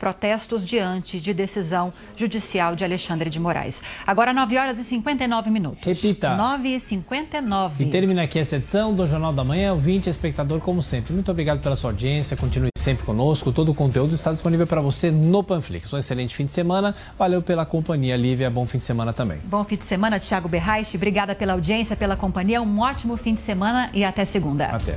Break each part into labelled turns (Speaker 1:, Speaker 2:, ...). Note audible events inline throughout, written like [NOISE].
Speaker 1: protestos diante de decisão judicial de Alexandre de Moraes. Agora 9 horas e 59 minutos.
Speaker 2: Repita.
Speaker 1: 9 e 59.
Speaker 2: E termina aqui essa edição do Jornal da Manhã, ouvinte espectador, como sempre. Muito obrigado pela sua audiência, continue sempre conosco. Todo o conteúdo está disponível para você no Panflix. Um excelente fim de semana. Valeu pela companhia, Lívia. Bom fim de semana também.
Speaker 1: Bom fim de semana, Thiago Berraich. Obrigada pela audiência, pela companhia. Um ótimo fim de semana e até segunda.
Speaker 2: Até.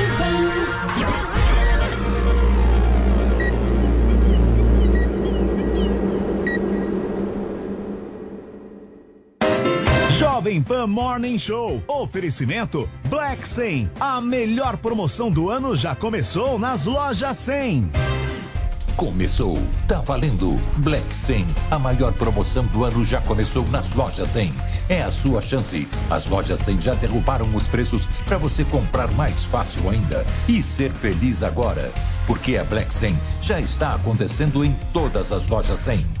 Speaker 3: Jovem Pan Morning Show. Oferecimento Black 100. A melhor promoção do ano já começou nas lojas 100.
Speaker 4: Começou, tá valendo. Black 100, a maior promoção do ano já começou nas lojas 100. É a sua chance. As lojas 100 já derrubaram os preços para você comprar mais fácil ainda e ser feliz agora. Porque a Black 100 já está acontecendo em todas as lojas 100.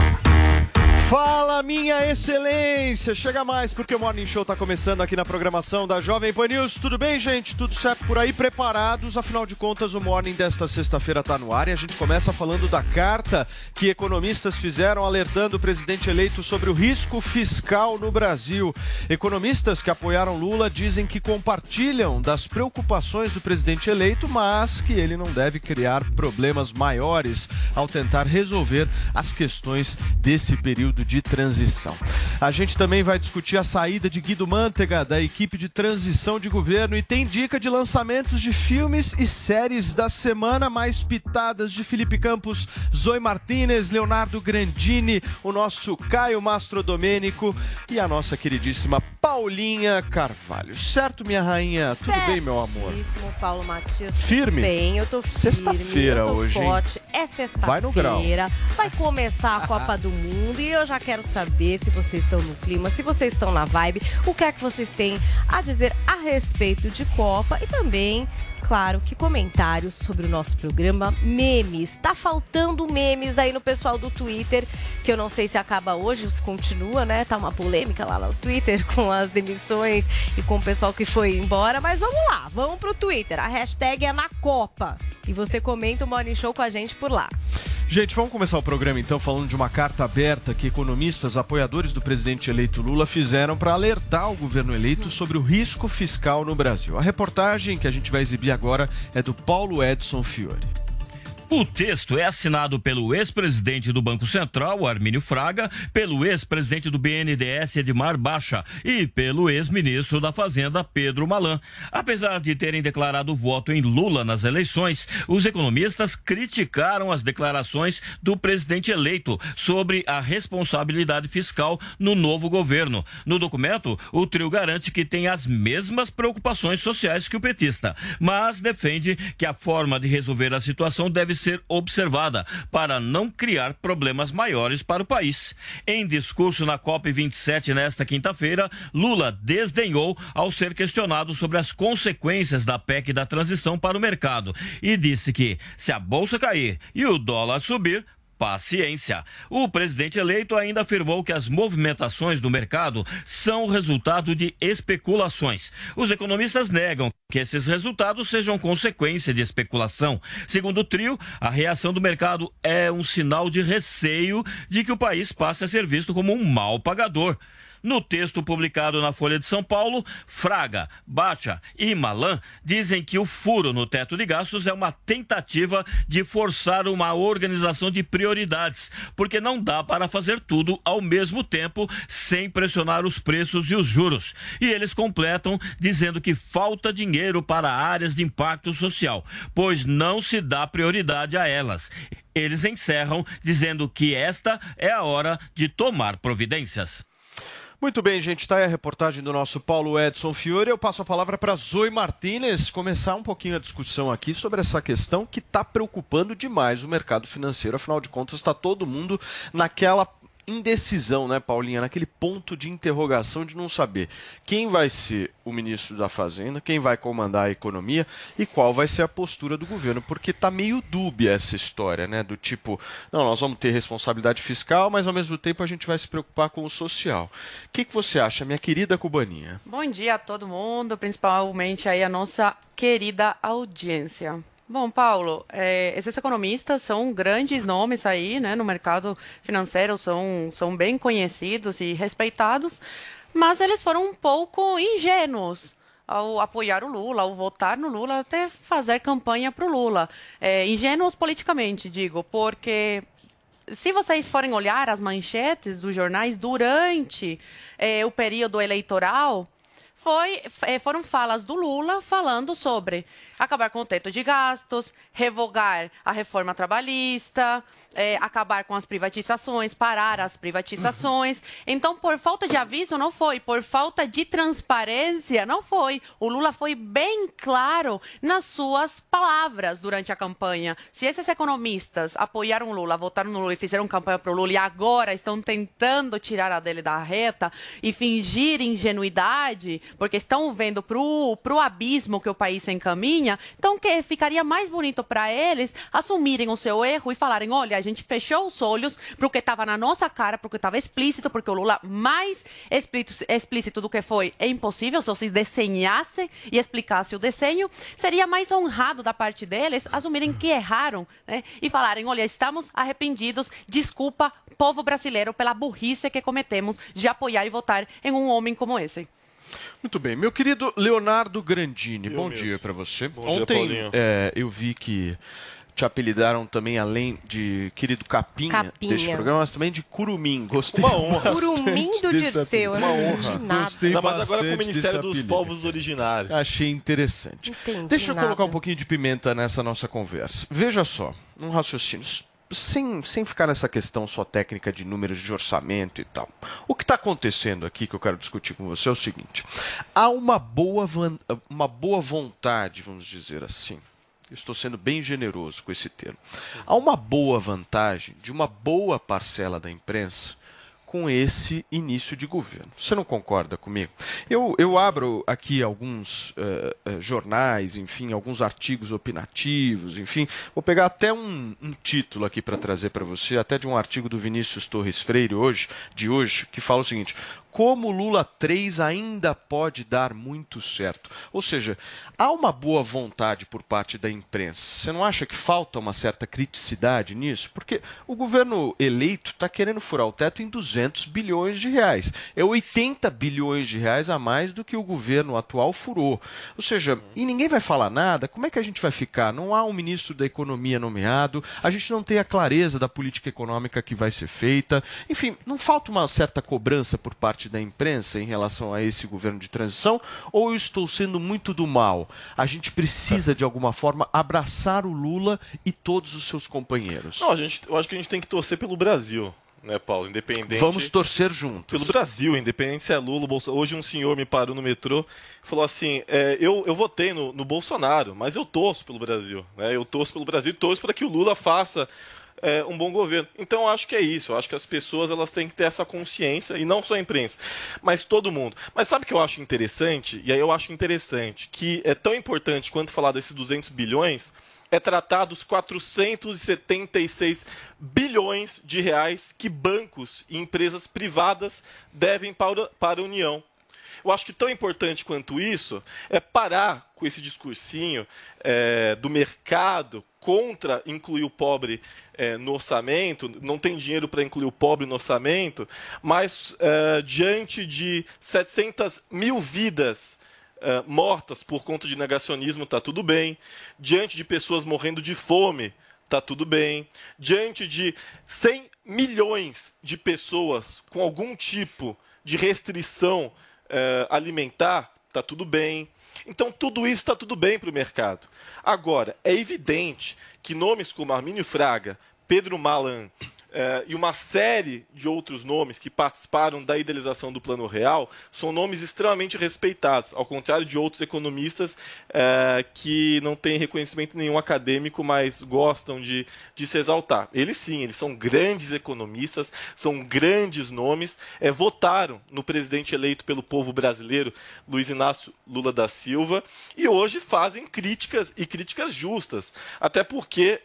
Speaker 5: Fala, minha excelência! Chega mais porque o Morning Show tá começando aqui na programação da Jovem Pan News. Tudo bem, gente? Tudo certo por aí? Preparados? Afinal de contas, o Morning desta sexta-feira tá no ar e a gente começa falando da carta que economistas fizeram alertando o presidente eleito sobre o risco fiscal no Brasil. Economistas que apoiaram Lula dizem que compartilham das preocupações do presidente eleito, mas que ele não deve criar problemas maiores ao tentar resolver as questões desse período de transição. A gente também vai discutir a saída de Guido Mantega da equipe de transição de governo e tem dica de lançamentos de filmes e séries da semana mais pitadas de Felipe Campos, Zoe Martinez, Leonardo Grandini, o nosso Caio Mastro Domênico e a nossa queridíssima Paulinha Carvalho. Certo, minha rainha? Tudo bem, meu amor?
Speaker 6: Certíssimo, Paulo Matias.
Speaker 5: Firme?
Speaker 6: Bem, eu tô firme.
Speaker 5: Sexta-feira hoje, hein?
Speaker 6: forte. É
Speaker 5: Vai no grau.
Speaker 6: sexta-feira. Vai começar a Copa do Mundo e eu já quero saber se vocês estão no clima, se vocês estão na vibe, o que é que vocês têm a dizer a respeito de Copa e também Claro que comentários sobre o nosso programa, memes. Tá faltando memes aí no pessoal do Twitter, que eu não sei se acaba hoje ou se continua, né? Tá uma polêmica lá no Twitter [LAUGHS] com as demissões e com o pessoal que foi embora. Mas vamos lá, vamos pro Twitter. A hashtag é na Copa. E você comenta o Morning Show com a gente por lá.
Speaker 5: Gente, vamos começar o programa então falando de uma carta aberta que economistas apoiadores do presidente eleito Lula fizeram para alertar o governo eleito sobre o risco fiscal no Brasil. A reportagem que a gente vai exibir agora é do Paulo Edson Fiore.
Speaker 7: O texto é assinado pelo ex-presidente do Banco Central, Armínio Fraga, pelo ex-presidente do BNDES, Edmar Baixa, e pelo ex-ministro da Fazenda, Pedro Malan. Apesar de terem declarado voto em Lula nas eleições, os economistas criticaram as declarações do presidente eleito sobre a responsabilidade fiscal no novo governo. No documento, o trio garante que tem as mesmas preocupações sociais que o petista, mas defende que a forma de resolver a situação deve ser observada para não criar problemas maiores para o país. Em discurso na COP27 nesta quinta-feira, Lula desdenhou ao ser questionado sobre as consequências da PEC da transição para o mercado e disse que, se a bolsa cair e o dólar subir, paciência. O presidente eleito ainda afirmou que as movimentações do mercado são resultado de especulações. Os economistas negam que esses resultados sejam consequência de especulação. Segundo o trio, a reação do mercado é um sinal de receio de que o país passe a ser visto como um mal pagador. No texto publicado na Folha de São Paulo, Fraga, Bacha e Malan dizem que o furo no teto de gastos é uma tentativa de forçar uma organização de prioridades, porque não dá para fazer tudo ao mesmo tempo sem pressionar os preços e os juros. E eles completam dizendo que falta dinheiro para áreas de impacto social, pois não se dá prioridade a elas. Eles encerram dizendo que esta é a hora de tomar providências.
Speaker 5: Muito bem, gente, está aí a reportagem do nosso Paulo Edson Fiore. Eu passo a palavra para Zoe Martinez começar um pouquinho a discussão aqui sobre essa questão que está preocupando demais o mercado financeiro. Afinal de contas, está todo mundo naquela indecisão, né, Paulinha? Naquele ponto de interrogação de não saber quem vai ser o ministro da Fazenda, quem vai comandar a economia e qual vai ser a postura do governo, porque tá meio dúbia essa história, né? Do tipo, não, nós vamos ter responsabilidade fiscal, mas ao mesmo tempo a gente vai se preocupar com o social. O que, que você acha, minha querida cubaninha?
Speaker 8: Bom dia a todo mundo, principalmente aí a nossa querida audiência. Bom, Paulo, é, esses economistas são grandes nomes aí, né, no mercado financeiro, são, são bem conhecidos e respeitados, mas eles foram um pouco ingênuos ao apoiar o Lula, ao votar no Lula, até fazer campanha para o Lula. É, ingênuos politicamente, digo, porque se vocês forem olhar as manchetes dos jornais durante é, o período eleitoral, foi, é, foram falas do Lula falando sobre acabar com o teto de gastos, revogar a reforma trabalhista, é, acabar com as privatizações, parar as privatizações. [LAUGHS] Então, por falta de aviso, não foi. Por falta de transparência, não foi. O Lula foi bem claro nas suas palavras durante a campanha. Se esses economistas apoiaram o Lula, votaram no Lula e fizeram campanha para o Lula e agora estão tentando tirar a dele da reta e fingir ingenuidade, porque estão vendo para o abismo que o país se encaminha, então, que ficaria mais bonito para eles assumirem o seu erro e falarem: olha, a gente fechou os olhos para o que estava na nossa cara, para o que estava explícito, porque o Lula mais explícito, explícito do que foi é impossível. Se desenhasse e explicasse o desenho, seria mais honrado da parte deles assumirem que erraram né? e falarem: olha, estamos arrependidos, desculpa, povo brasileiro, pela burrice que cometemos de apoiar e votar em um homem como esse.
Speaker 5: Muito bem. Meu querido Leonardo Grandini, eu bom mesmo. dia para você.
Speaker 9: Bom
Speaker 5: Ontem
Speaker 9: dia,
Speaker 5: é, eu vi que te apelidaram também, além de querido Capinha,
Speaker 6: Capinha.
Speaker 5: deste programa, mas também de Curumim. Gostei.
Speaker 9: Uma honra.
Speaker 6: Curumim do Dirceu.
Speaker 9: Uma honra.
Speaker 5: Gostei
Speaker 9: Não, mas agora com o Ministério dos
Speaker 5: apelido.
Speaker 9: Povos Originários.
Speaker 5: Achei interessante.
Speaker 6: Entendi
Speaker 5: Deixa eu
Speaker 6: nada.
Speaker 5: colocar um pouquinho de pimenta nessa nossa conversa. Veja só, um raciocínio. Sem, sem ficar nessa questão só técnica de números de orçamento e tal. O que está acontecendo aqui que eu quero discutir com você é o seguinte: há uma boa, uma boa vontade, vamos dizer assim. Estou sendo bem generoso com esse termo. Há uma boa vantagem de uma boa parcela da imprensa com esse início de governo. Você não concorda comigo? Eu, eu abro aqui alguns eh, eh, jornais, enfim, alguns artigos opinativos, enfim. Vou pegar até um, um título aqui para trazer para você, até de um artigo do Vinícius Torres Freire hoje, de hoje, que fala o seguinte: como Lula 3 ainda pode dar muito certo. Ou seja, há uma boa vontade por parte da imprensa. Você não acha que falta uma certa criticidade nisso? Porque o governo eleito está querendo furar o teto em 200 bilhões de reais. É 80 bilhões de reais a mais do que o governo atual furou. Ou seja, e ninguém vai falar nada, como é que a gente vai ficar? Não há um ministro da Economia nomeado, a gente não tem a clareza da política econômica que vai ser feita. Enfim, não falta uma certa cobrança por parte da imprensa em relação a esse governo de transição? Ou eu estou sendo muito do mal? A gente precisa, de alguma forma, abraçar o Lula e todos os seus companheiros.
Speaker 9: Não, a gente, eu acho que a gente tem que torcer pelo Brasil, né, Paulo? Independente.
Speaker 5: Vamos torcer juntos.
Speaker 9: Pelo Brasil, independente se é Lula, Bolsonaro. Hoje um senhor me parou no metrô e falou assim: é, eu, eu votei no, no Bolsonaro, mas eu torço pelo Brasil. Né? Eu torço pelo Brasil e torço para que o Lula faça é, um bom governo. Então eu acho que é isso. Eu acho que as pessoas elas têm que ter essa consciência, e não só a imprensa, mas todo mundo. Mas sabe o que eu acho interessante? E aí eu acho interessante que é tão importante quanto falar desses 200 bilhões é tratar dos 476 bilhões de reais que bancos e empresas privadas devem para, para a União. Eu acho que tão importante quanto isso é parar com esse discursinho é, do mercado contra incluir o pobre é, no orçamento, não tem dinheiro para incluir o pobre no orçamento, mas é, diante de 700 mil vidas é, mortas por conta de negacionismo, está tudo bem. Diante de pessoas morrendo de fome, está tudo bem. Diante de 100 milhões de pessoas com algum tipo de restrição é, alimentar, está tudo bem. Então, tudo isso está tudo bem para o mercado. Agora, é evidente que nomes como Armínio Fraga, Pedro Malan, é, e uma série de outros nomes que participaram da idealização do Plano Real são nomes extremamente respeitados, ao contrário de outros economistas é, que não têm reconhecimento nenhum acadêmico, mas gostam de, de se exaltar. Eles sim, eles são grandes economistas, são grandes nomes, é, votaram no presidente eleito pelo povo brasileiro, Luiz Inácio Lula da Silva, e hoje fazem críticas e críticas justas, até porque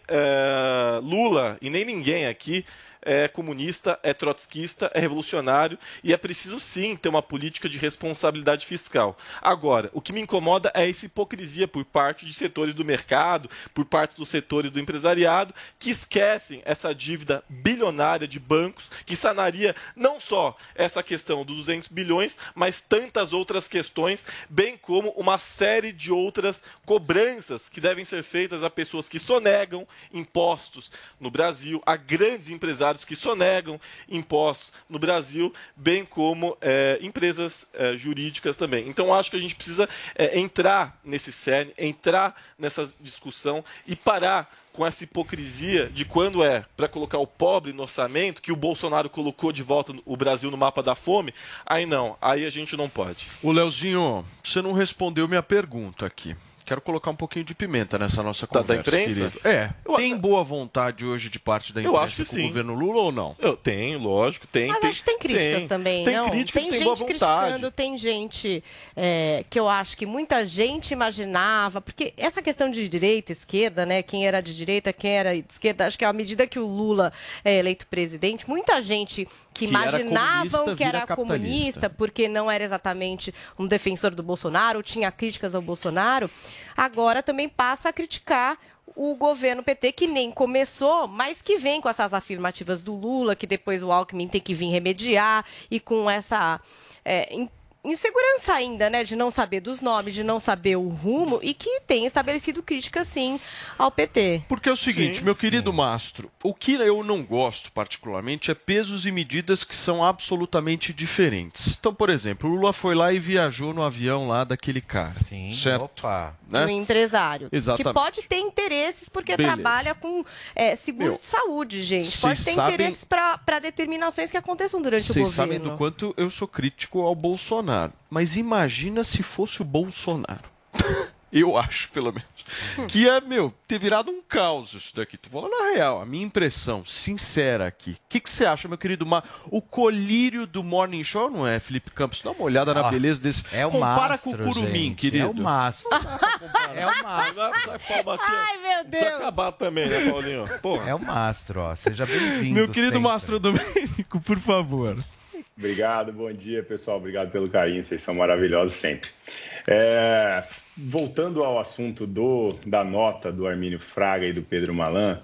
Speaker 9: Lula e nem ninguém aqui é comunista, é trotskista, é revolucionário e é preciso sim ter uma política de responsabilidade fiscal. Agora, o que me incomoda é essa hipocrisia por parte de setores do mercado, por parte dos setores do empresariado, que esquecem essa dívida bilionária de bancos, que sanaria não só essa questão dos 200 bilhões, mas tantas outras questões, bem como uma série de outras cobranças que devem ser feitas a pessoas que sonegam impostos no Brasil, a grandes empresários que sonegam impostos no Brasil, bem como é, empresas é, jurídicas também. Então, acho que a gente precisa é, entrar nesse cerne, entrar nessa discussão e parar com essa hipocrisia de quando é para colocar o pobre no orçamento, que o Bolsonaro colocou de volta o Brasil no mapa da fome, aí não, aí a gente não pode.
Speaker 5: O Leozinho, você não respondeu minha pergunta aqui. Quero colocar um pouquinho de pimenta nessa nossa conversa.
Speaker 9: Da, da imprensa?
Speaker 5: Querido. É. Eu, tem boa vontade hoje de parte da imprensa
Speaker 9: eu acho que
Speaker 5: com
Speaker 9: sim.
Speaker 5: o governo Lula ou não?
Speaker 9: Eu tenho, lógico, tem.
Speaker 6: Mas
Speaker 9: tem,
Speaker 6: acho que tem críticas
Speaker 9: tem,
Speaker 6: também,
Speaker 9: tem
Speaker 6: não?
Speaker 9: Críticas,
Speaker 6: tem,
Speaker 9: tem
Speaker 6: gente
Speaker 9: boa vontade.
Speaker 6: criticando, tem gente é, que eu acho que muita gente imaginava, porque essa questão de direita, esquerda, né? Quem era de direita, quem era de esquerda, acho que à medida que o Lula é eleito presidente, muita gente que,
Speaker 5: Que era
Speaker 6: imaginavam
Speaker 5: comunista
Speaker 6: que era comunista, porque não era exatamente um defensor do Bolsonaro, tinha críticas ao Bolsonaro, agora também passa a criticar o governo PT, que nem começou, mas que vem com essas afirmativas do Lula, que depois o Alckmin tem que vir remediar, e com essa é, insegurança ainda, né, de não saber dos nomes, de não saber o rumo, e que tem estabelecido críticas, sim, ao PT.
Speaker 5: Porque é o seguinte,
Speaker 9: Sim,
Speaker 5: meu querido Mastro, o que eu não gosto particularmente é pesos e medidas que são absolutamente diferentes. Então, por exemplo, o Lula foi lá e viajou no avião lá daquele cara.
Speaker 10: Sim,
Speaker 5: certo?
Speaker 10: opa.
Speaker 6: De um
Speaker 5: Né?
Speaker 6: empresário.
Speaker 5: Exatamente.
Speaker 6: Que pode ter interesses porque
Speaker 5: Beleza.
Speaker 6: trabalha com é, seguro
Speaker 5: Meu,
Speaker 6: de saúde, gente.
Speaker 5: vocês
Speaker 6: Pode ter
Speaker 5: sabem-
Speaker 6: interesses para determinações que aconteçam durante o
Speaker 5: Vocês
Speaker 6: governo.
Speaker 5: sabem do quanto eu sou crítico ao Bolsonaro. Mas imagina se fosse o Bolsonaro. [LAUGHS] eu acho, pelo menos. Que ia, meu, ter virado um caos isso daqui. Tô falando a real, a minha impressão, sincera aqui. O que, que você acha, meu querido Mar? O colírio do Morning Show não é, Felipe Campos? Dá uma olhada na
Speaker 10: Ah,
Speaker 5: beleza desse.
Speaker 10: É o
Speaker 5: Compara
Speaker 10: mastro,
Speaker 5: com o Curumim,
Speaker 10: gente,
Speaker 5: querido.
Speaker 10: É o mastro. é o mastro.
Speaker 6: Ai, meu
Speaker 9: Precisa
Speaker 6: Deus!
Speaker 9: acabar também, né, Paulinho? Porra.
Speaker 10: É o mastro, ó. Seja bem-vindo.
Speaker 5: Meu querido
Speaker 10: sempre.
Speaker 5: Mastro Domênico, por favor.
Speaker 11: Obrigado, bom dia, pessoal. Obrigado pelo carinho, vocês são maravilhosos sempre. É, voltando ao assunto do, da nota do Armínio Fraga e do Pedro Malan,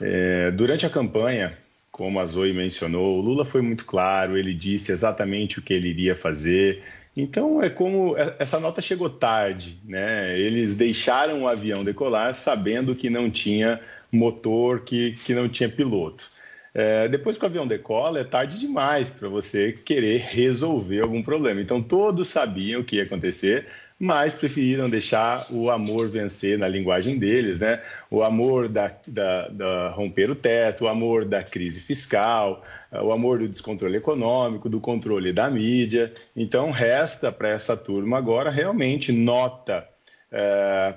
Speaker 11: é, durante a campanha, como a Zoe mencionou, o Lula foi muito claro, ele disse exatamente o que ele iria fazer. Então é como essa nota chegou tarde, né? Eles deixaram o avião decolar sabendo que não tinha motor, que, que não tinha piloto. É, depois que o avião decola, é tarde demais para você querer resolver algum problema. Então, todos sabiam o que ia acontecer, mas preferiram deixar o amor vencer na linguagem deles, né? O amor da, da, da romper o teto, o amor da crise fiscal, o amor do descontrole econômico, do controle da mídia. Então, resta para essa turma agora realmente nota é,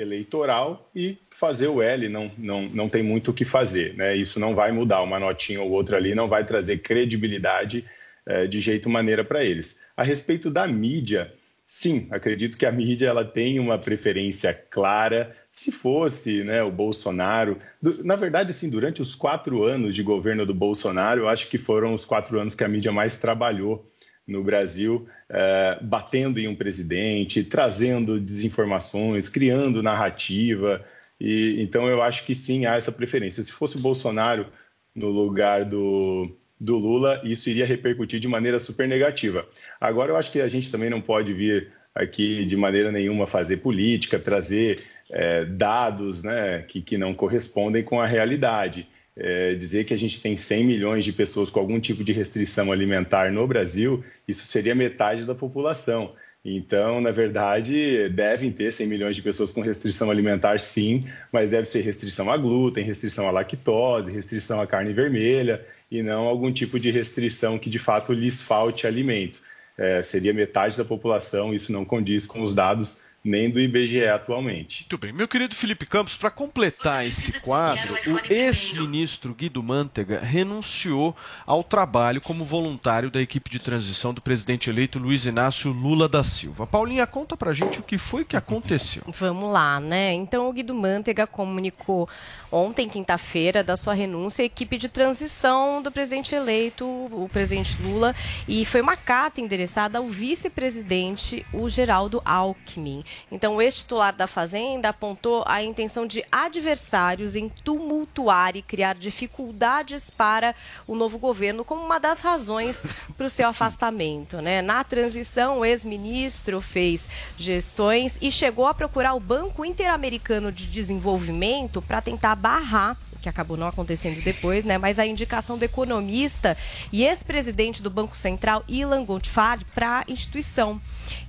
Speaker 11: pós-eleitoral e fazer o L, não, não, não tem muito o que fazer. Né? Isso não vai mudar, uma notinha ou outra ali não vai trazer credibilidade é, de jeito maneira para eles. A respeito da mídia, sim, acredito que a mídia ela tem uma preferência clara. Se fosse né, o Bolsonaro, do, na verdade, assim, durante os quatro anos de governo do Bolsonaro, eu acho que foram os quatro anos que a mídia mais trabalhou no Brasil, eh, batendo em um presidente, trazendo desinformações, criando narrativa. E, então, eu acho que sim, há essa preferência. Se fosse o Bolsonaro no lugar do, do Lula, isso iria repercutir de maneira super negativa. Agora, eu acho que a gente também não pode vir aqui de maneira nenhuma fazer política, trazer eh, dados né, que, que não correspondem com a realidade. É, dizer que a gente tem 100 milhões de pessoas com algum tipo de restrição alimentar no Brasil, isso seria metade da população. Então, na verdade, devem ter 100 milhões de pessoas com restrição alimentar, sim, mas deve ser restrição a glúten, restrição à lactose, restrição à carne vermelha e não algum tipo de restrição que de fato lhes falte alimento. É, seria metade da população, isso não condiz com os dados nem do IBGE atualmente.
Speaker 5: Muito bem. Meu querido Felipe Campos, para completar esse quadro, o ex-ministro Guido Mantega renunciou ao trabalho como voluntário da equipe de transição do presidente eleito Luiz Inácio Lula da Silva. Paulinha, conta pra gente o que foi que aconteceu. [LAUGHS]
Speaker 6: Vamos lá, né? Então o Guido Mantega comunicou ontem, quinta-feira, da sua renúncia à equipe de transição do presidente eleito, o presidente Lula, e foi uma carta endereçada ao vice-presidente, o Geraldo Alckmin. Então, o ex-titular da Fazenda apontou a intenção de adversários em tumultuar e criar dificuldades para o novo governo como uma das razões [LAUGHS] para o seu afastamento. Né? Na transição, o ex-ministro fez gestões e chegou a procurar o Banco Interamericano de Desenvolvimento para tentar barrar que acabou não acontecendo depois, né? Mas a indicação do economista e ex-presidente do Banco Central, Ilan Goldfarb, para a instituição.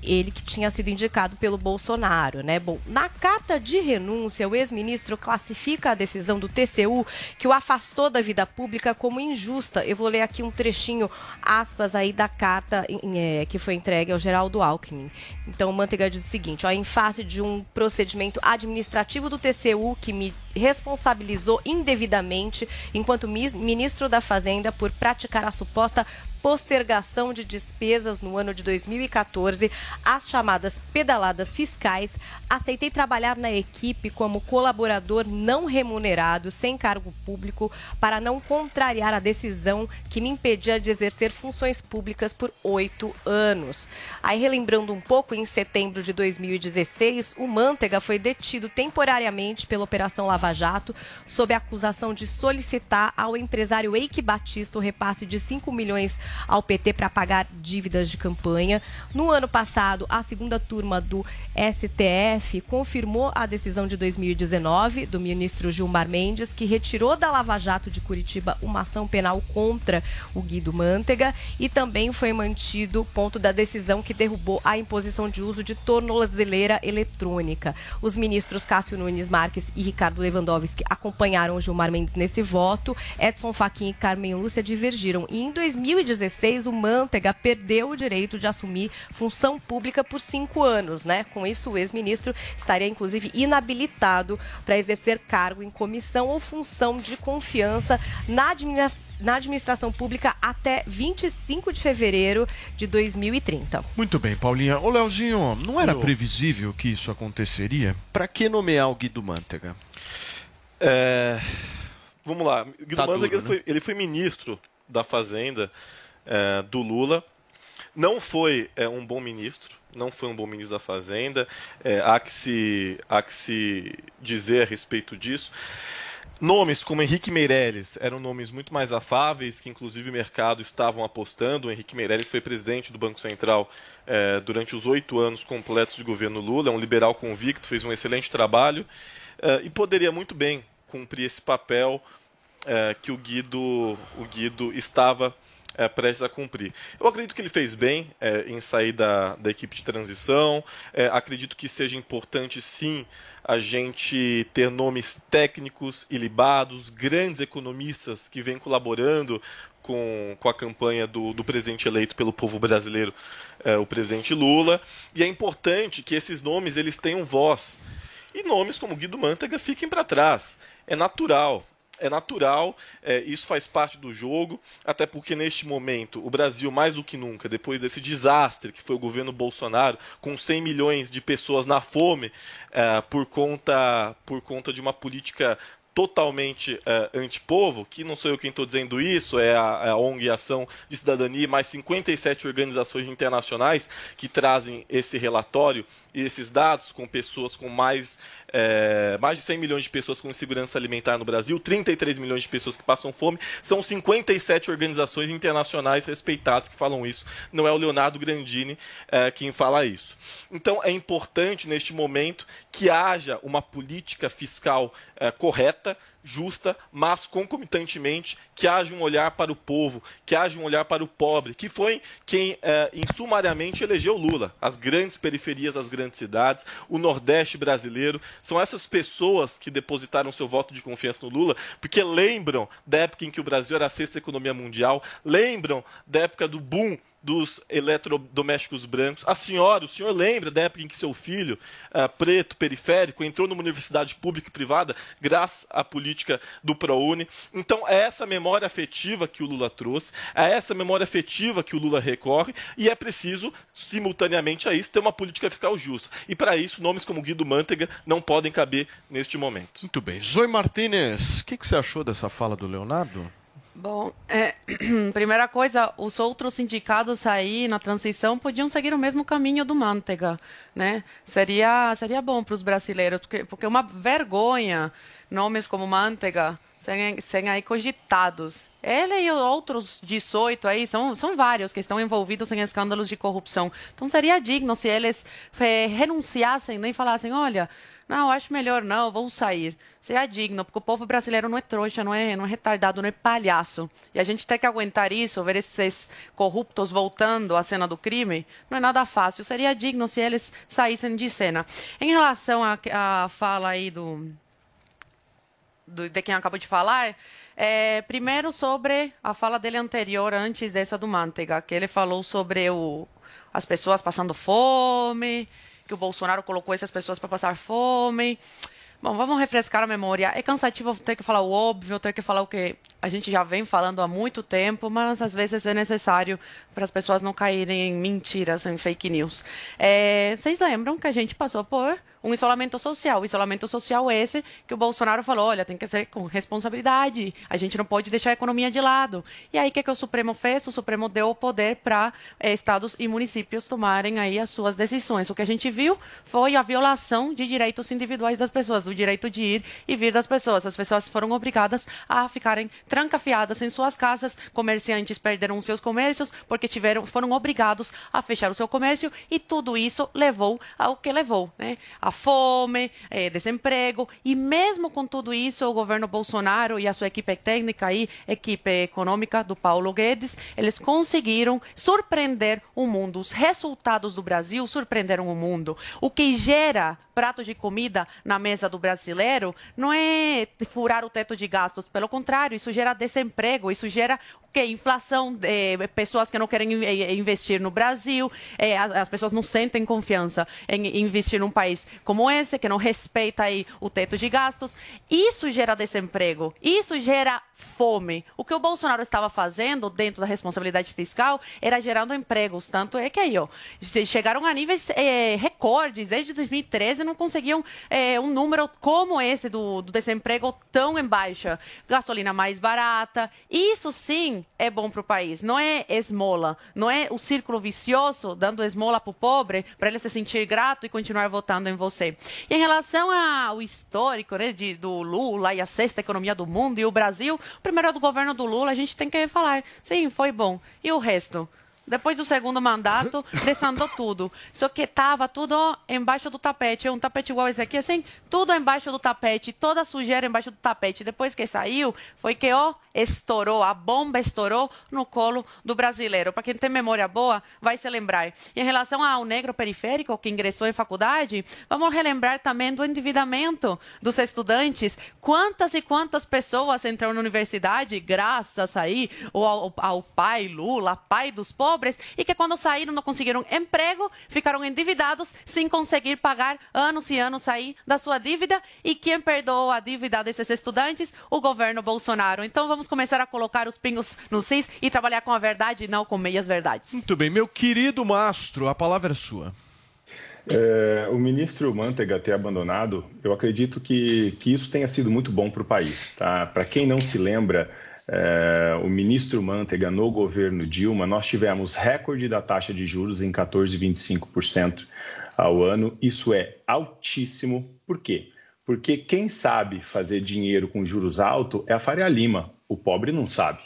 Speaker 6: Ele que tinha sido indicado pelo Bolsonaro, né? Bom, na carta de renúncia, o ex-ministro classifica a decisão do TCU que o afastou da vida pública como injusta. Eu vou ler aqui um trechinho, aspas, aí da carta é, que foi entregue ao Geraldo Alckmin. Então, o Manteiga diz o seguinte, ó, em face de um procedimento administrativo do TCU que me responsabilizou indevidamente enquanto ministro da Fazenda por praticar a suposta postergação de despesas no ano de 2014, as chamadas pedaladas fiscais, aceitei trabalhar na equipe como colaborador não remunerado, sem cargo público, para não contrariar a decisão que me impedia de exercer funções públicas por oito anos. Aí, relembrando um pouco, em setembro de 2016, o Mantega foi detido temporariamente pela Operação Lava Jato, sob a acusação de solicitar ao empresário Eike Batista o repasse de 5 milhões ao PT para pagar dívidas de campanha. No ano passado, a segunda turma do STF confirmou a decisão de 2019 do ministro Gilmar Mendes, que retirou da Lava Jato de Curitiba uma ação penal contra o Guido Mantega e também foi mantido o ponto da decisão que derrubou a imposição de uso de tornozeleira eletrônica. Os ministros Cássio Nunes Marques e Ricardo Lewandowski acompanharam o Gilmar Mendes nesse voto. Edson Fachin e Carmen Lúcia divergiram. E em 2016, o Mantega perdeu o direito de assumir função pública por cinco anos, né? Com isso, o ex-ministro estaria, inclusive, inabilitado para exercer cargo em comissão ou função de confiança na administração na administração pública até 25 de fevereiro de 2030.
Speaker 5: Muito bem, Paulinha. Ô, Leozinho, não era previsível que isso aconteceria? Para que nomear o Guido Mantega?
Speaker 9: É... Vamos lá. Guido
Speaker 5: Tá
Speaker 9: Mantega
Speaker 5: duro,
Speaker 9: ele foi, ele foi ministro da Fazenda é, do Lula. Não foi é, um bom ministro, não foi um bom ministro da Fazenda. É, há, que se, há que se dizer a respeito disso. Nomes como Henrique Meirelles eram nomes muito mais afáveis, que inclusive o mercado estavam apostando. O Henrique Meirelles foi presidente do Banco Central eh, durante os oito anos completos de governo Lula, é um liberal convicto, fez um excelente trabalho eh, e poderia muito bem cumprir esse papel que o Guido, o Guido estava é, prestes a cumprir. Eu acredito que ele fez bem é, em sair da, da equipe de transição. É, acredito que seja importante, sim, a gente ter nomes técnicos ilibados, grandes economistas que vêm colaborando com, com a campanha do, do presidente eleito pelo povo brasileiro, é, o presidente Lula. E é importante que esses nomes eles tenham voz. E nomes como Guido Mantega fiquem para trás. É natural é natural, é, isso faz parte do jogo, até porque neste momento o Brasil, mais do que nunca, depois desse desastre que foi o governo Bolsonaro, com 100 milhões de pessoas na fome é, por, conta, por conta de uma política totalmente é, antipovo, que não sou eu quem estou dizendo isso, é a, é a ONG Ação de Cidadania, mais 57 organizações internacionais que trazem esse relatório e esses dados com pessoas com mais é, mais de 100 milhões de pessoas com insegurança alimentar no Brasil, 33 milhões de pessoas que passam fome. São 57 organizações internacionais respeitadas que falam isso. Não é o Leonardo Grandini é, quem fala isso. Então é importante neste momento que haja uma política fiscal é, correta, justa, mas concomitantemente que haja um olhar para o povo, que haja um olhar para o pobre, que foi quem, é, em sumariamente, elegeu Lula. As grandes periferias, as grandes cidades, o Nordeste brasileiro, são essas pessoas que depositaram seu voto de confiança no Lula, porque lembram da época em que o Brasil era a sexta economia mundial, lembram da época do boom dos eletrodomésticos brancos. A senhora, o senhor lembra da época em que seu filho, uh, preto, periférico, entrou numa universidade pública e privada graças à política do ProUni? Então, é essa memória afetiva que o Lula trouxe, é essa memória afetiva que o Lula recorre e é preciso, simultaneamente a isso, ter uma política fiscal justa. E para isso, nomes como Guido Mantega não podem caber neste momento.
Speaker 5: Muito bem. Zoe Martinez, o que, que você achou dessa fala do Leonardo?
Speaker 8: Bom, é, [CLEARS THROAT] primeira coisa, os outros sindicatos aí na transição podiam seguir o mesmo caminho do Mantega, né? Seria, seria bom para os brasileiros, porque, porque uma vergonha nomes como Mantega serem, serem aí cogitados. Ele e outros 18 aí, são, são vários que estão envolvidos em escândalos de corrupção. Então seria digno se eles é, renunciassem nem falassem, olha, não, acho melhor não, vou sair. Seria digno, porque o povo brasileiro não é trouxa, não é, não é retardado, não é palhaço. E a gente tem que aguentar isso, ver esses corruptos voltando à cena do crime, não é nada fácil. Seria digno se eles saíssem de cena. Em relação à fala aí do, do, de quem acabou de falar, é, primeiro sobre a fala dele anterior, antes dessa do Mantega, que ele falou sobre o, as pessoas passando fome, que o Bolsonaro colocou essas pessoas para passar fome. Bom, vamos refrescar a memória. É cansativo ter que falar o óbvio, ter que falar o que a gente já vem falando há muito tempo, mas às vezes é necessário para as pessoas não caírem em mentiras, em fake news. É, vocês lembram que a gente passou por um isolamento social. O isolamento social é esse que o Bolsonaro falou, olha, tem que ser com responsabilidade, a gente não pode deixar a economia de lado. E aí, o que, que o Supremo fez? O Supremo deu o poder para eh, estados e municípios tomarem aí as suas decisões. O que a gente viu foi a violação de direitos individuais das pessoas, o direito de ir e vir das pessoas. As pessoas foram obrigadas a ficarem trancafiadas em suas casas, comerciantes perderam seus comércios porque tiveram, foram obrigados a fechar o seu comércio e tudo isso levou ao que levou, né? A fome, é, desemprego. E mesmo com tudo isso, o governo Bolsonaro e a sua equipe técnica e equipe econômica do Paulo Guedes, eles conseguiram surpreender o mundo. Os resultados do Brasil surpreenderam o mundo. O que gera prato de comida na mesa do brasileiro não é furar o teto de gastos, pelo contrário, isso gera desemprego, isso gera o quê? Inflação, é, pessoas que não querem investir no Brasil, é, as pessoas não sentem confiança em investir num país como esse, que não respeita aí o teto de gastos. Isso gera desemprego, isso gera fome. O que o Bolsonaro estava fazendo dentro da responsabilidade fiscal era gerando empregos, tanto é que aí, ó, chegaram a níveis é, recordes desde 2013 não conseguiam é, um número como esse do, do desemprego tão em baixa. Gasolina mais barata. Isso sim é bom para o país. Não é esmola. Não é o círculo vicioso dando esmola para o pobre para ele se sentir grato e continuar votando em você. E em relação ao histórico né, de, do Lula e a sexta economia do mundo e o Brasil, o primeiro do governo do Lula, a gente tem que falar. Sim, foi bom. E o resto? Depois do segundo mandato, desandou tudo. Só que estava tudo embaixo do tapete. Um tapete igual esse aqui, assim, tudo embaixo do tapete, toda sujeira embaixo do tapete. Depois que saiu, foi que, ó, estourou, a bomba estourou no colo do brasileiro. Para quem tem memória boa, vai se lembrar. E em relação ao negro periférico que ingressou em faculdade, vamos relembrar também do endividamento dos estudantes. Quantas e quantas pessoas entraram na universidade graças aí ao, ao pai Lula, pai dos pobres, pobres e que quando saíram não conseguiram emprego, ficaram endividados sem conseguir pagar anos e anos aí da sua dívida. E quem perdoou a dívida desses estudantes? O governo Bolsonaro. Então vamos começar a colocar os pingos no cis e trabalhar com a verdade e não com meias verdades.
Speaker 5: Muito bem, meu querido Mastro, a palavra é sua.
Speaker 11: É, o ministro Mantega ter abandonado, eu acredito que, que isso tenha sido muito bom para o país. Tá? Para quem não se lembra, é, o ministro Mantega no governo Dilma, nós tivemos recorde da taxa de juros em 14,25% ao ano. Isso é altíssimo. Por quê? Porque quem sabe fazer dinheiro com juros altos é a Faria Lima, o pobre não sabe.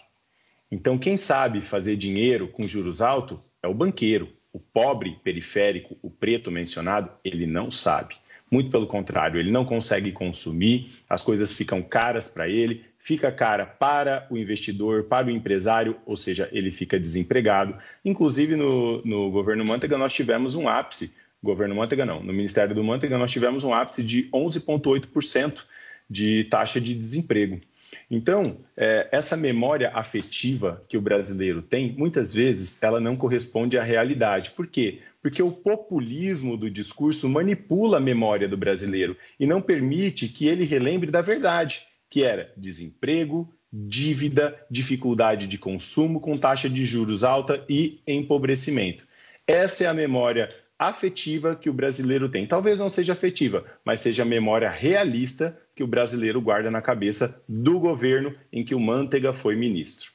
Speaker 11: Então, quem sabe fazer dinheiro com juros altos é o banqueiro. O pobre periférico, o preto mencionado, ele não sabe. Muito pelo contrário, ele não consegue consumir, as coisas ficam caras para ele, fica cara para o investidor, para o empresário, ou seja, ele fica desempregado. Inclusive, no, no governo Manteiga, nós tivemos um ápice, governo Manteiga não, no Ministério do Manteiga, nós tivemos um ápice de 11,8% de taxa de desemprego. Então, é, essa memória afetiva que o brasileiro tem, muitas vezes ela não corresponde à realidade. Por quê? Porque o populismo do discurso manipula a memória do brasileiro e não permite que ele relembre da verdade, que era desemprego, dívida, dificuldade de consumo com taxa de juros alta e empobrecimento. Essa é a memória afetiva que o brasileiro tem. Talvez não seja afetiva, mas seja a memória realista que o brasileiro guarda na cabeça do governo em que o Manteiga foi ministro.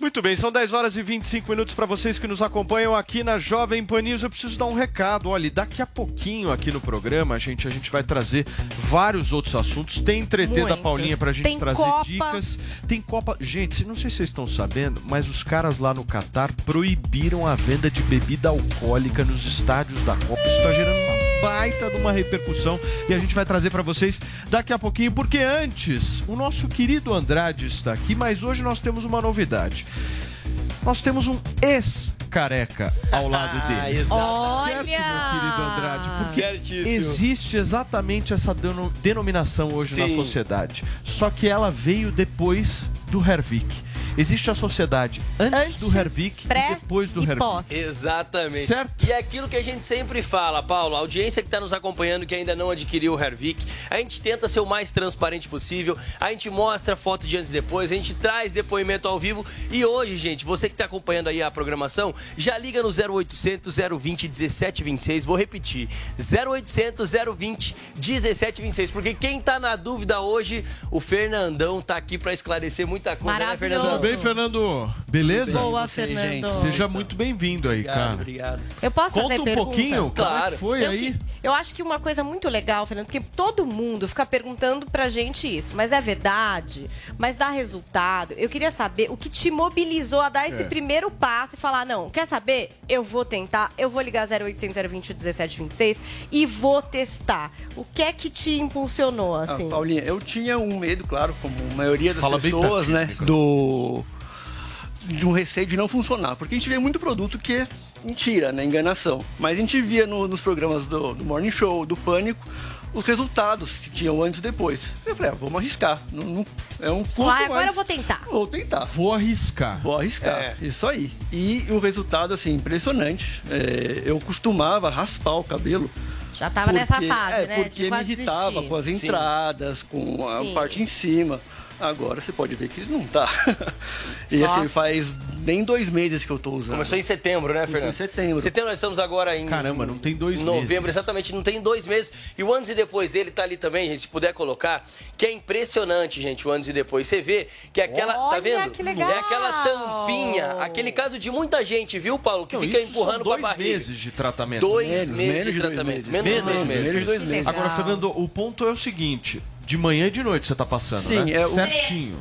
Speaker 5: Muito bem, são 10 horas e 25 minutos para vocês que nos acompanham aqui na Jovem Pan News. Eu preciso dar um recado. Olha, daqui a pouquinho aqui no programa, gente, a gente vai trazer vários outros assuntos. Tem entretê da. Paulinha pra gente
Speaker 6: Tem
Speaker 5: trazer
Speaker 6: Copa.
Speaker 5: dicas. Tem Copa. Gente, não sei se vocês estão sabendo, mas os caras lá no Catar proibiram a venda de bebida alcoólica nos estádios da Copa. Isso tá gerando baita de uma repercussão e a gente vai trazer para vocês daqui a pouquinho, porque antes o nosso querido Andrade está aqui, mas hoje nós temos uma novidade. Nós temos um ex-careca ao lado [LAUGHS] dele.
Speaker 12: exato.
Speaker 5: Certo, meu querido Andrade? Porque
Speaker 12: Certíssimo.
Speaker 5: existe exatamente essa deno- denominação hoje na
Speaker 12: Sim.
Speaker 5: sociedade. Só que ela veio depois do Hervik. Existe a sociedade antes,
Speaker 6: Antes,
Speaker 5: do Hervik e depois do
Speaker 6: e
Speaker 5: Hervik.
Speaker 6: pós.
Speaker 12: Exatamente.
Speaker 5: Certo.
Speaker 12: E é aquilo que a gente sempre fala, Paulo, a audiência que está nos acompanhando que ainda não adquiriu o Hervik, a gente tenta ser o mais transparente possível, a gente mostra foto de antes e depois, a gente traz depoimento ao vivo e hoje, gente, você que está acompanhando aí a programação, já liga no 0800 020 1726, vou repetir, 0800 020 1726, porque quem tá na dúvida hoje, o Fernandão tá aqui para esclarecer muita coisa, né. Fernandão?
Speaker 5: Bem, Fernando? Beleza?
Speaker 6: Boa, Fernando.
Speaker 5: Seja muito bem-vindo aí,
Speaker 12: Obrigado,
Speaker 5: cara.
Speaker 12: obrigado.
Speaker 6: Eu posso
Speaker 5: Conta
Speaker 6: fazer
Speaker 5: um
Speaker 6: pergunta?
Speaker 5: pouquinho como é
Speaker 12: Claro.
Speaker 5: que foi
Speaker 6: eu,
Speaker 5: aí.
Speaker 6: que- eu acho que uma coisa muito legal, Fernando, porque todo mundo fica perguntando pra gente isso, mas é verdade? Mas dá resultado? Eu queria saber o que te mobilizou a dar esse
Speaker 5: É.
Speaker 6: primeiro passo e falar: não, quer saber? Eu vou tentar, eu vou ligar 0800 020 1726 e vou testar. O que é que te impulsionou,
Speaker 13: Ah,
Speaker 6: assim?
Speaker 13: Paulinha, eu tinha um medo, claro, como a maioria das
Speaker 5: Fala bem
Speaker 13: pessoas, né? Do. De um receio de não funcionar. Porque a gente vê muito produto que é mentira, né? Enganação. Mas a gente via no- nos programas do, do Morning Show, do Pânico, os resultados que tinham antes e depois. Eu falei, ah, vamos arriscar. Não, não- é um custo,
Speaker 6: Ah, agora eu vou tentar.
Speaker 13: Vou tentar.
Speaker 5: Vou arriscar.
Speaker 13: Vou arriscar. Isso aí. E o resultado, assim, impressionante. É, eu costumava raspar o cabelo.
Speaker 6: Já tava nessa fase,
Speaker 13: é,
Speaker 6: né?
Speaker 13: Porque me irritava
Speaker 6: desistir.
Speaker 13: com as
Speaker 12: Sim.
Speaker 13: entradas, com a
Speaker 6: Sim.
Speaker 13: parte em cima. Agora você pode ver que não tá. [LAUGHS] e assim,
Speaker 6: Nossa.
Speaker 13: faz nem dois meses que eu tô usando.
Speaker 12: Começou em setembro, né,
Speaker 13: Começou
Speaker 12: Fernando?
Speaker 13: em setembro.
Speaker 12: Setembro nós estamos agora em.
Speaker 5: Caramba, não tem dois
Speaker 12: Novembro,
Speaker 5: meses.
Speaker 12: exatamente, não tem dois meses. E o antes e depois dele tá ali também, gente, se puder colocar, que é impressionante, gente, o antes e depois. Você vê que é aquela. tá
Speaker 6: Olha,
Speaker 12: vendo?
Speaker 6: que legal!
Speaker 12: É aquela tampinha, aquele caso de muita gente, viu, Paulo? Que
Speaker 5: Não,
Speaker 12: fica empurrando
Speaker 5: são
Speaker 12: com a
Speaker 5: dois
Speaker 12: barriga.
Speaker 5: meses de tratamento.
Speaker 12: Dois
Speaker 13: Menos,
Speaker 12: meses
Speaker 13: menos
Speaker 12: de
Speaker 13: de dois
Speaker 12: tratamento.
Speaker 13: meses.
Speaker 12: Menos de dois
Speaker 13: Menos,
Speaker 12: meses.
Speaker 13: menos de dois meses.
Speaker 5: Agora, Fernando, o ponto é o seguinte: de manhã e de noite você tá passando,
Speaker 13: Sim,
Speaker 5: né?
Speaker 13: é o-
Speaker 5: Certinho.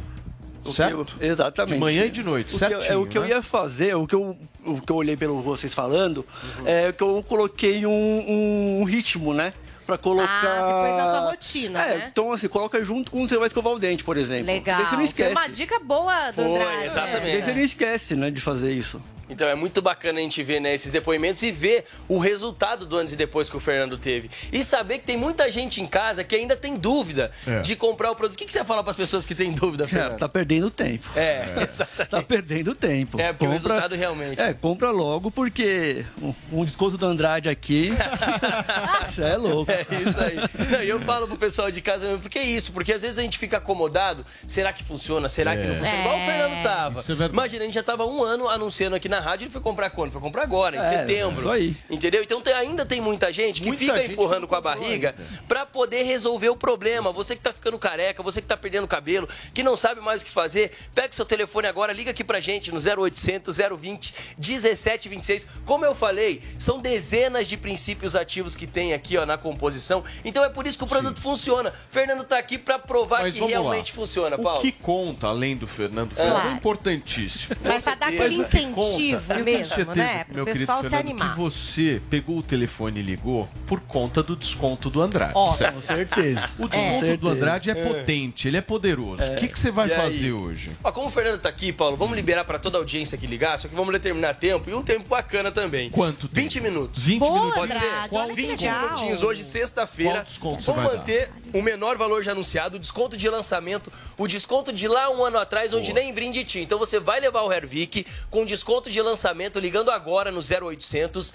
Speaker 13: O que
Speaker 5: certo?
Speaker 13: eu- exatamente.
Speaker 5: De manhã e de noite,
Speaker 13: o que eu-
Speaker 5: certinho,
Speaker 13: é o que eu
Speaker 5: né?
Speaker 13: ia fazer, o que eu, o que eu olhei pelo vocês falando,
Speaker 5: Uhum.
Speaker 13: é que eu coloquei um, um ritmo, né? Pra colocar.
Speaker 6: Ah, você pôs na sua rotina,
Speaker 13: é,
Speaker 6: né?
Speaker 13: Então, assim, coloca junto com você vai escovar o dente, por exemplo.
Speaker 6: Legal.
Speaker 13: Daí você não
Speaker 6: Foi
Speaker 13: esquece.
Speaker 6: uma dica boa do
Speaker 12: Foi,
Speaker 6: Andrade.
Speaker 12: exatamente.
Speaker 13: Daí você não esquece, né, de fazer isso.
Speaker 12: Então é muito bacana a gente ver né, esses depoimentos e ver o resultado do antes e depois que o Fernando teve. E saber que tem muita gente em casa que ainda tem dúvida
Speaker 5: É.
Speaker 12: de comprar o produto. O que, que você fala para as pessoas que têm dúvida,
Speaker 13: É,
Speaker 12: Fernando?
Speaker 13: tá perdendo tempo.
Speaker 12: É, [LAUGHS] exatamente.
Speaker 13: Tá perdendo tempo.
Speaker 12: É, porque o resultado realmente.
Speaker 13: É, compra logo, porque um, um desconto do Andrade aqui. [LAUGHS] Isso é louco.
Speaker 12: É isso aí. Não, E eu falo pro pessoal de casa mesmo, porque é isso, porque às vezes a gente fica acomodado. Será que funciona? Será que não funciona?
Speaker 6: É.
Speaker 12: Igual o Fernando tava.
Speaker 5: Isso é.
Speaker 12: Imagina, a gente já tava um ano anunciando aqui na rádio, ele foi comprar quando? Foi comprar agora, em
Speaker 13: É,
Speaker 12: setembro.
Speaker 13: isso aí.
Speaker 12: Entendeu? Então tem- ainda tem muita gente que
Speaker 5: Muita
Speaker 12: fica
Speaker 5: gente
Speaker 12: empurrando com a barriga pra poder resolver o problema. Você que tá ficando careca, você que tá perdendo cabelo, que não sabe mais o que fazer, pega seu telefone agora, liga aqui pra gente no 0800 020 1726. Como eu falei, são dezenas de princípios ativos que tem aqui ó, na composição. Então é por isso que o produto funciona. Fernando tá aqui pra provar
Speaker 5: Mas
Speaker 12: que
Speaker 5: vamos lá.
Speaker 12: realmente funciona,
Speaker 5: O
Speaker 12: Paulo.
Speaker 5: que conta, além do Fernando
Speaker 12: É.
Speaker 5: Fernando, é
Speaker 12: Claro.
Speaker 5: importantíssimo.
Speaker 6: Mas pra dar aquele
Speaker 5: o
Speaker 6: incentivo
Speaker 5: tenho
Speaker 6: mesmo,
Speaker 5: certeza,
Speaker 6: né? Pro
Speaker 5: meu querido
Speaker 6: pessoal se
Speaker 5: Fernando,
Speaker 6: animar.
Speaker 5: que você pegou o telefone e ligou por conta do desconto do Andrade.
Speaker 6: Ó,
Speaker 5: certo?
Speaker 13: Com certeza.
Speaker 5: O
Speaker 12: É.
Speaker 5: desconto
Speaker 13: Com
Speaker 5: do Andrade é,
Speaker 13: certeza.
Speaker 5: potente, ele é poderoso. O que, que você vai
Speaker 12: E aí?
Speaker 5: fazer hoje?
Speaker 12: Ó, como o Fernando tá aqui, Paulo, vamos liberar pra toda a audiência que ligar, só que vamos determinar tempo e um tempo bacana também.
Speaker 5: Quanto tempo?
Speaker 12: 20 minutos.
Speaker 5: 20
Speaker 6: Boa,
Speaker 5: minutos.
Speaker 12: Pode ser?
Speaker 6: Andrade, que
Speaker 12: 20
Speaker 6: legal.
Speaker 12: minutinhos hoje, sexta-feira.
Speaker 5: Qual
Speaker 12: Vamos
Speaker 5: vai
Speaker 12: manter o menor valor já anunciado, o desconto de lançamento, o desconto de lá um ano atrás, onde nem brinde tinha. Então você vai levar o Hervik com desconto de lançamento ligando agora no 0800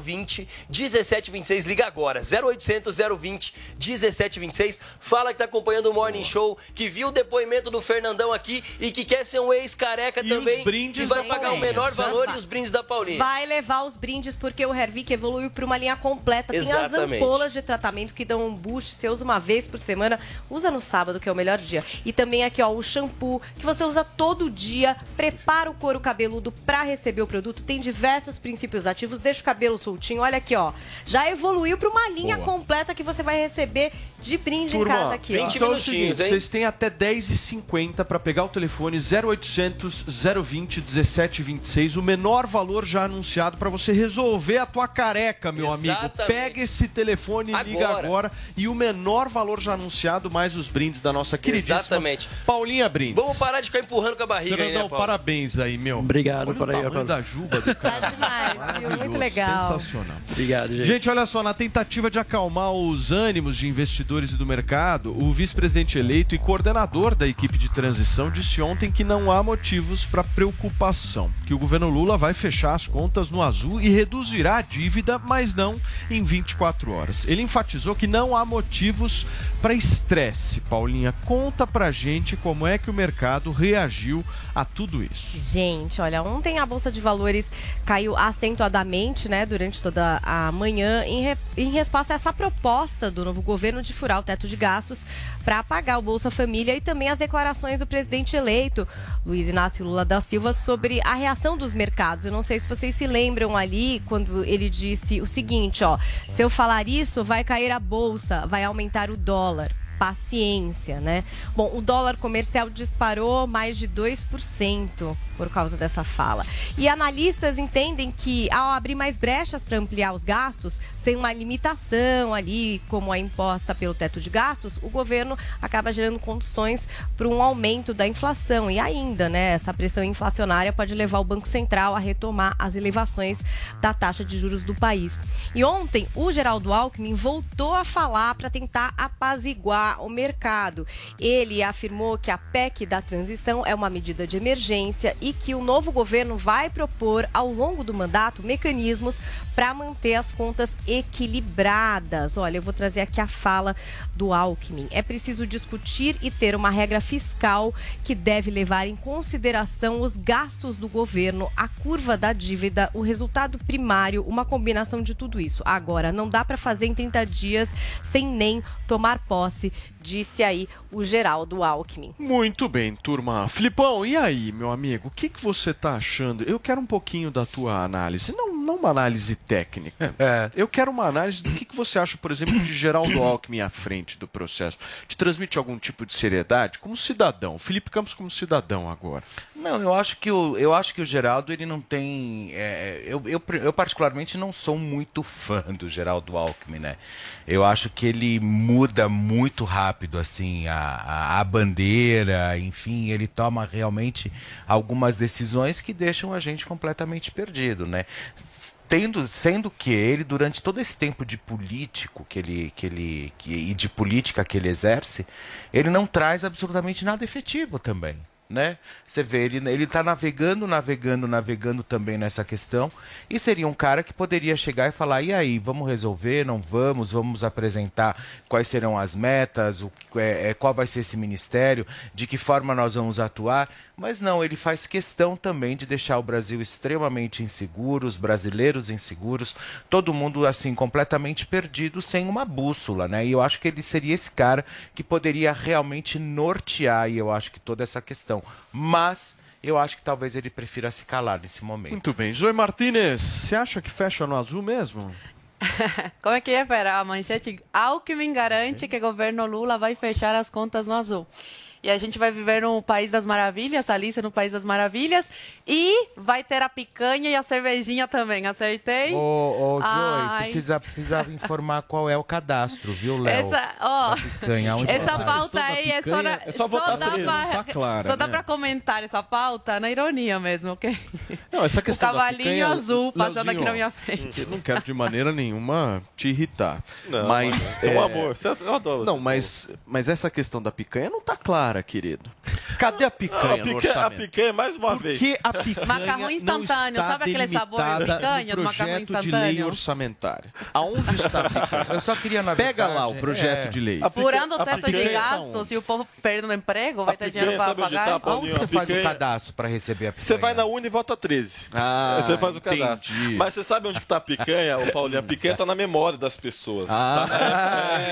Speaker 12: 020 1726. Liga agora, 0800 020 1726. Fala que tá acompanhando o Morning Show, que viu o depoimento do Fernandão aqui e que quer ser um ex-careca também.
Speaker 5: os brindes
Speaker 12: e vai pagar o
Speaker 5: Paulinha,
Speaker 12: menor
Speaker 6: certo?
Speaker 12: valor e os brindes da Paulinha.
Speaker 6: Vai levar os brindes porque o Hervik evoluiu para uma linha completa. Tem as
Speaker 12: Exatamente.
Speaker 6: ampolas de tratamento que dão um boost. Você usa uma vez por semana, usa no sábado, que é o melhor dia. E também aqui, ó, o shampoo que você usa todo dia. Prepara o couro cabeludo para receber o produto. Tem diversos princípios ativos. Deixa o cabelo soltinho. Olha aqui, ó. Já evoluiu para uma linha
Speaker 5: Boa.
Speaker 6: completa que você vai receber de brinde
Speaker 5: Turma,
Speaker 6: em casa aqui, ó.
Speaker 12: 20
Speaker 5: então é o
Speaker 12: minutinhos,
Speaker 5: seguinte,
Speaker 12: hein?
Speaker 5: vocês têm até 10h50 para pegar o telefone 0800 020 1726, o menor valor já anunciado para você resolver a tua careca, meu amigo.
Speaker 12: Exatamente.
Speaker 5: Pega esse telefone e liga
Speaker 12: Agora.
Speaker 5: e o menor valor já anunciado mais os brindes da nossa queridíssima
Speaker 12: Exatamente.
Speaker 5: Paulinha Brindes.
Speaker 12: Vamos parar de ficar empurrando com a barriga aí,
Speaker 5: Fernandão,
Speaker 12: né, Paulo?
Speaker 5: parabéns aí, meu.
Speaker 13: Obrigado
Speaker 5: Olha
Speaker 13: aí,
Speaker 5: tamanho da juba do [LAUGHS] cara.
Speaker 6: Tá demais, viu? Muito legal.
Speaker 5: Sensacional.
Speaker 13: Obrigado, gente.
Speaker 5: Gente, olha só, na tentativa de acalmar os ânimos de investidores e do mercado, o vice-presidente eleito e coordenador da equipe de transição disse ontem que não há motivos para preocupação, que o governo Lula vai fechar as contas no azul e reduzirá a dívida, mas não em 24 horas. Ele enfatizou que não há motivos para estresse. Paulinha, conta pra gente como é que o mercado reagiu a tudo isso.
Speaker 6: Gente, olha, ontem a Bolsa de Valores caiu acentuadamente, né, durante toda a manhã, em, re- em resposta a essa proposta do novo governo de furar o teto de gastos para pagar o Bolsa Família e também as declarações do presidente eleito, Luiz Inácio Lula da Silva, sobre a reação dos mercados. Eu não sei se vocês se lembram ali, quando ele disse o seguinte, ó, se eu falar isso, vai cair a Bolsa, vai aumentar o dólar paciência, né? Bom, o dólar comercial disparou mais de 2% por causa dessa fala. E analistas entendem que ao abrir mais brechas para ampliar os gastos, sem uma limitação ali, como a imposta pelo teto de gastos, o governo acaba gerando condições para um aumento da inflação. E ainda, né, essa pressão inflacionária pode levar o Banco Central a retomar as elevações da taxa de juros do país. E ontem, o Geraldo Alckmin voltou a falar para tentar apaziguar o mercado. Ele afirmou que a PEC da transição é uma medida de emergência e que o novo governo vai propor ao longo do mandato mecanismos para manter as contas equilibradas. Olha, eu vou trazer aqui a fala do Alckmin. É preciso discutir e ter uma regra fiscal que deve levar em consideração os gastos do governo, a curva da dívida, o resultado primário, uma combinação de tudo isso. Agora, não dá para fazer em 30 dias sem nem tomar posse, disse aí o Geraldo Alckmin.
Speaker 5: Muito bem, turma. Filipão, e aí, meu amigo? O que, que você tá achando? Eu quero um pouquinho da tua análise. Não, não uma análise técnica. [LAUGHS] Eu quero uma análise do que, que você acha, por exemplo, de Geraldo Alckmin à frente do processo. Te transmite algum tipo de seriedade? Como cidadão. Felipe Campos como cidadão agora.
Speaker 10: Não, eu acho que o, eu acho que o Geraldo ele não tem. é, eu, eu, eu particularmente não sou muito fã do Geraldo Alckmin, né? Eu acho que ele muda muito rápido assim a, a, a bandeira, enfim, ele toma realmente algumas decisões que deixam a gente completamente perdido, né? Tendo, sendo que ele durante todo esse tempo de político que ele, que ele que, e de política que ele exerce, ele não traz absolutamente nada efetivo também.
Speaker 14: Né? Você vê, ele, ele tá navegando, navegando, navegando também nessa questão. E seria um cara que poderia chegar e falar: e aí, vamos resolver? Não vamos? Vamos apresentar quais serão as metas, o, é, é, qual vai ser esse ministério, de que forma nós vamos atuar. Mas não, ele faz questão também de deixar o Brasil extremamente inseguro, os brasileiros inseguros, todo mundo assim completamente perdido, sem uma bússola, né? E eu acho que ele seria esse cara que poderia realmente nortear, e eu acho que toda essa questão. Mas eu acho que talvez ele prefira se calar nesse momento.
Speaker 5: Muito bem. Zoe Martinez, você acha que fecha no azul mesmo? [LAUGHS]
Speaker 8: Como é que é, Pera? A manchete Alckmin garante que governo Lula vai fechar as contas no azul. E a gente vai viver no País das Maravilhas, Alice no País das Maravilhas. E vai ter a picanha e a cervejinha também. Acertei?
Speaker 14: Ô, ô Zoe, precisa, precisa informar qual é o cadastro, viu, Léo?
Speaker 8: Essa, ó,
Speaker 14: picanha, onde
Speaker 8: essa pauta aí é só, na,
Speaker 5: é só votar
Speaker 8: dá pra,
Speaker 5: tá clara,
Speaker 8: só dá
Speaker 5: né?
Speaker 8: pra comentar essa pauta na ironia mesmo, ok?
Speaker 5: Não, essa
Speaker 8: O
Speaker 5: questão da
Speaker 8: cavalinho
Speaker 5: picanha,
Speaker 8: azul passando aqui na minha frente.
Speaker 5: Eu não quero de maneira nenhuma te irritar.
Speaker 9: Não,
Speaker 5: mas
Speaker 9: é um amor. Você- Eu adoro
Speaker 5: Não, mas, mas essa questão da picanha não tá clara, querido. Cadê a picanha
Speaker 9: a,
Speaker 5: no
Speaker 9: picanha, a
Speaker 5: orçamento?
Speaker 9: picanha, mais uma
Speaker 5: Por
Speaker 9: vez.
Speaker 5: que a picanha
Speaker 8: Macarrão
Speaker 5: não
Speaker 8: instantâneo,
Speaker 5: está
Speaker 8: sabe aquele sabor
Speaker 5: delimitada
Speaker 8: picanha do macarrão
Speaker 5: projeto de lei
Speaker 8: instantâneo?
Speaker 5: orçamentária? Aonde está a [LAUGHS] picanha?
Speaker 14: Eu só queria, na
Speaker 5: Pega
Speaker 14: verdade,
Speaker 5: lá o projeto
Speaker 14: é,
Speaker 5: de lei.
Speaker 8: Furando o teto de gastos e o povo perdendo o emprego, vai ter dinheiro para pagar?
Speaker 9: tá,
Speaker 14: Onde
Speaker 9: Paulinho?
Speaker 14: você faz o cadastro para receber a picanha?
Speaker 9: Você vai na Uni e vota 13.
Speaker 5: Ah,
Speaker 9: você faz o cadastro. Mas você sabe onde que tá a picanha, ô Paulinho? A picanha tá na memória das pessoas.
Speaker 5: Ah,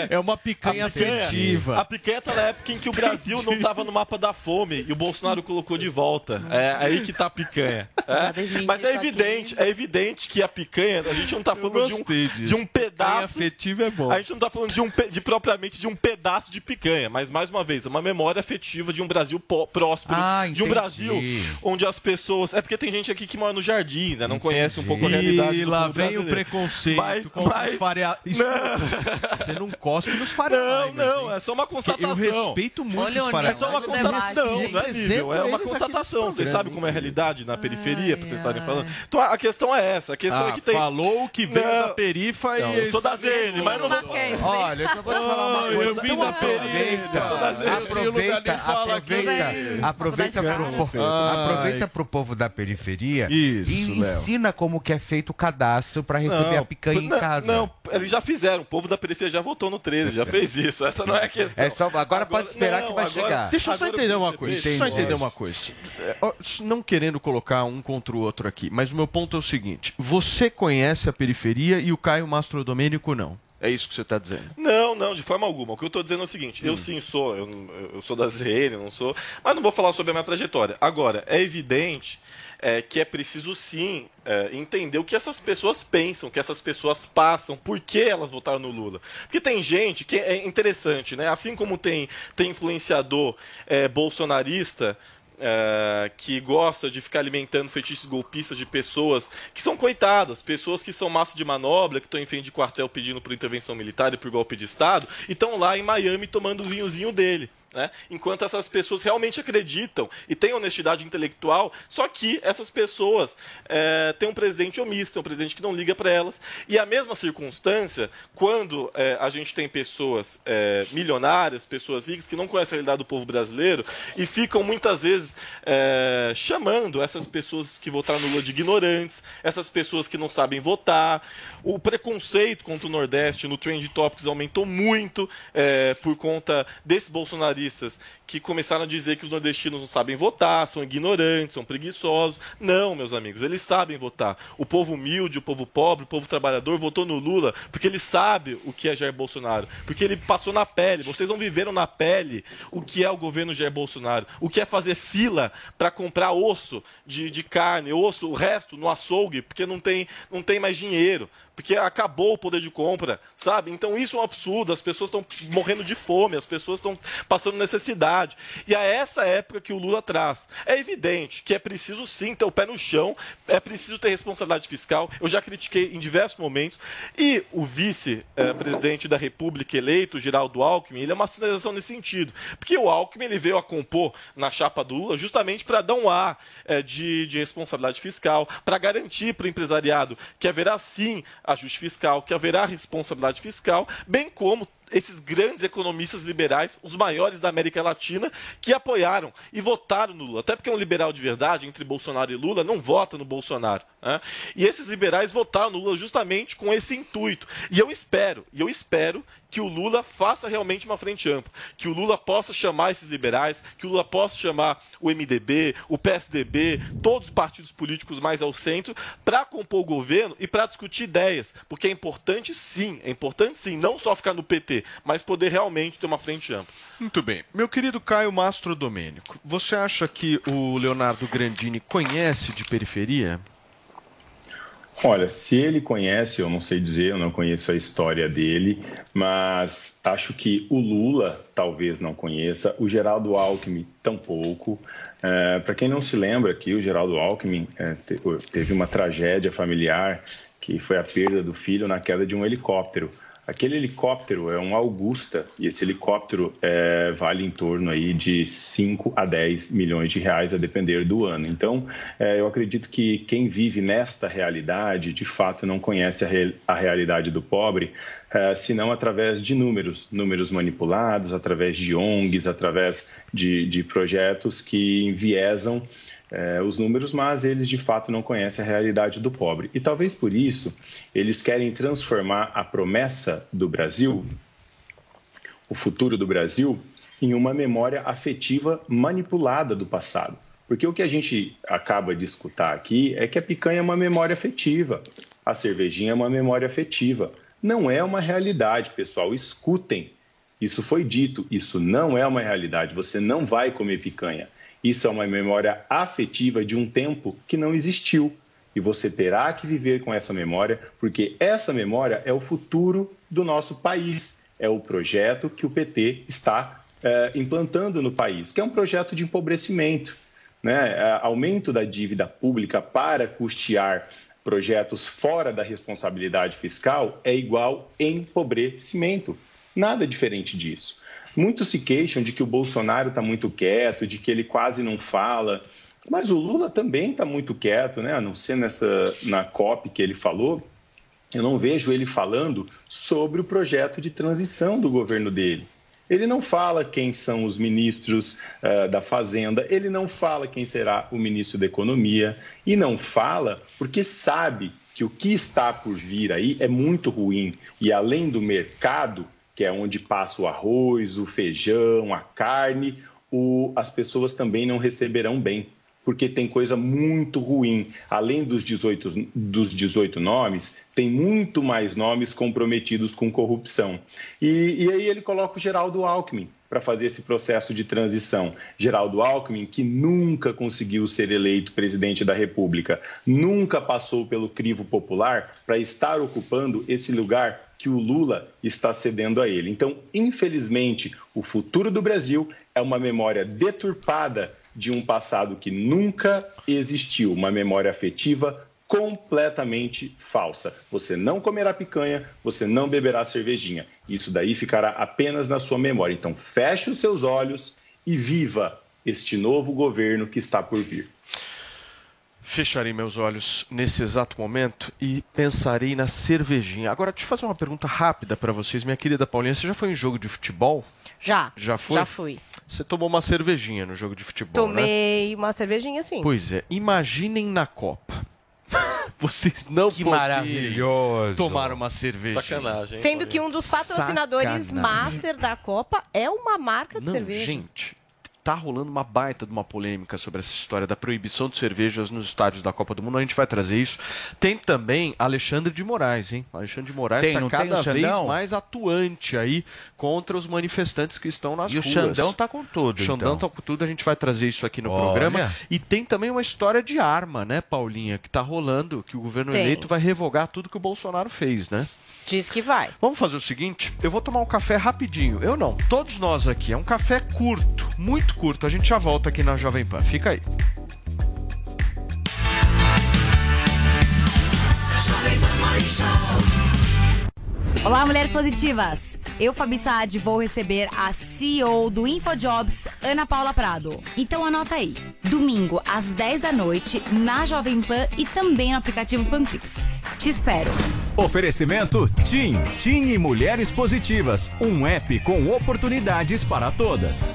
Speaker 5: é uma picanha afetiva.
Speaker 9: A picanha tá na época em que o Brasil não tava no mapa da fome e o Bolsonaro colocou de volta. É aí que tá a picanha. É. Mas é evidente, é evidente que a picanha, a gente não tá falando de um,
Speaker 5: disso.
Speaker 9: de um pedaço.
Speaker 5: afetiva é bom.
Speaker 9: A gente não tá falando de um de propriamente de um pedaço de picanha, mas mais uma vez, é uma memória afetiva de um Brasil próspero,
Speaker 14: Ah,
Speaker 9: de um
Speaker 14: entendi.
Speaker 9: Brasil onde as pessoas, é porque tem gente aqui que mora nos jardins, né? Não conhece um pouco a realidade
Speaker 5: E lá vem o preconceito
Speaker 9: Mas-
Speaker 5: com
Speaker 9: mas-
Speaker 5: faria... Isso- Você não cospe nos
Speaker 9: Não,
Speaker 5: fareais.
Speaker 9: não, é só uma constatação.
Speaker 5: Eu respeito muito
Speaker 8: Olha
Speaker 5: os
Speaker 8: o
Speaker 9: É só uma
Speaker 8: o
Speaker 9: constatação, não é nível, é uma
Speaker 5: eles aqui
Speaker 9: constatação. Vocês sabem como é a realidade na periferia, pra vocês estarem falando? Então a questão é essa, a questão é
Speaker 5: Ah,
Speaker 9: que tem...
Speaker 5: falou que veio
Speaker 9: Não.
Speaker 5: da perifa
Speaker 9: Não,
Speaker 5: e...
Speaker 9: eu sou da ZN, mas não vou...
Speaker 8: Mackenzie.
Speaker 14: Olha, eu só vou te falar uma coisa.
Speaker 5: eu vim da ZN.
Speaker 14: aproveita, aproveita, aproveita, pro,
Speaker 8: de
Speaker 14: po-
Speaker 5: Ai.
Speaker 14: aproveita pro povo da periferia e ensina como que é feito o cadastro para receber a picanha em casa.
Speaker 9: Não, eles já fizeram. O povo da periferia já votou no 13, já fez isso. Essa não é a questão.
Speaker 14: É só- agora pode esperar que vai chegar.
Speaker 5: Deixa eu só
Speaker 9: agora
Speaker 5: entender uma coisa. Deixa eu só entender uma coisa. Não querendo colocar um contra o outro aqui, mas o meu ponto é o seguinte: você conhece a periferia e o Caio Mastro Domênico não. É isso que você está dizendo.
Speaker 9: Não, não, de forma alguma. O que eu estou dizendo é o seguinte: eu sim sou, eu, não- eu sou da ZN, eu não sou, mas não vou falar sobre a minha trajetória. Agora, é evidente é, que é preciso sim é, entender o que essas pessoas pensam, o que essas pessoas passam, por que elas votaram no Lula. Porque tem gente que é interessante, né? Assim como tem, tem influenciador é, bolsonarista. é, que gosta de ficar alimentando fetiches golpistas de pessoas que são coitadas, pessoas que são massa de manobra, que estão em frente de quartel pedindo por intervenção militar e por golpe de Estado, e estão lá em Miami tomando o vinhozinho dele. Né? Enquanto essas pessoas realmente acreditam e têm honestidade intelectual, só que essas pessoas é, têm um presidente omisso, tem um presidente que não liga para elas. E a mesma circunstância, quando é, a gente tem pessoas é, milionárias, pessoas ricas, que não conhecem a realidade do povo brasileiro e ficam muitas vezes é, chamando essas pessoas que votaram no Lula de ignorantes, essas pessoas que não sabem votar. O preconceito contra o Nordeste no Trend Topics aumentou muito é, por conta desses bolsonaristas que começaram a dizer que os nordestinos não sabem votar, são ignorantes, são preguiçosos. Não, meus amigos, eles sabem votar. O povo humilde, o povo pobre, o povo trabalhador votou no Lula porque ele sabe o que é Jair Bolsonaro, porque ele passou na pele. Vocês não viveram na pele o que é o governo Jair Bolsonaro, o que é fazer fila para comprar osso de, de carne, osso, o resto no açougue, porque não tem, não tem mais dinheiro porque acabou o poder de compra, sabe? Então isso é um absurdo, as pessoas estão morrendo de fome, as pessoas estão passando necessidade. E é essa época que o Lula traz. É evidente que é preciso sim ter o pé no chão, é preciso ter responsabilidade fiscal. Eu já critiquei em diversos momentos. E o vice-presidente da República eleito, Geraldo Alckmin, ele é uma sinalização nesse sentido. Porque o Alckmin ele veio a compor na chapa do Lula justamente para dar um ar eh, de, de responsabilidade fiscal, para garantir para o empresariado que haverá sim ajuste fiscal, que haverá responsabilidade fiscal, bem como esses grandes economistas liberais, os maiores da América Latina, que apoiaram e votaram no Lula. Até porque um liberal de verdade, entre Bolsonaro e Lula, não vota no Bolsonaro. Né? E esses liberais votaram no Lula justamente com esse intuito. E eu espero, e eu espero que o Lula faça realmente uma frente ampla, que o Lula possa chamar esses liberais, que o Lula possa chamar o MDB, o PSDB, todos os partidos políticos mais ao centro, para compor o governo e para discutir ideias, porque é importante sim, é importante sim, não só ficar no PT, mas poder realmente ter uma frente ampla.
Speaker 5: Muito bem. Meu querido Caio Mastro Domênico, você acha que o Leonardo Grandini conhece de periferia?
Speaker 11: Olha, se ele conhece, eu não sei dizer, eu não conheço a história dele, mas acho que o Lula talvez não conheça, o Geraldo Alckmin tampouco. É, Para quem não se lembra aqui, o Geraldo Alckmin é, teve uma tragédia familiar que foi a perda do filho na queda de um helicóptero. Aquele helicóptero é um Augusta e esse helicóptero é, vale em torno aí de 5 a 10 milhões de reais a depender do ano. Então, é, eu acredito que quem vive nesta realidade, de fato, não conhece a, re a realidade do pobre, é, senão através de números, números manipulados, através de ONGs, através de, de projetos que enviesam é, os números, mas eles de fato não conhecem a realidade do pobre. E talvez por isso eles querem transformar a promessa do Brasil, o futuro do Brasil, em uma memória afetiva manipulada do passado. Porque o que a gente acaba de escutar aqui é que a picanha é uma memória afetiva, a cervejinha é uma memória afetiva. Não é uma realidade, pessoal. Escutem. Isso foi dito, isso não é uma realidade. Você não vai comer picanha. Isso é uma memória afetiva de um tempo que não existiu. E você terá que viver com essa memória, porque essa memória é o futuro do nosso país. É o projeto que o PT está é, implantando no país, que é um projeto de empobrecimento. Né? É, aumento da dívida pública para custear projetos fora da responsabilidade fiscal é igual empobrecimento. Nada diferente disso. Muitos se queixam de que o Bolsonaro está muito quieto, de que ele quase não fala. Mas o Lula também está muito quieto, né? A não ser nessa, na COP que ele falou, eu não vejo ele falando sobre o projeto de transição do governo dele. Ele não fala quem são os ministros uh, da Fazenda, ele não fala quem será o ministro da Economia, e não fala porque sabe que o que está por vir aí é muito ruim. E além do mercado, que é onde passa o arroz, o feijão, a carne, o, as pessoas também não receberão bem, porque tem coisa muito ruim. Além dos 18, dos 18 nomes, tem muito mais nomes comprometidos com corrupção. E, e aí ele coloca o Geraldo Alckmin para fazer esse processo de transição. Geraldo Alckmin, que nunca conseguiu ser eleito presidente da República, nunca passou pelo crivo popular para estar ocupando esse lugar que o Lula está cedendo a ele. Então, infelizmente, o futuro do Brasil é uma memória deturpada de um passado que nunca existiu, uma memória afetiva completamente falsa. Você não comerá picanha, você não beberá cervejinha. Isso daí ficará apenas na sua memória. Então, feche os seus olhos e viva este novo governo que está por vir.
Speaker 5: Fecharei meus olhos nesse exato momento e pensarei na cervejinha. Agora, deixa eu fazer uma pergunta rápida para vocês. Minha querida Paulinha, você já foi em jogo de futebol?
Speaker 6: Já.
Speaker 5: Já foi?
Speaker 6: Já fui.
Speaker 5: Você tomou uma cervejinha no jogo de futebol,
Speaker 6: Tomei
Speaker 5: né?
Speaker 6: Tomei uma cervejinha, sim.
Speaker 5: Pois é. Imaginem na Copa. Vocês não
Speaker 10: que maravilhoso.
Speaker 5: tomar uma cerveja.
Speaker 9: Sacanagem.
Speaker 6: Sendo que um dos patrocinadores
Speaker 5: Sacanagem.
Speaker 6: master da Copa é uma marca de
Speaker 5: não,
Speaker 6: cerveja.
Speaker 5: Gente, tá rolando uma baita de uma polêmica sobre essa história da proibição de cervejas nos estádios da Copa do Mundo. A gente vai trazer isso. Tem também Alexandre de Moraes, hein? Alexandre de Moraes
Speaker 10: Tem,
Speaker 5: está cada
Speaker 10: o
Speaker 5: vez
Speaker 10: Xandão?
Speaker 5: mais atuante aí contra os manifestantes que estão nas
Speaker 10: E o
Speaker 5: ruas.
Speaker 10: Xandão tá com tudo,
Speaker 5: O Xandão
Speaker 10: então.
Speaker 5: tá com tudo. A gente vai trazer isso aqui no
Speaker 10: Olha.
Speaker 5: programa. E tem também uma história de arma, né, Paulinha? Que tá rolando, que o governo
Speaker 6: Tem.
Speaker 5: eleito vai revogar tudo que o Bolsonaro fez, né?
Speaker 6: Diz que vai.
Speaker 5: Vamos fazer o seguinte, eu vou tomar um café rapidinho. Eu não, todos nós aqui. É um café curto, muito curto. A gente já volta aqui na Jovem Pan. Fica aí.
Speaker 15: Olá, mulheres positivas! Eu, Fabi Saad, vou receber a CEO do InfoJobs, Ana Paula Prado. Então anota aí. Domingo, às 10 da noite, na Jovem Pan e também no aplicativo Panflix. Te espero!
Speaker 3: Oferecimento TIM, TIM e Mulheres Positivas, um app com oportunidades para todas.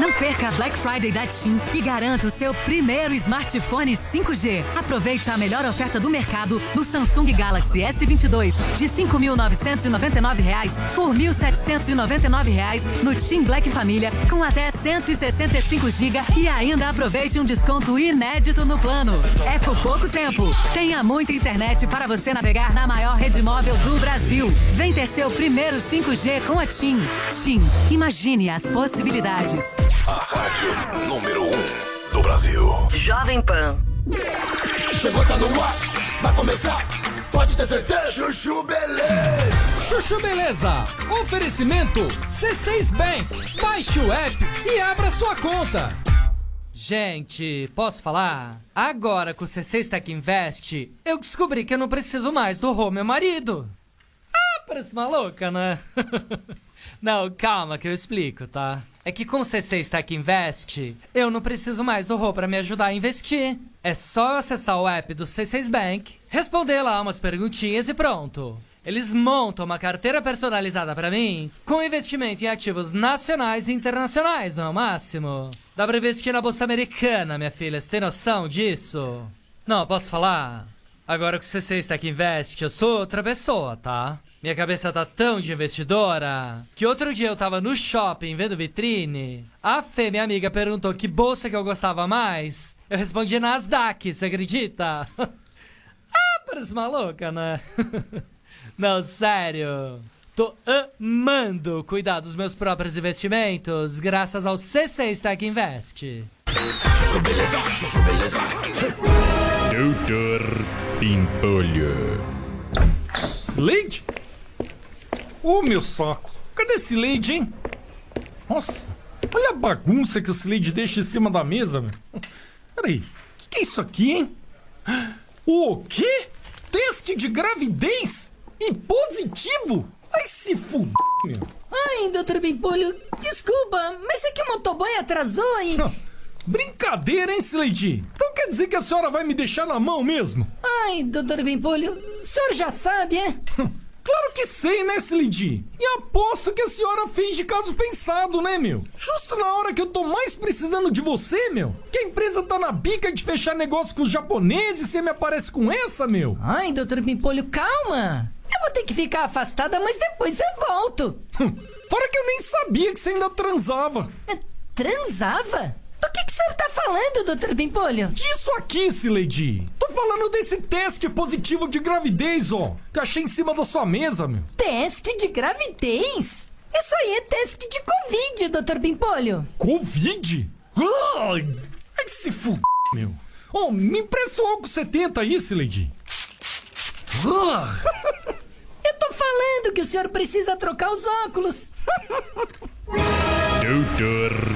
Speaker 16: Não perca a Black Friday da TIM e garanta o seu primeiro smartphone 5G. Aproveite a melhor oferta do mercado no Samsung Galaxy S22 de R$ 5.999 por R$ 1.799 no TIM Black Família com até 165 GB e ainda aproveite um desconto inédito no plano. É por pouco tempo. Tenha muita internet para você navegar na maior rede móvel do Brasil. Vem ter seu primeiro 5G com a TIM. TIM, imagine as possibilidades.
Speaker 17: A rádio número 1 um do Brasil.
Speaker 16: Jovem Pan.
Speaker 17: Chegou, tá no ar, vai começar. Pode ter certeza. Chuchu Beleza.
Speaker 18: Chuchu Beleza. Oferecimento C6 Bank. Baixe o app e abra sua conta. Gente, posso falar? Agora com o C6 Tech Invest, eu descobri que eu não preciso mais do Rô, meu marido. Ah, parece maluca, né? [LAUGHS] não, calma que eu explico, tá? É que com o C6 Tech Invest, eu não preciso mais do Rô para me ajudar a investir. É só eu acessar o app do C6 Bank, responder lá umas perguntinhas e pronto. Eles montam uma carteira personalizada para mim, com investimento em ativos nacionais e internacionais, não é o máximo? Dá pra investir na bolsa americana, minha filha, você tem noção disso? Não, posso falar? Agora com o C6 Tech Invest, eu sou outra pessoa, tá? Minha cabeça tá tão de investidora que outro dia eu tava no shopping vendo vitrine. A Fê, minha amiga, perguntou que bolsa que eu gostava mais. Eu respondi Nasdaq, você acredita? [LAUGHS] ah, parece maluca, né? [LAUGHS] Não, sério. Tô amando cuidar dos meus próprios investimentos graças ao C6 Tech Invest.
Speaker 19: Doutor Pimpolho.
Speaker 18: Slade? Ô, meu saco. Cadê esse Slade, hein? Nossa, olha a bagunça que esse Slade deixa em cima da mesa, meu. Peraí, o que, que é isso aqui, hein? O quê? Teste de gravidez? E positivo? Ai, se fuder, meu.
Speaker 20: Ai, doutor Bimpolho, desculpa, mas é que o motoboy atrasou e...
Speaker 18: Brincadeira, hein, Slade? Então quer dizer que a senhora vai me deixar na mão mesmo?
Speaker 20: Ai, doutor Bimpolho, o senhor já sabe, é? [LAUGHS]
Speaker 18: Claro que sei, né, Slade? E aposto que a senhora fez de caso pensado, né, meu? Justo na hora que eu tô mais precisando de você, meu. Que a empresa tá na bica de fechar negócio com os japoneses e você me aparece com essa, meu.
Speaker 20: Ai, doutor Pimpolho, calma. Eu vou ter que ficar afastada, mas depois eu volto.
Speaker 18: Fora que eu nem sabia que você ainda transava.
Speaker 20: Transava? Do que, que o senhor tá falando, doutor Pimpolho?
Speaker 18: Disso aqui, Sileidi. Tô falando desse teste positivo de gravidez, ó. Que eu achei em cima da sua mesa, meu.
Speaker 20: Teste de gravidez? Isso aí é teste de Covid, doutor Pimpolho.
Speaker 18: Covid? Ai, ai se f... meu. Ó, oh, me empresta o álcool 70 aí, Sileidi. [LAUGHS]
Speaker 20: Eu tô falando que o senhor precisa trocar os óculos. [LAUGHS]
Speaker 19: Doutor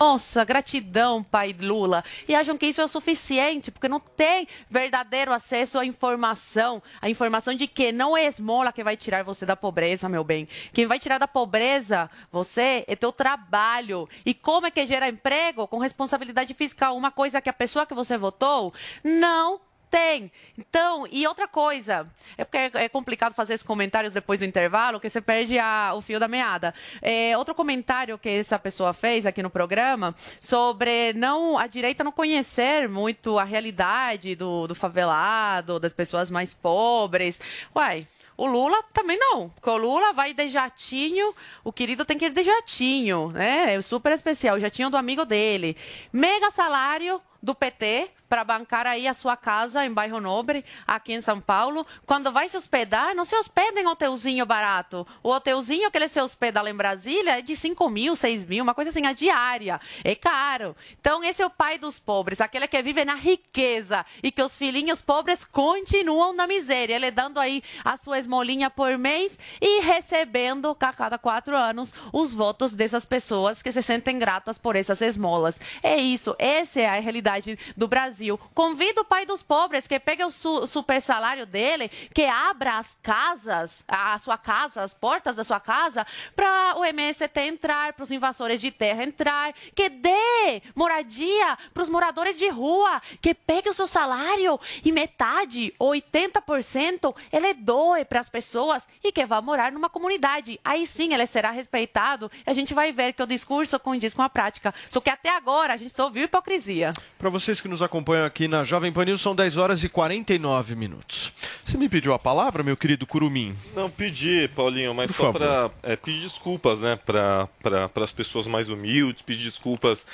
Speaker 8: Nossa, gratidão, pai Lula. E acham que isso é o suficiente, porque não tem verdadeiro acesso à informação. A informação de que não é esmola que vai tirar você da pobreza, meu bem. Quem vai tirar da pobreza você é teu trabalho. E como é que gera emprego? Com responsabilidade fiscal. Uma coisa que a pessoa que você votou não tem. Então, e outra coisa, é porque é complicado fazer esses comentários depois do intervalo, que você perde a, o fio da meada. É, outro comentário que essa pessoa fez aqui no programa sobre não a direita não conhecer muito a realidade do, do favelado, das pessoas mais pobres. Uai, o Lula também não, porque o Lula vai de jatinho, o querido tem que ir de jatinho, né? É super especial, o jatinho do amigo dele. Mega salário do PT, para bancar aí a sua casa em bairro Nobre, aqui em São Paulo. Quando vai se hospedar, não se hospeda em hotelzinho barato. O hotelzinho que ele se hospeda lá em Brasília é de 5 mil, 6 mil, uma coisa assim, a diária. É caro. Então, esse é o pai dos pobres, aquele que vive na riqueza e que os filhinhos pobres continuam na miséria. Ele dando aí a sua esmolinha por mês e recebendo a cada quatro anos os votos dessas pessoas que se sentem gratas por essas esmolas. É isso, essa é a realidade do Brasil. Convido o pai dos pobres que pegue o su super salário dele, que abra as casas, a sua casa, as portas da sua casa, para o MST entrar, para os invasores de terra entrar, que dê moradia para os moradores de rua, que pegue o seu salário e metade, 80%, ele doe para as pessoas e que vá morar numa comunidade. Aí sim ele será respeitado e a gente vai ver que o discurso condiz com a prática. Só que até agora a gente só ouviu hipocrisia.
Speaker 5: Para vocês que nos acompanham aqui na Jovem Pan News, são 10 horas e 49 minutos. Você me pediu a palavra, meu querido Curumim?
Speaker 9: Não, pedi, Paulinho, mas
Speaker 5: Por
Speaker 9: só para é, pedir desculpas, né, para as pessoas mais humildes, pedir desculpas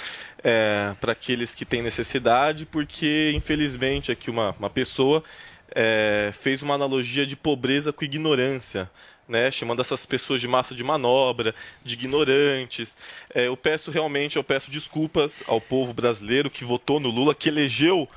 Speaker 9: é, para aqueles que têm necessidade, porque infelizmente aqui uma, uma pessoa é, fez uma analogia de pobreza com ignorância. Né, chamando essas pessoas de massa de manobra, de ignorantes. É, eu peço realmente, eu peço desculpas ao povo brasileiro que votou no Lula, que elegeu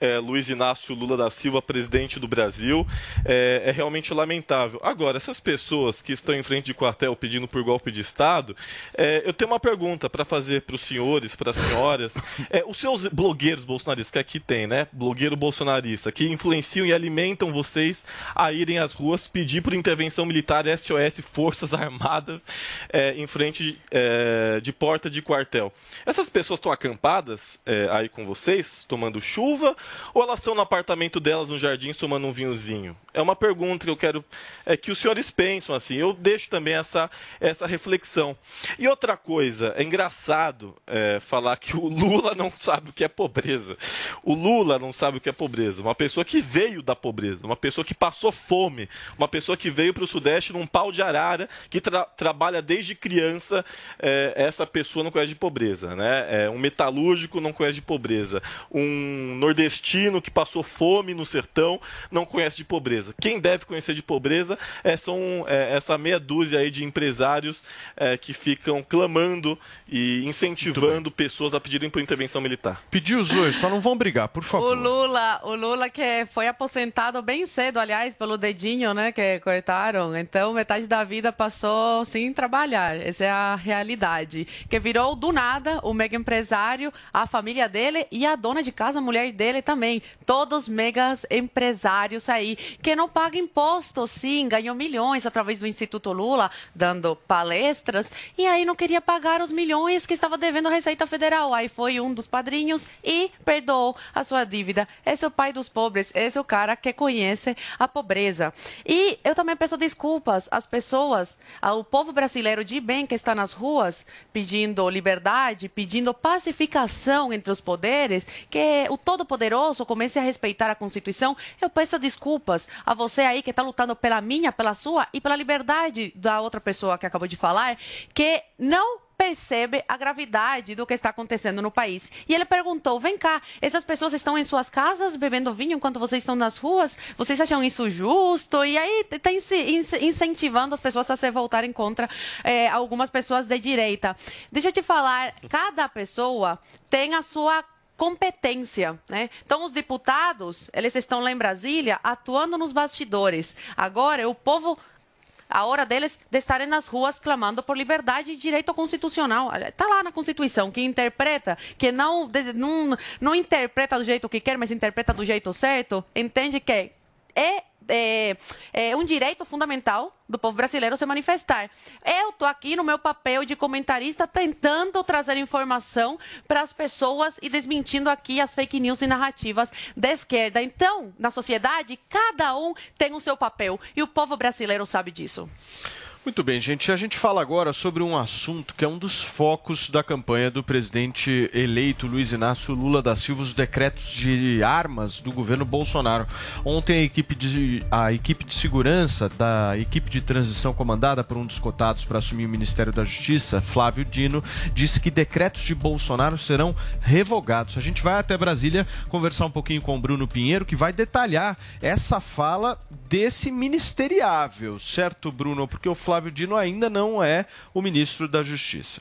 Speaker 9: é, Luiz Inácio Lula da Silva, presidente do Brasil, é, é realmente lamentável. Agora, essas pessoas que estão em frente de quartel pedindo por golpe de Estado, é, eu tenho uma pergunta para fazer para os senhores, para as senhoras. [LAUGHS] É, os seus blogueiros bolsonaristas, que aqui tem, né? Blogueiro bolsonarista, que influenciam e alimentam vocês a irem às ruas pedir por intervenção militar SOS, Forças Armadas, é, em frente é, de porta de quartel. Essas pessoas estão acampadas aí com vocês, tomando chuva, ou elas estão no apartamento delas, no jardim, tomando um vinhozinho? É uma pergunta que eu quero é, que os senhores pensam assim. Eu deixo também essa, essa reflexão. E outra coisa, é engraçado é, falar que o Lula não sabe o que é pobreza. O Lula não sabe o que é pobreza. Uma pessoa que veio da pobreza, uma pessoa que passou fome, uma pessoa que veio para o Sudeste num pau de arara, que tra- trabalha desde criança, é, essa pessoa não conhece de pobreza. Né? É, um metalúrgico não conhece de pobreza. Um nordestino que passou fome no sertão não conhece de pobreza. Quem deve conhecer de pobreza é, são é, essa meia dúzia aí de empresários é, que ficam clamando e incentivando pessoas a pedirem por intervenção militar.
Speaker 5: Pediu os dois, só não vão brigar, por
Speaker 8: O
Speaker 5: favor.
Speaker 8: Lula, o Lula que foi aposentado bem cedo, aliás, pelo dedinho, né, que cortaram. Então, metade da vida passou sem trabalhar. Essa é a realidade. Que virou do nada o mega empresário, a família dele e a dona de casa, a mulher dele também. Todos megas empresários aí que não pagam imposto, sim, ganhou milhões através do Instituto Lula, dando palestras, e aí não queria pagar os milhões que estava devendo à Receita Federal. Aí foi um dos padrinhos e perdoou a sua dívida. Esse é o pai dos pobres, esse é o cara que conhece a pobreza. E eu também peço desculpas às pessoas, ao povo brasileiro de bem que está nas ruas pedindo liberdade, pedindo pacificação entre os poderes, que o Todo-Poderoso comece a respeitar a Constituição. Eu peço desculpas a você aí que está lutando pela minha, pela sua e pela liberdade da outra pessoa que acabou de falar, que não percebe a gravidade do que está acontecendo no país. E ele perguntou: vem cá, essas pessoas estão em suas casas bebendo vinho enquanto vocês estão nas ruas? Vocês acham isso justo? E aí está incentivando as pessoas a se voltarem contra eh, algumas pessoas de direita. Deixa eu te falar, cada pessoa tem a sua competência, né? Então os deputados, eles estão lá em Brasília atuando nos bastidores. Agora o povo a hora deles de estarem nas ruas clamando por liberdade e direito constitucional. Está lá na Constituição, que interpreta, que não, não, não interpreta do jeito que quer, mas interpreta do jeito certo, entende que é, é, é um direito fundamental do povo brasileiro se manifestar. Eu estou aqui no meu papel de comentarista tentando trazer informação para as pessoas e desmentindo aqui as fake news e narrativas da esquerda. Então, na sociedade, cada um tem o seu papel e o povo brasileiro sabe disso.
Speaker 5: Muito bem, gente. A gente fala agora sobre um assunto que é um dos focos da campanha do presidente eleito Luiz Inácio Lula da Silva, os decretos de armas do governo Bolsonaro. Ontem a equipe de, a equipe de segurança da equipe de transição comandada por um dos cotados para assumir o Ministério da Justiça, Flávio Dino, disse que decretos de Bolsonaro serão revogados. A gente vai até Brasília conversar um pouquinho com o Bruno Pinheiro, que vai detalhar essa fala desse ministeriável, certo, Bruno? Porque o Flávio Dino ainda não é o ministro da Justiça.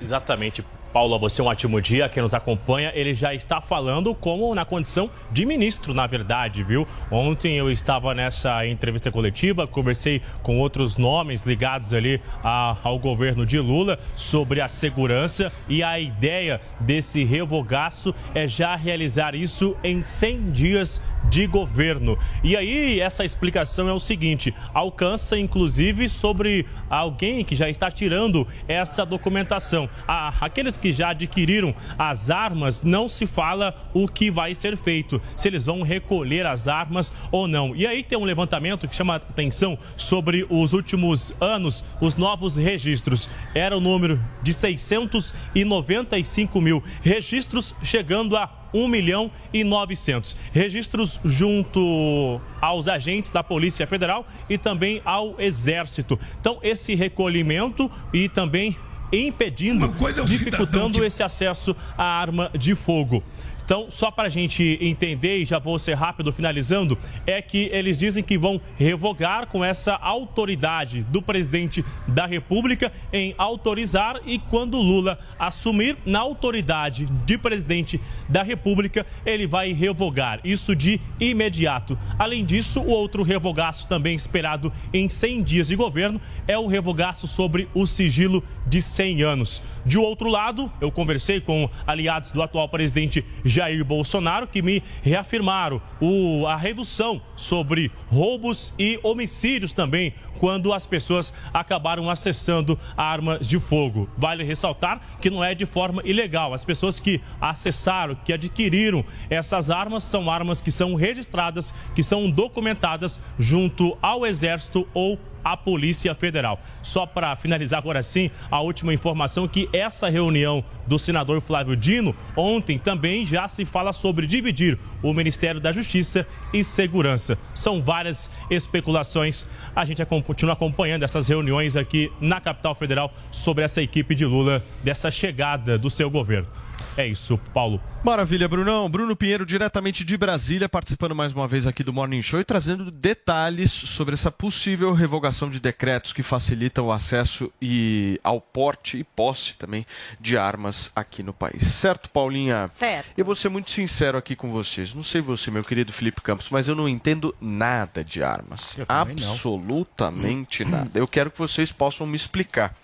Speaker 21: Exatamente. Paulo, você um ótimo dia. Quem nos acompanha, ele já está falando como na condição de ministro, na verdade, viu? Ontem eu estava nessa entrevista coletiva, conversei com outros nomes ligados ali a, ao governo de Lula sobre a segurança e a ideia desse revogaço é já realizar isso em 100 dias de governo. E aí, essa explicação é o seguinte: alcança inclusive sobre alguém que já está tirando essa documentação. Ah, aqueles que já adquiriram as armas, não se fala o que vai ser feito, se eles vão recolher as armas ou não. E aí tem um levantamento que chama atenção sobre os últimos anos, os novos registros. Era o número de 695 mil registros, chegando a 1 milhão e 900. Registros junto aos agentes da Polícia Federal e também ao Exército. Então, esse recolhimento e também impedindo, dificultando esse acesso à arma de fogo. Então, só para a gente entender, e já vou ser rápido finalizando, é que eles dizem que vão revogar com essa autoridade do presidente da República em autorizar e quando Lula assumir na autoridade de presidente da República, ele vai revogar. Isso de imediato. Além disso, o outro revogaço também esperado em 100 dias de governo é o revogaço sobre o sigilo de 100 anos. De outro lado, eu conversei com aliados do atual presidente Jair Bolsonaro que me reafirmaram o, a redução sobre roubos e homicídios também quando as pessoas acabaram acessando armas de fogo. Vale ressaltar que não é de forma ilegal. As pessoas que acessaram, que adquiriram essas armas, são armas que são registradas, que são documentadas junto ao Exército ou à Polícia Federal. Só para finalizar agora sim, a última informação que essa reunião do senador Flávio Dino ontem também já se fala sobre dividir o Ministério da Justiça e Segurança. São várias especulações. A gente continua acompanhando essas reuniões aqui na capital federal sobre essa equipe de Lula, dessa chegada do seu governo. É isso, Paulo.
Speaker 5: Maravilha, Brunão. Bruno Pinheiro, diretamente de Brasília, participando mais uma vez aqui do Morning Show e trazendo detalhes sobre essa possível revogação de decretos que facilitam o acesso e ao porte e posse também de armas aqui no país. Certo, Paulinha?
Speaker 6: Certo.
Speaker 5: Eu vou ser muito sincero aqui com vocês. Não sei você, meu querido Felipe Campos, mas eu não entendo nada de armas. Absolutamente nada. Eu quero que vocês possam me explicar.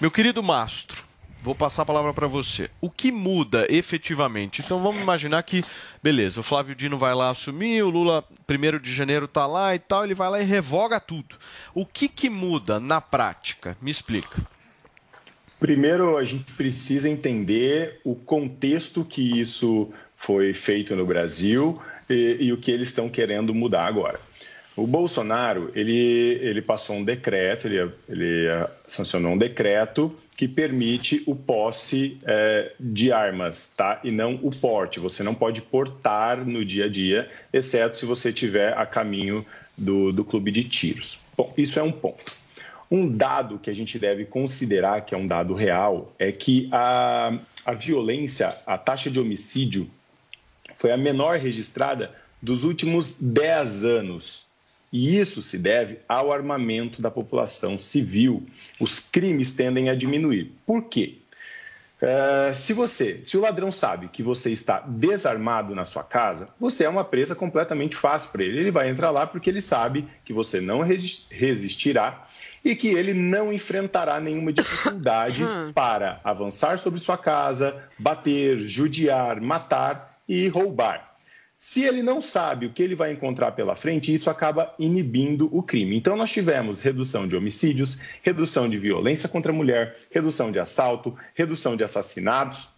Speaker 5: Meu querido Mastro, Vou passar a palavra para você. O que muda efetivamente? Então vamos imaginar que, beleza, o Flávio Dino vai lá assumir, o Lula, primeiro de janeiro, tá lá e tal, ele vai lá e revoga tudo. O que, que muda na prática? Me explica.
Speaker 11: Primeiro, a gente precisa entender o contexto que isso foi feito no Brasil e, e o que eles estão querendo mudar agora. O Bolsonaro, ele, ele passou um decreto, ele, ele sancionou um decreto que permite o posse é, de armas, tá? E não o porte. Você não pode portar no dia a dia, exceto se você estiver a caminho do, do clube de tiros. Bom, isso é um ponto. Um dado que a gente deve considerar, que é um dado real, é que a, a violência, a taxa de homicídio, foi a menor registrada dos últimos 10 anos e isso se deve ao armamento da população civil. Os crimes tendem a diminuir. Por quê? Uh, se você, se o ladrão sabe que você está desarmado na sua casa, você é uma presa completamente fácil para ele. Ele vai entrar lá porque ele sabe que você não resistirá e que ele não enfrentará nenhuma dificuldade [COUGHS] para avançar sobre sua casa, bater, judiar, matar e roubar. Se ele não sabe o que ele vai encontrar pela frente, isso acaba inibindo o crime. Então, nós tivemos redução de homicídios, redução de violência contra a mulher, redução de assalto, redução de assassinatos.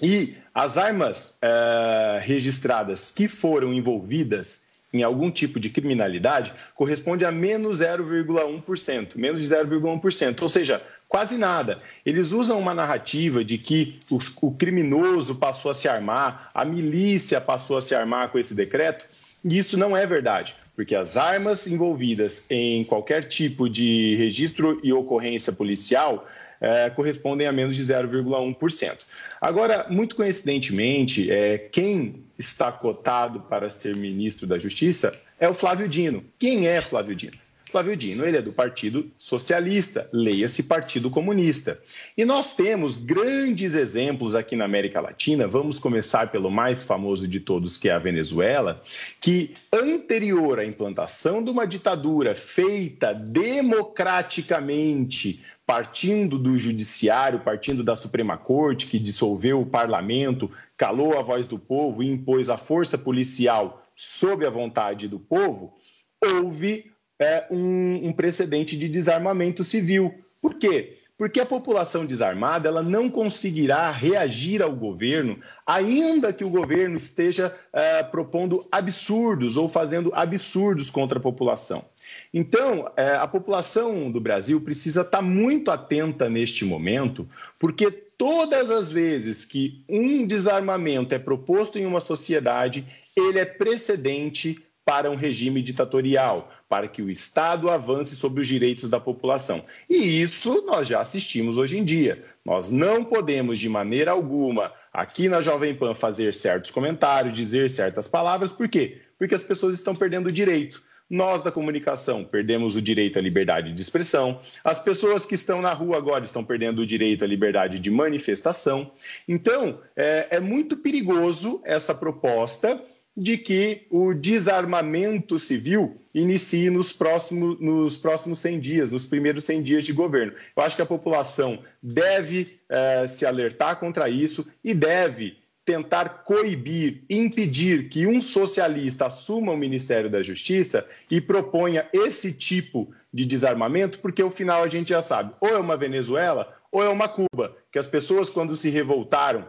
Speaker 11: E as armas uh, registradas que foram envolvidas em algum tipo de criminalidade corresponde a menos 0,1%, menos de 0,1%, ou seja, quase nada. Eles usam uma narrativa de que o, criminoso passou a se armar, a milícia passou a se armar com esse decreto, e isso não é verdade, porque as armas envolvidas em qualquer tipo de registro e ocorrência policial eh, correspondem a menos de 0,1%. Agora, muito coincidentemente, eh, quem está cotado para ser ministro da Justiça é o Flávio Dino. Quem é Flávio Dino? Flávio Dino, ele é do Partido Socialista, leia-se Partido Comunista. E nós temos grandes exemplos aqui na América Latina, vamos começar pelo mais famoso de todos, que é a Venezuela, que anterior à implantação de uma ditadura feita democraticamente, partindo do judiciário, partindo da Suprema Corte, que dissolveu o parlamento, calou a voz do povo e impôs a força policial sob a vontade do povo, houve é, um, um precedente de desarmamento civil. Por quê? Porque a população desarmada ela não conseguirá reagir ao governo, ainda que o governo esteja é, propondo absurdos ou fazendo absurdos contra a população. Então, é, a população do Brasil precisa estar muito atenta neste momento, porque todas as vezes que um desarmamento é proposto em uma sociedade, ele é precedente para um regime ditatorial, para que o Estado avance sobre os direitos da população. E isso nós já assistimos hoje em dia. Nós não podemos, de maneira alguma, aqui na Jovem Pan, fazer certos comentários, dizer certas palavras. Por quê? Porque as pessoas estão perdendo o direito. Nós da comunicação perdemos o direito à liberdade de expressão, as pessoas que estão na rua agora estão perdendo o direito à liberdade de manifestação. Então, é, é muito perigoso essa proposta de que o desarmamento civil inicie nos próximos, nos próximos 100 dias, nos primeiros 100 dias de governo. Eu acho que a população deve eh, se alertar contra isso e deve tentar coibir, impedir que um socialista assuma o Ministério da Justiça e proponha esse tipo de desarmamento, porque o final a gente já sabe, ou é uma Venezuela ou é uma Cuba, que as pessoas quando se revoltaram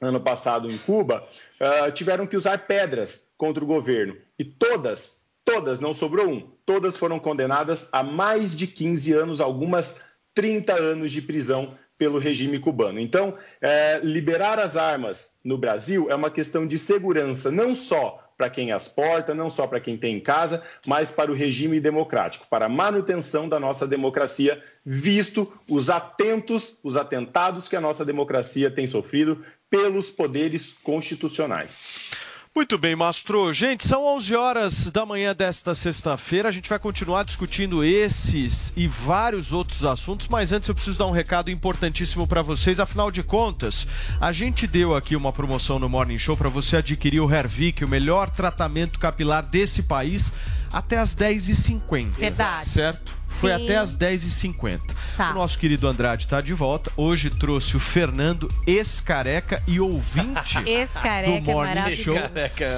Speaker 11: ano passado em Cuba, uh, tiveram que usar pedras contra o governo. E todas, todas, não sobrou um, todas foram condenadas a mais de 15 anos, algumas 30 anos de prisão pelo regime cubano. Então, é, liberar as armas no Brasil é uma questão de segurança, não só para quem as porta, não só para quem tem em casa, mas para o regime democrático, para a manutenção da nossa democracia, visto os atentos, os atentados que a nossa democracia tem sofrido pelos poderes constitucionais.
Speaker 5: Muito bem, Mastro. Gente, são 11 horas da manhã desta sexta-feira. A gente vai continuar discutindo esses e vários outros assuntos, mas antes eu preciso dar um recado importantíssimo para vocês. Afinal de contas, a gente deu aqui uma promoção no Morning Show para você adquirir o Hervik, o melhor tratamento capilar desse país, até as 10h50.
Speaker 6: Verdade.
Speaker 5: Certo? Foi
Speaker 6: Sim.
Speaker 5: até as 10h50.
Speaker 6: Tá.
Speaker 5: O nosso querido Andrade está de volta. Hoje trouxe o Fernando ex-careca e ouvinte [LAUGHS]
Speaker 6: Ex-careca
Speaker 5: do Morning. Show.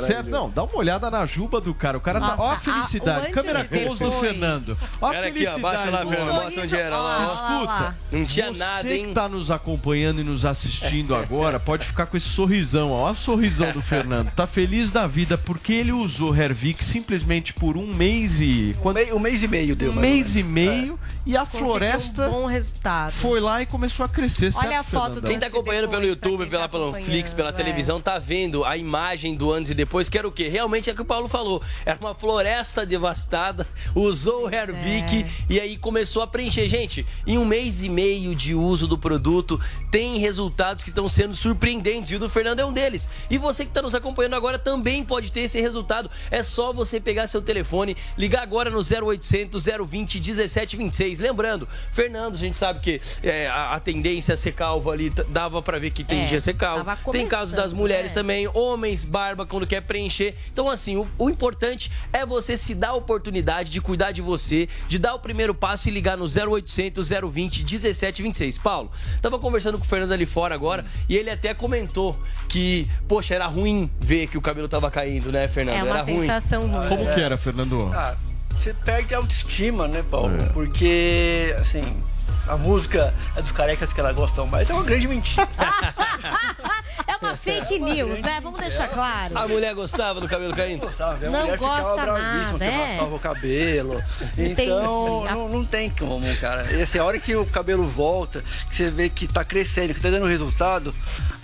Speaker 5: Certo? Não, dá uma olhada na juba do cara. O cara tá.
Speaker 6: Nossa,
Speaker 5: Ó a
Speaker 6: a-
Speaker 5: felicidade.
Speaker 6: o antes
Speaker 5: Câmera close do. Fernando. Ó a
Speaker 12: Olha aqui, ó,
Speaker 5: felicidade.
Speaker 12: lá, Fernando. Mostra onde era lá. ó.
Speaker 5: Escuta,
Speaker 12: Não tinha
Speaker 5: você
Speaker 12: nada,
Speaker 5: que
Speaker 12: hein?
Speaker 5: tá nos acompanhando e nos assistindo agora, pode ficar com esse sorrisão, ó. Olha o sorrisão do Fernando. Tá feliz da vida porque ele usou Hervik simplesmente por um mês e. Quando...
Speaker 13: Um mês e meio deu.
Speaker 5: Um mês e meio e a
Speaker 6: Conseguiu
Speaker 5: floresta
Speaker 6: Um bom resultado.
Speaker 5: foi lá e começou a crescer.
Speaker 6: Olha
Speaker 5: certo,
Speaker 6: a foto
Speaker 5: Fernandão?
Speaker 12: Quem tá acompanhando pelo YouTube, pela
Speaker 6: tá
Speaker 12: Panflix, pela
Speaker 6: acompanhando,
Speaker 12: televisão, tá vendo a imagem do antes e depois, que era o quê? Realmente é o que o Paulo falou. Era uma floresta devastada, usou o Hervik
Speaker 6: É.
Speaker 12: e aí começou a preencher. Gente, em um mês e meio de uso do produto, tem resultados que estão sendo surpreendentes. E o do Fernando é um deles. E você que tá nos acompanhando agora também pode ter esse resultado. É só você pegar seu telefone, ligar agora no 0800 020 1726. Lembrando, Fernando, a gente sabe que é, a, a tendência a ser calvo ali dava pra ver que tendia
Speaker 6: É,
Speaker 12: a ser calvo. Tem casos das mulheres
Speaker 6: né?
Speaker 12: também, homens, barba, quando quer preencher. Então, assim, o, o importante é você se dar a oportunidade de cuidar de você, de dar o primeiro passo e ligar no 0800 020 1726. Paulo, tava conversando com o Fernando ali fora agora e ele até comentou que, poxa, era ruim ver que o cabelo tava caindo, né, Fernando?
Speaker 6: É uma
Speaker 12: era ruim.
Speaker 6: sensação ruim.
Speaker 5: Como que era, Fernando?
Speaker 13: Ah, você perde a autoestima, né, Paulo? Porque, assim, a música é dos carecas que ela gostam mais. É uma grande mentira. [LAUGHS]
Speaker 6: É uma fake fake news, né? Vamos deixar claro.
Speaker 12: A mulher gostava do cabelo caindo?
Speaker 13: Gostava, a
Speaker 6: Não
Speaker 13: mulher ficava
Speaker 6: gosta
Speaker 13: bravíssima,
Speaker 6: nada,
Speaker 13: porque
Speaker 6: é.
Speaker 13: raspava o cabelo.
Speaker 6: Entendi.
Speaker 13: Então, não, não tem como, cara. E assim, a hora que o cabelo volta, que você vê que tá crescendo, que tá dando resultado,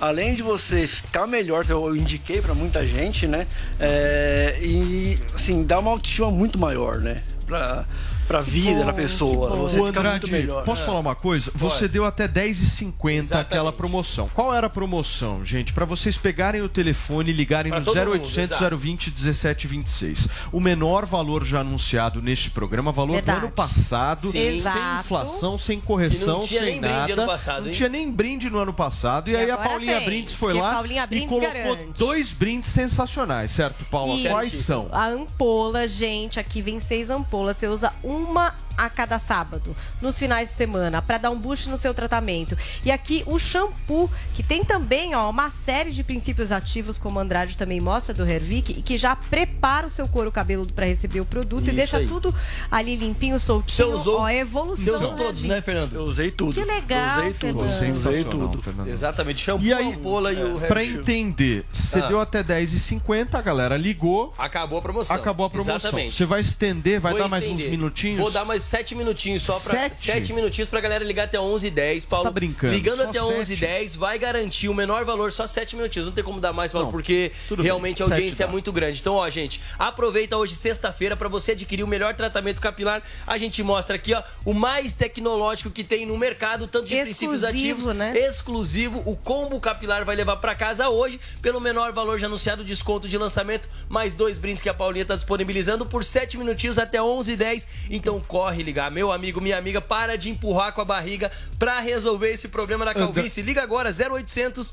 Speaker 13: além de você ficar melhor, eu indiquei pra muita gente, né? É, e, assim, dá uma autoestima muito maior, né? Pra, pra vida da pessoa. Você
Speaker 5: o
Speaker 13: fica
Speaker 5: Andrade,
Speaker 13: muito melhor.
Speaker 5: posso
Speaker 13: É.
Speaker 5: falar uma coisa? Você
Speaker 13: Pode.
Speaker 5: deu até 10,50 aquela promoção. Qual era a promoção, gente? Para vocês pegarem o telefone e ligarem
Speaker 12: Pra
Speaker 5: no
Speaker 12: todo mundo,
Speaker 5: 0800
Speaker 12: exato.
Speaker 5: 020 1726. O menor valor já anunciado neste programa, valor
Speaker 12: Verdade.
Speaker 5: do ano passado,
Speaker 12: Sim.
Speaker 5: sem
Speaker 12: Exato.
Speaker 5: inflação, sem correção,
Speaker 12: E não tinha
Speaker 5: sem
Speaker 12: nem brinde
Speaker 5: nada.
Speaker 12: ano passado,
Speaker 5: não
Speaker 12: hein?
Speaker 5: tinha nem brinde no ano passado. E, aí a Paulinha
Speaker 6: tem,
Speaker 5: Brindes foi lá
Speaker 6: Paulinha
Speaker 5: e
Speaker 6: Brindes
Speaker 5: colocou
Speaker 6: garante.
Speaker 5: dois brindes sensacionais, certo, Paula?
Speaker 6: Isso.
Speaker 5: Quais são?
Speaker 6: A ampola, gente, aqui vem seis ampolas. Você usa uma a cada sábado, nos finais de semana, para dar um boost no seu tratamento. E aqui o shampoo, que tem também ó, uma série de princípios ativos, como o Andrade também mostra do Hervik, e que já prepara o seu couro cabeludo para receber o produto e
Speaker 12: Isso
Speaker 6: deixa
Speaker 12: aí.
Speaker 6: tudo ali limpinho, soltinho.
Speaker 12: Você usou-
Speaker 6: ó, a evolução.
Speaker 12: Você usou
Speaker 6: do
Speaker 12: todos, né, Fernando?
Speaker 13: Eu usei tudo.
Speaker 6: Que legal,
Speaker 13: Usei tudo.
Speaker 6: Fernando.
Speaker 13: Usei tudo.
Speaker 5: Fernando.
Speaker 12: Exatamente. Shampoo,
Speaker 5: E aí,
Speaker 12: ampola e o
Speaker 5: Pra
Speaker 12: hair
Speaker 5: entender, você
Speaker 12: Ah.
Speaker 5: deu até 10,50, a galera ligou.
Speaker 12: Acabou a promoção.
Speaker 5: Acabou a promoção.
Speaker 12: Exatamente.
Speaker 5: Você vai estender, vai
Speaker 12: Vou
Speaker 5: dar mais uns
Speaker 12: estender.
Speaker 5: Minutinhos?
Speaker 12: Vou dar mais sete minutinhos só pra.
Speaker 5: Sete?
Speaker 12: Sete minutinhos pra galera ligar até 11 h 10 Paulo.
Speaker 5: tá brincando?
Speaker 12: Ligando
Speaker 5: Só
Speaker 12: até
Speaker 5: sete?
Speaker 12: 11 h 10 vai garantir o menor valor, só sete minutinhos. Não tem como dar mais, Paulo,
Speaker 5: Não,
Speaker 12: porque
Speaker 5: tudo bem.
Speaker 12: realmente a
Speaker 5: Sete
Speaker 12: audiência é
Speaker 5: dá.
Speaker 12: muito grande. Então, ó, gente, aproveita hoje, sexta-feira, pra você adquirir o melhor tratamento capilar. A gente mostra aqui, ó, o mais tecnológico que tem no mercado, tanto de princípios
Speaker 6: Exclusivo,
Speaker 12: ativos,
Speaker 6: né?
Speaker 12: exclusivo. O combo capilar vai levar pra casa hoje, pelo menor valor já anunciado, desconto de lançamento, mais dois brindes que a Paulinha tá disponibilizando por sete minutinhos até 11 h 10 Então corre ligar. Meu amigo, minha amiga, para de empurrar com a barriga pra resolver esse problema da calvície. Liga agora, 0800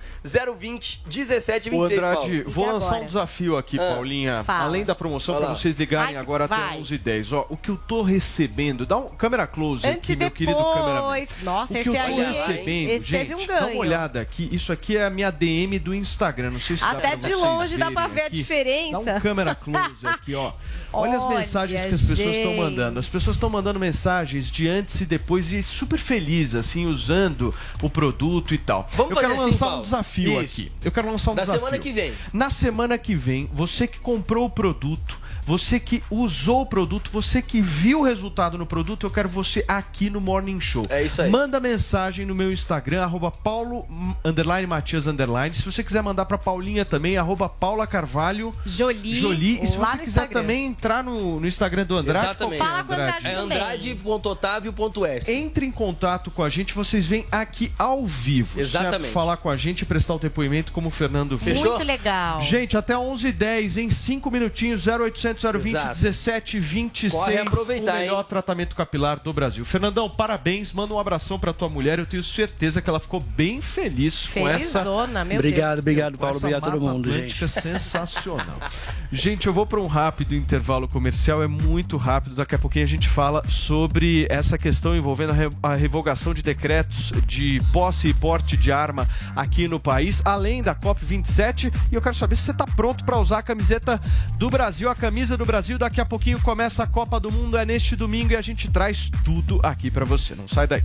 Speaker 12: 020 1726,
Speaker 5: Ô, Andrade,
Speaker 12: Paulo.
Speaker 5: vou lançar
Speaker 6: agora.
Speaker 5: um desafio aqui,
Speaker 12: Ah,
Speaker 5: Paulinha.
Speaker 6: fala.
Speaker 5: Além da promoção,
Speaker 12: lá.
Speaker 5: vocês ligarem
Speaker 6: Vai,
Speaker 5: agora
Speaker 6: vai.
Speaker 5: até 11h10. Ó, o que eu tô recebendo, dá um câmera close
Speaker 6: Antes
Speaker 5: aqui, meu querido
Speaker 6: depois. Nossa,
Speaker 5: o que
Speaker 6: esse
Speaker 5: eu tô
Speaker 6: aí,
Speaker 5: recebendo,
Speaker 6: Esse
Speaker 5: gente,
Speaker 6: teve um
Speaker 5: dá uma olhada aqui. Isso aqui é a minha DM do Instagram. Não sei se
Speaker 6: Até de longe dá pra ver a
Speaker 5: aqui.
Speaker 6: diferença.
Speaker 5: Dá um câmera close aqui, ó. [LAUGHS] Olha, as
Speaker 6: Olha,
Speaker 5: mensagens que as pessoas estão mandando. As pessoas estão mandando mensagens de antes e depois e super felizes, assim, usando o produto e tal.
Speaker 12: Vamos
Speaker 5: eu quero
Speaker 12: assim,
Speaker 5: lançar
Speaker 12: Paulo?
Speaker 5: um desafio
Speaker 12: Isso.
Speaker 5: aqui. Eu quero lançar um
Speaker 12: Da
Speaker 5: desafio.
Speaker 12: semana que vem.
Speaker 5: Na semana que vem, você que comprou o produto, você que usou o produto, você que viu o resultado no produto, eu quero você aqui no Morning Show.
Speaker 12: É isso aí.
Speaker 5: Manda mensagem no meu Instagram, arroba Paulo underline Matias underline. Se você quiser mandar pra Paulinha também, arroba Paula Carvalho
Speaker 6: Jolie,
Speaker 5: Jolie. E se você quiser
Speaker 6: Instagram.
Speaker 5: também entrar no, no Instagram do Andrade,
Speaker 12: Exatamente.
Speaker 5: que
Speaker 6: Fala com o Andrade
Speaker 12: É andrade.otávio.s.
Speaker 5: entre em contato com a gente, vocês vêm aqui ao vivo.
Speaker 12: Exatamente.
Speaker 5: certo? Falar com a gente e prestar o depoimento como o Fernando fez.
Speaker 12: Fechou?
Speaker 6: Muito legal.
Speaker 5: Gente, até 11h10, em 5 minutinhos, 0800 020
Speaker 12: Exato.
Speaker 5: 17 26.
Speaker 12: Corre aproveitar,
Speaker 5: o melhor
Speaker 12: hein?
Speaker 5: tratamento capilar do Brasil. Fernandão, parabéns. Manda um abração pra tua mulher. Eu tenho certeza que ela ficou bem feliz com essa.
Speaker 6: Felizona, meu
Speaker 13: Obrigado,
Speaker 6: Deus.
Speaker 13: obrigado,
Speaker 5: com
Speaker 13: Paulo. Obrigado a todo mundo, gente.
Speaker 5: sensacional. [LAUGHS] gente, eu vou para um rápido intervalo comercial, é muito rápido. Daqui a pouquinho a gente fala sobre essa questão envolvendo a, re- a revogação de decretos de posse e porte de arma aqui no país, além da COP27. E eu quero saber se você está pronto para usar a camiseta do Brasil, a camisa do Brasil. Daqui a pouquinho começa a Copa do Mundo, é neste domingo e a gente traz tudo aqui para você. Não sai daí.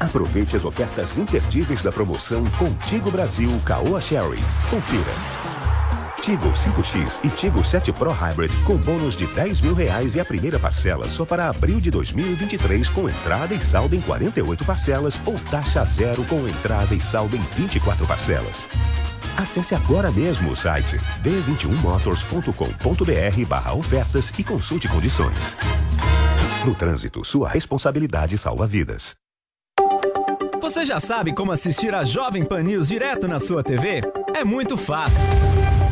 Speaker 22: Aproveite as ofertas imperdíveis da promoção Contigo Brasil Caoa Sherry. Confira. Tigo 5X e Tigo 7 Pro Hybrid com bônus de 10 mil reais e a primeira parcela só para abril de 2023 com entrada e saldo em 48 parcelas ou taxa zero com entrada e saldo em 24 parcelas. Acesse agora mesmo o site d21motors.com.br barra ofertas e consulte condições. No trânsito, sua responsabilidade salva vidas.
Speaker 23: Você já sabe como assistir a Jovem Pan News direto na sua TV? É muito fácil.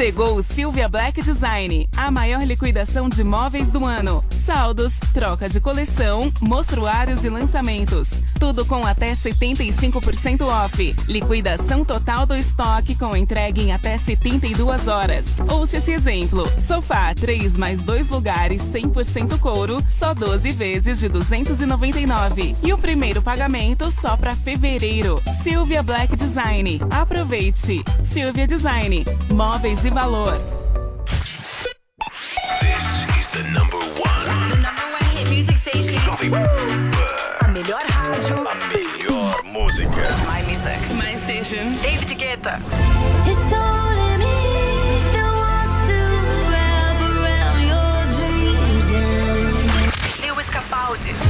Speaker 24: Chegou o Silvia Black Design, a maior liquidação de móveis do ano.
Speaker 25: saldos, troca de coleção, mostruários e lançamentos. Tudo com até 75% off. Liquidação total do estoque com entrega em até 72 horas. Ouça esse exemplo. Sofá 3 mais 2 lugares 100% couro, só 12 vezes de 299. E o primeiro pagamento só para fevereiro. Silvia Black Design. Aproveite. Silvia Design. Móveis de valor.
Speaker 17: This is the number one.
Speaker 26: The number one hit music station.
Speaker 17: Jovem Pan.
Speaker 26: A melhor rádio.
Speaker 17: A melhor música.
Speaker 26: My music. My station. David Guetta.
Speaker 24: It's only me that wants to wrap around your dreams.
Speaker 26: Lewis Capaldi.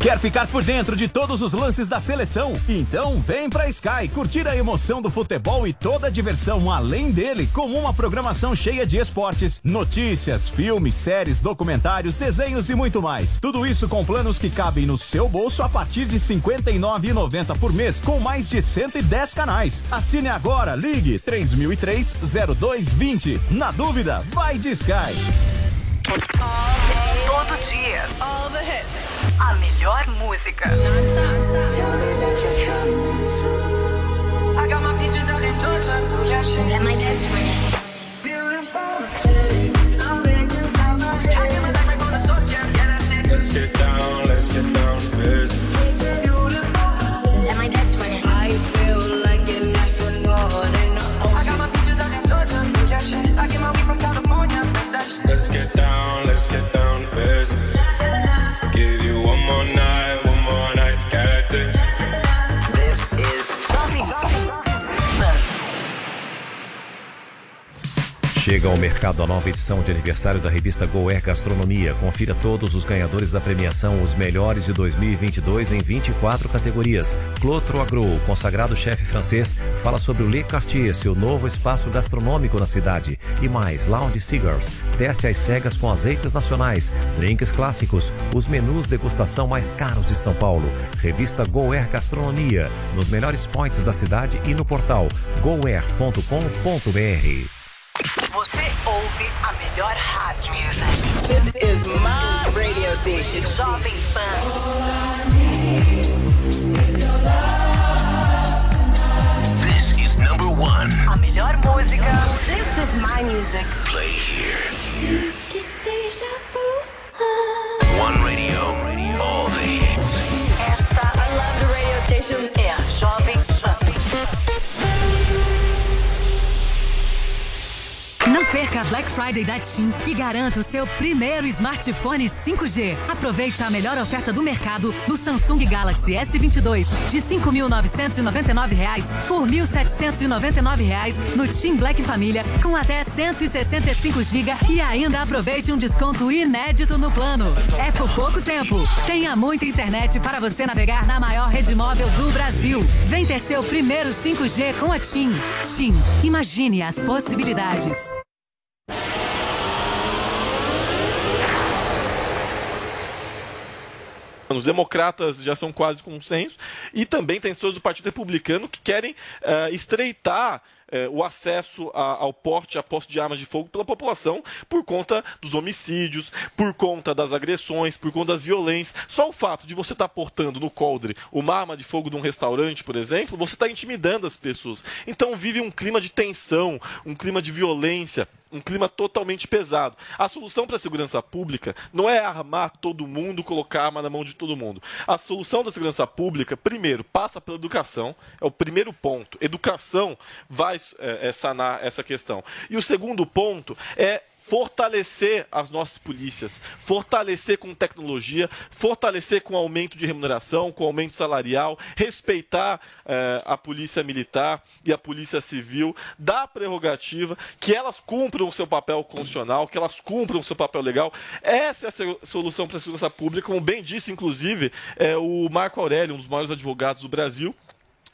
Speaker 27: Quer ficar por dentro de todos os lances da seleção? Então vem pra Sky curtir a emoção do futebol e toda a diversão além dele, com uma programação cheia de esportes, notícias, filmes, séries, documentários, desenhos e muito mais. Tudo isso com planos que cabem no seu bolso a partir de R$ 59,90 por mês, com mais de 110 canais. Assine agora, ligue 3003-0220. Na dúvida, vai de Sky.
Speaker 26: Dia. All the hits. A melhor música.
Speaker 24: I got my peaches out in Georgia. That my best friend.
Speaker 17: Let's
Speaker 28: Chega ao mercado a nova edição de aniversário da revista Goer Gastronomia. Confira todos os ganhadores da premiação, os melhores de 2022 em 24 categorias. Clotro Agro, consagrado chefe francês, fala sobre o Le Cartier, seu novo espaço gastronômico na cidade. E mais, Lounge Cigars, teste às cegas com azeites nacionais, drinks clássicos, os menus degustação mais caros de São Paulo. Revista Goer Gastronomia, nos melhores points da cidade e no portal goer.com.br.
Speaker 26: Você ouve a melhor rádio. This is my radio station. Jovem Pan.
Speaker 17: This is number one.
Speaker 26: A melhor música. This is my music.
Speaker 17: Play here.
Speaker 24: Get deja.
Speaker 17: One radio, all the hits.
Speaker 26: Esta, I love the radio station.
Speaker 16: Perca a Black Friday da TIM e garanta o seu primeiro smartphone 5G. Aproveite a melhor oferta do mercado no Samsung Galaxy S22 de 5.999 reais por 1.799 reais no TIM Black Família com até 165 GB e ainda aproveite um desconto inédito no plano. É por pouco tempo. Tenha muita internet para você navegar na maior rede móvel do Brasil. Vem ter seu primeiro 5G com a TIM. TIM, imagine as possibilidades.
Speaker 9: Os democratas já são quase consenso e também tem pessoas do Partido Republicano que querem eh, estreitar eh, o acesso ao porte, a posse de armas de fogo pela população por conta dos homicídios, por conta das agressões, por conta das violências. Só o fato de você estar portando no coldre uma arma de fogo de um restaurante, por exemplo, você está intimidando as pessoas. Então vive um clima de tensão, um clima de violência um clima totalmente pesado. A solução para a segurança pública não é armar todo mundo, colocar arma na mão de todo mundo. A solução da segurança pública, primeiro, passa pela educação, é o primeiro ponto. Educação vai é, é, sanar essa questão. E o segundo ponto é fortalecer as nossas polícias, fortalecer com tecnologia, fortalecer com aumento de remuneração, com aumento salarial, respeitar eh, a polícia militar e a polícia civil, dar prerrogativa que elas cumpram o seu papel constitucional, que elas cumpram o seu papel legal. Essa é a solução para a segurança pública, como bem disse, inclusive, eh, o Marco Aurélio, um dos maiores advogados do Brasil,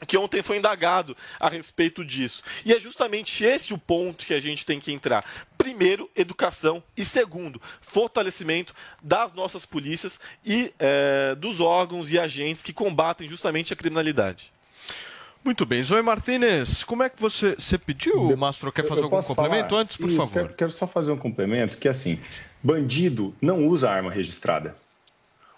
Speaker 9: que ontem foi indagado a respeito disso. E é justamente esse o ponto que a gente tem que entrar. Primeiro, educação. E segundo, fortalecimento das nossas polícias e eh, dos órgãos e agentes que combatem justamente a criminalidade.
Speaker 5: Muito bem. Zoe Martinez, como é que você, você pediu, Mastro? Quer fazer
Speaker 11: Eu
Speaker 5: algum complemento
Speaker 11: falar?
Speaker 5: antes, por
Speaker 11: Isso,
Speaker 5: favor?
Speaker 11: Quero, quero só fazer um complemento, que assim, bandido não usa arma registrada.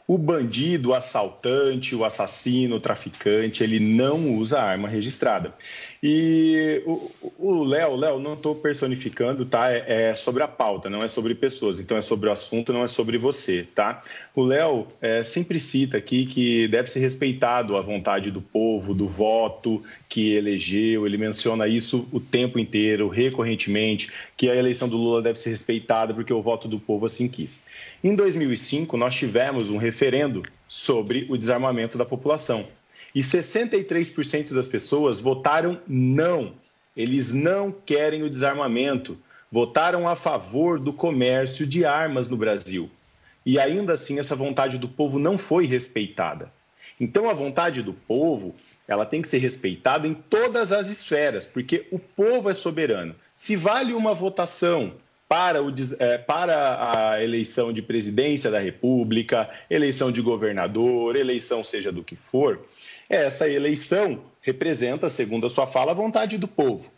Speaker 11: O bandido, o assaltante, o assassino, o traficante, ele não usa arma registrada. E o- Léo, Léo, não estou personificando, tá? É, é sobre a pauta, não é sobre pessoas. Então é sobre o assunto, não é sobre você, tá? O Léo é, sempre cita aqui que deve ser respeitado a vontade do povo, do voto que elegeu. Ele menciona isso o tempo inteiro, recorrentemente, que a eleição do Lula deve ser respeitada porque o voto do povo assim quis. Em 2005, nós tivemos um referendo sobre o desarmamento da população. E 63% das pessoas votaram não. Eles não querem o desarmamento. Votaram a favor do comércio de armas no Brasil. E ainda assim, essa vontade do povo não foi respeitada. Então, a vontade do povo ela tem que ser respeitada em todas as esferas, porque o povo é soberano. Se vale uma votação para, o, eh, para a eleição de presidência da República, eleição de governador, eleição seja do que for, essa eleição representa, segundo a sua fala, a vontade do povo.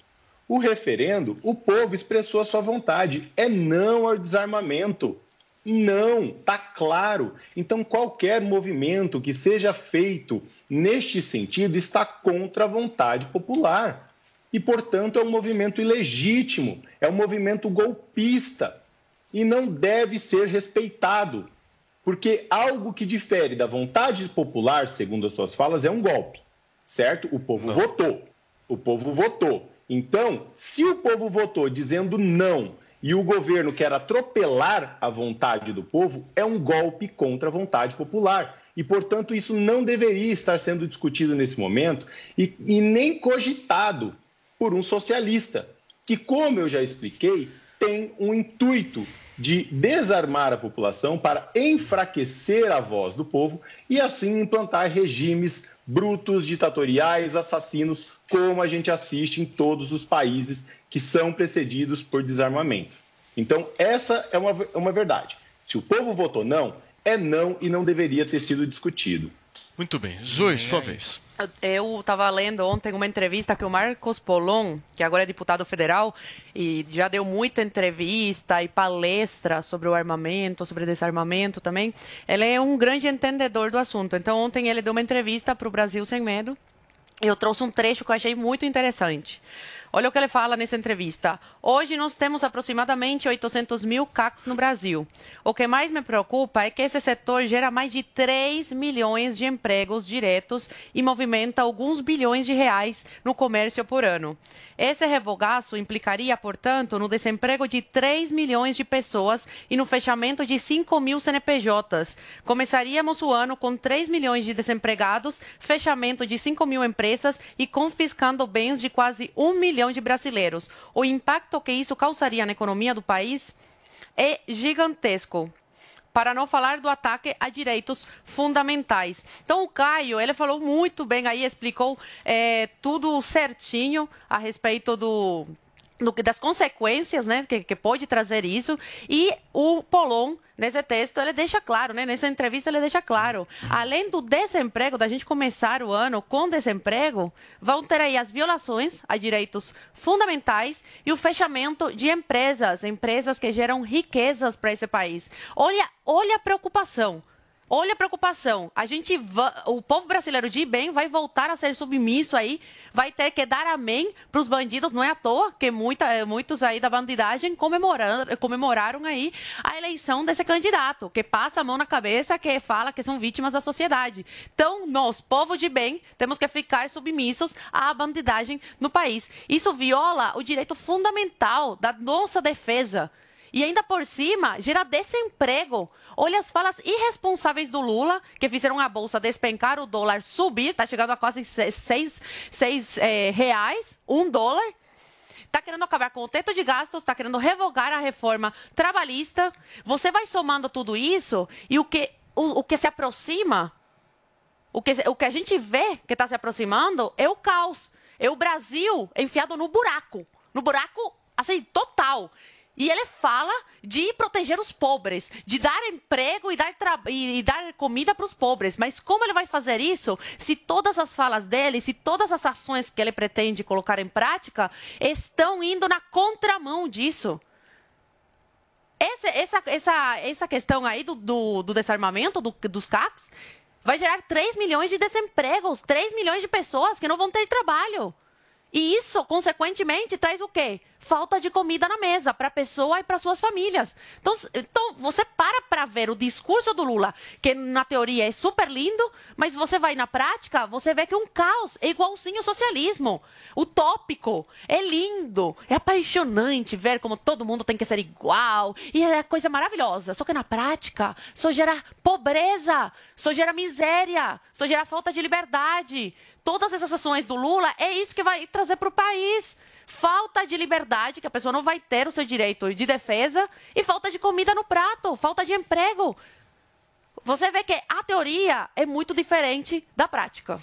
Speaker 11: O referendo, o povo expressou a sua vontade. É não ao desarmamento. Não, tá claro. Então, qualquer movimento que seja feito neste sentido está contra a vontade popular. E, portanto, é um movimento ilegítimo, é um movimento golpista e não deve ser respeitado. Porque algo que difere da vontade popular, segundo as suas falas, é um golpe, certo? O povo votou. O povo votou. Então, se o povo votou dizendo não e o governo quer atropelar a vontade do povo, é um golpe contra a vontade popular. E, portanto, isso não deveria estar sendo discutido nesse momento e, e nem cogitado por um socialista, que, como eu já expliquei, tem um intuito de desarmar a população para enfraquecer a voz do povo e assim implantar regimes brutos, ditatoriais, assassinos, como a gente assiste em todos os países que são precedidos por desarmamento. Então, essa é uma, é uma verdade. Se o povo votou não, é não e não deveria ter sido discutido.
Speaker 5: Muito bem. Zoe, sua vez.
Speaker 8: Eu estava lendo ontem uma entrevista que o Marcos Polon, que agora é deputado federal, e já deu muita entrevista e palestra sobre o armamento, sobre desarmamento também. Ele é um grande entendedor do assunto. Então, ontem ele deu uma entrevista para o Brasil Sem Medo. Eu trouxe um trecho que eu achei muito interessante. Olha o que ele fala nessa entrevista. Hoje nós temos aproximadamente 800 mil CACs no Brasil. O que mais me preocupa é que esse setor gera mais de 3 milhões de empregos diretos e movimenta alguns bilhões de reais no comércio por ano. Esse revogaço implicaria, portanto, no desemprego de 3 milhões de pessoas e no fechamento de 5 mil CNPJs. Começaríamos o ano com 3 milhões de desempregados, fechamento de 5 mil empresas e confiscando bens de quase 1 milhão de brasileiros. O impacto que isso causaria na economia do país é gigantesco para não falar do ataque a direitos fundamentais. Então, o Caio, ele falou muito bem aí, explicou eh, tudo certinho a respeito do, do das consequências, né, que, que pode trazer isso. E o Polon, nesse texto, ele deixa claro, né, nessa entrevista ele deixa claro, além do desemprego, da gente começar o ano com desemprego, vão ter aí as violações a direitos fundamentais e o fechamento de empresas, empresas que geram riquezas para esse país. Olha, olha a preocupação. Olha a preocupação. A gente o povo brasileiro de bem vai voltar a ser submisso aí, vai ter que dar amém para os bandidos. Não é à toa que muita, eh, muitos aí da bandidagem comemoraram, comemoraram aí a eleição desse candidato, que passa a mão na cabeça, que fala que são vítimas da sociedade. Então, nós, povo de bem, temos que ficar submissos à bandidagem no país. Isso viola o direito fundamental da nossa defesa. E ainda por cima, gera desemprego. Olha as falas irresponsáveis do Lula, que fizeram a bolsa despencar, o dólar subir, está chegando a quase se- seis, seis eh, reais, um dólar. Está querendo acabar com o teto de gastos, está querendo revogar a reforma trabalhista. Você vai somando tudo isso e o que, o, o que se aproxima, o que, o que a gente vê que está se aproximando é o caos. É o Brasil enfiado no buraco. No buraco, assim, total. E ele fala de proteger os pobres, de dar emprego e dar, e dar comida para os pobres. Mas como ele vai fazer isso se todas as falas dele, se todas as ações que ele pretende colocar em prática estão indo na contramão disso? Essa, essa, essa, essa questão aí do, do, do desarmamento do- dos CACs vai gerar 3 milhões de desempregos, 3 milhões de pessoas que não vão ter trabalho. E isso, consequentemente, traz o quê? Falta de comida na mesa para a pessoa e para suas famílias. Então, então, você para para ver o discurso do Lula, que na teoria é super lindo, mas você vai na prática, você vê que é um caos, é igualzinho ao socialismo. Utópico, é lindo, é apaixonante ver como todo mundo tem que ser igual, e é coisa maravilhosa. Só que na prática, só gera pobreza, só gera miséria, só gera falta de liberdade. Todas essas ações do Lula é isso que vai trazer para o país. Falta de liberdade, que a pessoa não vai ter o seu direito de defesa, e falta de comida no prato, falta de emprego. Você vê que a teoria é muito diferente da prática.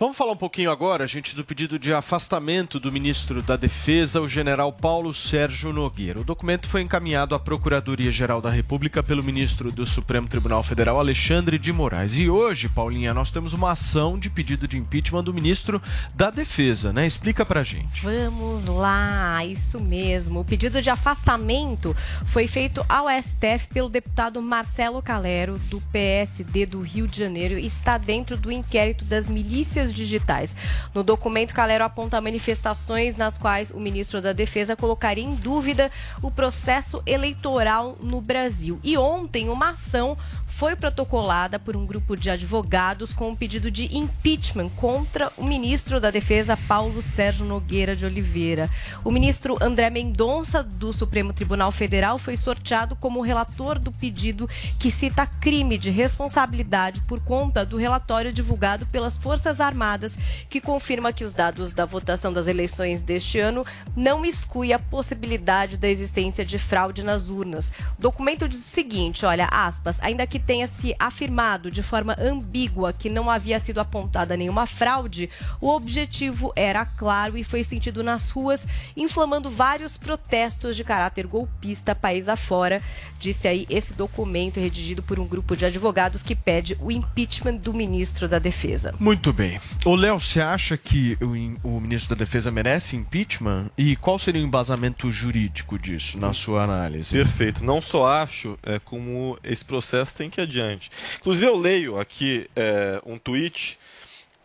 Speaker 5: Vamos falar um pouquinho agora, gente, do pedido de afastamento do ministro da Defesa, o general Paulo Sérgio Nogueira. O documento foi encaminhado à Procuradoria-Geral da República pelo ministro do Supremo Tribunal Federal, Alexandre de Moraes. E hoje, Paulinha, nós temos uma ação de pedido de impeachment do ministro da Defesa, né? Explica pra gente.
Speaker 6: Vamos lá, isso mesmo. O pedido de afastamento foi feito ao STF pelo deputado Marcelo Calero, do PSD do Rio de Janeiro, e está dentro do inquérito das milícias digitais. No documento, Calero aponta manifestações nas quais o ministro da Defesa colocaria em dúvida o processo eleitoral no Brasil. E ontem, uma ação foi protocolada por um grupo de advogados com um pedido de impeachment contra o ministro da Defesa, Paulo Sérgio Nogueira de Oliveira. O ministro André Mendonça, do Supremo Tribunal Federal, foi sorteado como relator do pedido que cita crime de responsabilidade por conta do relatório divulgado pelas Forças Armadas, que confirma que os dados da votação das eleições deste ano não exclui a possibilidade da existência de fraude nas urnas. O documento diz o seguinte, olha, aspas, ainda que tenha se afirmado de forma ambígua que não havia sido apontada nenhuma fraude, o objetivo era claro e foi sentido nas ruas, inflamando vários protestos de caráter golpista país afora, disse aí esse documento redigido por um grupo de advogados que pede o impeachment do ministro da Defesa.
Speaker 5: Muito bem. Ô, Léo, você acha que o, o ministro da Defesa merece impeachment? E qual seria o embasamento jurídico disso, na sua análise?
Speaker 9: Perfeito. Não só acho é, como esse processo tem que ir adiante. Inclusive, eu leio aqui é, um tweet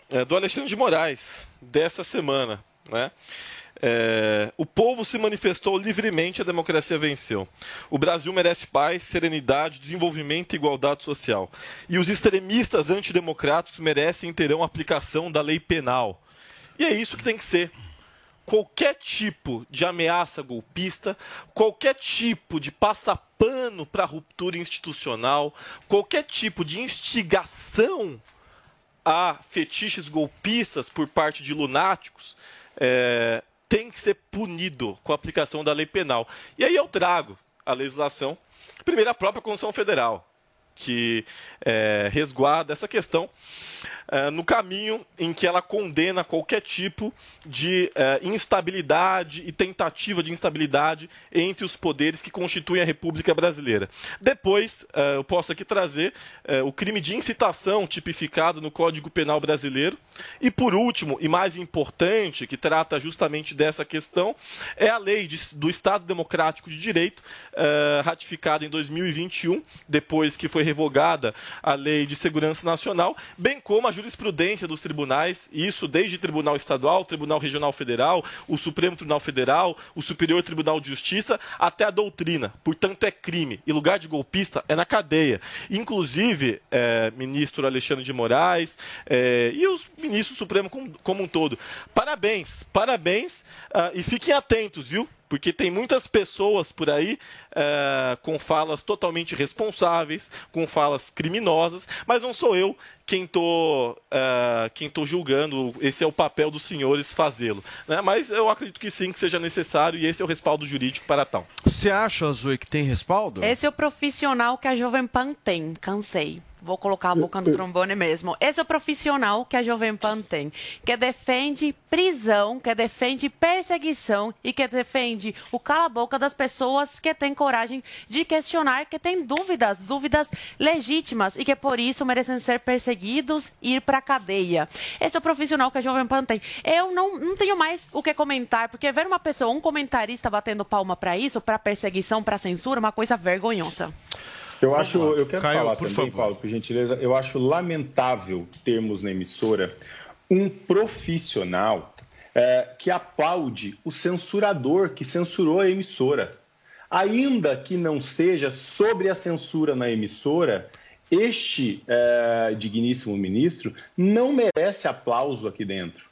Speaker 9: é, do Alexandre de Moraes, dessa semana. Né? É, o povo se manifestou livremente, a democracia venceu. O Brasil merece paz, serenidade, desenvolvimento e igualdade social. E os extremistas antidemocráticos merecem e terão aplicação da lei penal. E é isso que tem que ser qualquer tipo de ameaça golpista, qualquer tipo de passapano para ruptura institucional, qualquer tipo de instigação a fetiches golpistas por parte de lunáticos, é, tem que ser punido com a aplicação da lei penal. E aí eu trago a legislação, primeiro a própria Constituição Federal, que é, resguarda essa questão. eh, no caminho em que ela condena qualquer tipo de eh, instabilidade e tentativa de instabilidade entre os poderes que constituem a República Brasileira. Depois, eh, eu posso aqui trazer eh, o crime de incitação tipificado no Código Penal Brasileiro. E por último, e mais importante, que trata justamente dessa questão, é a lei de- do Estado Democrático de Direito, eh, ratificada em 2021, depois que foi revogada a Lei de Segurança Nacional, bem como a jurisprudência dos tribunais, isso desde Tribunal Estadual, Tribunal Regional Federal, o Supremo Tribunal Federal, o Superior Tribunal de Justiça, até a doutrina. Portanto, é crime. E lugar de golpista é na cadeia. Inclusive, eh, ministro Alexandre de Moraes eh, e os ministros Supremo como, como um todo. Parabéns, parabéns ah, e fiquem atentos, viu? Porque tem muitas pessoas por aí eh, com falas totalmente responsáveis, com falas criminosas, mas não sou eu quem tô, eh, quem tô julgando. Esse é o papel dos senhores fazê-lo. né? Mas eu acredito que sim, que seja necessário e esse é o respaldo jurídico para tal.
Speaker 5: Você acha, Zoe, que tem respaldo?
Speaker 8: Esse é o profissional que a Jovem Pan tem. Cansei. Vou colocar a boca no trombone mesmo. Esse é o profissional que a Jovem Pan tem, que defende prisão, que defende perseguição e que defende o cala-boca das pessoas que têm coragem de questionar, que têm dúvidas, dúvidas legítimas e que por isso merecem ser perseguidos e ir para cadeia. Esse é o profissional que a Jovem Pan tem. Eu não, não tenho mais o que comentar, porque ver uma pessoa, um comentarista batendo palma para isso, para perseguição, para censura, é uma coisa vergonhosa.
Speaker 11: Eu acho, eu quero
Speaker 5: Caio,
Speaker 11: falar também,
Speaker 5: favor.
Speaker 11: Paulo, por gentileza, eu acho lamentável termos na emissora um profissional eh, que aplaude o censurador que censurou a emissora. Ainda que não seja sobre a censura na emissora, este eh, digníssimo ministro não merece aplauso aqui dentro.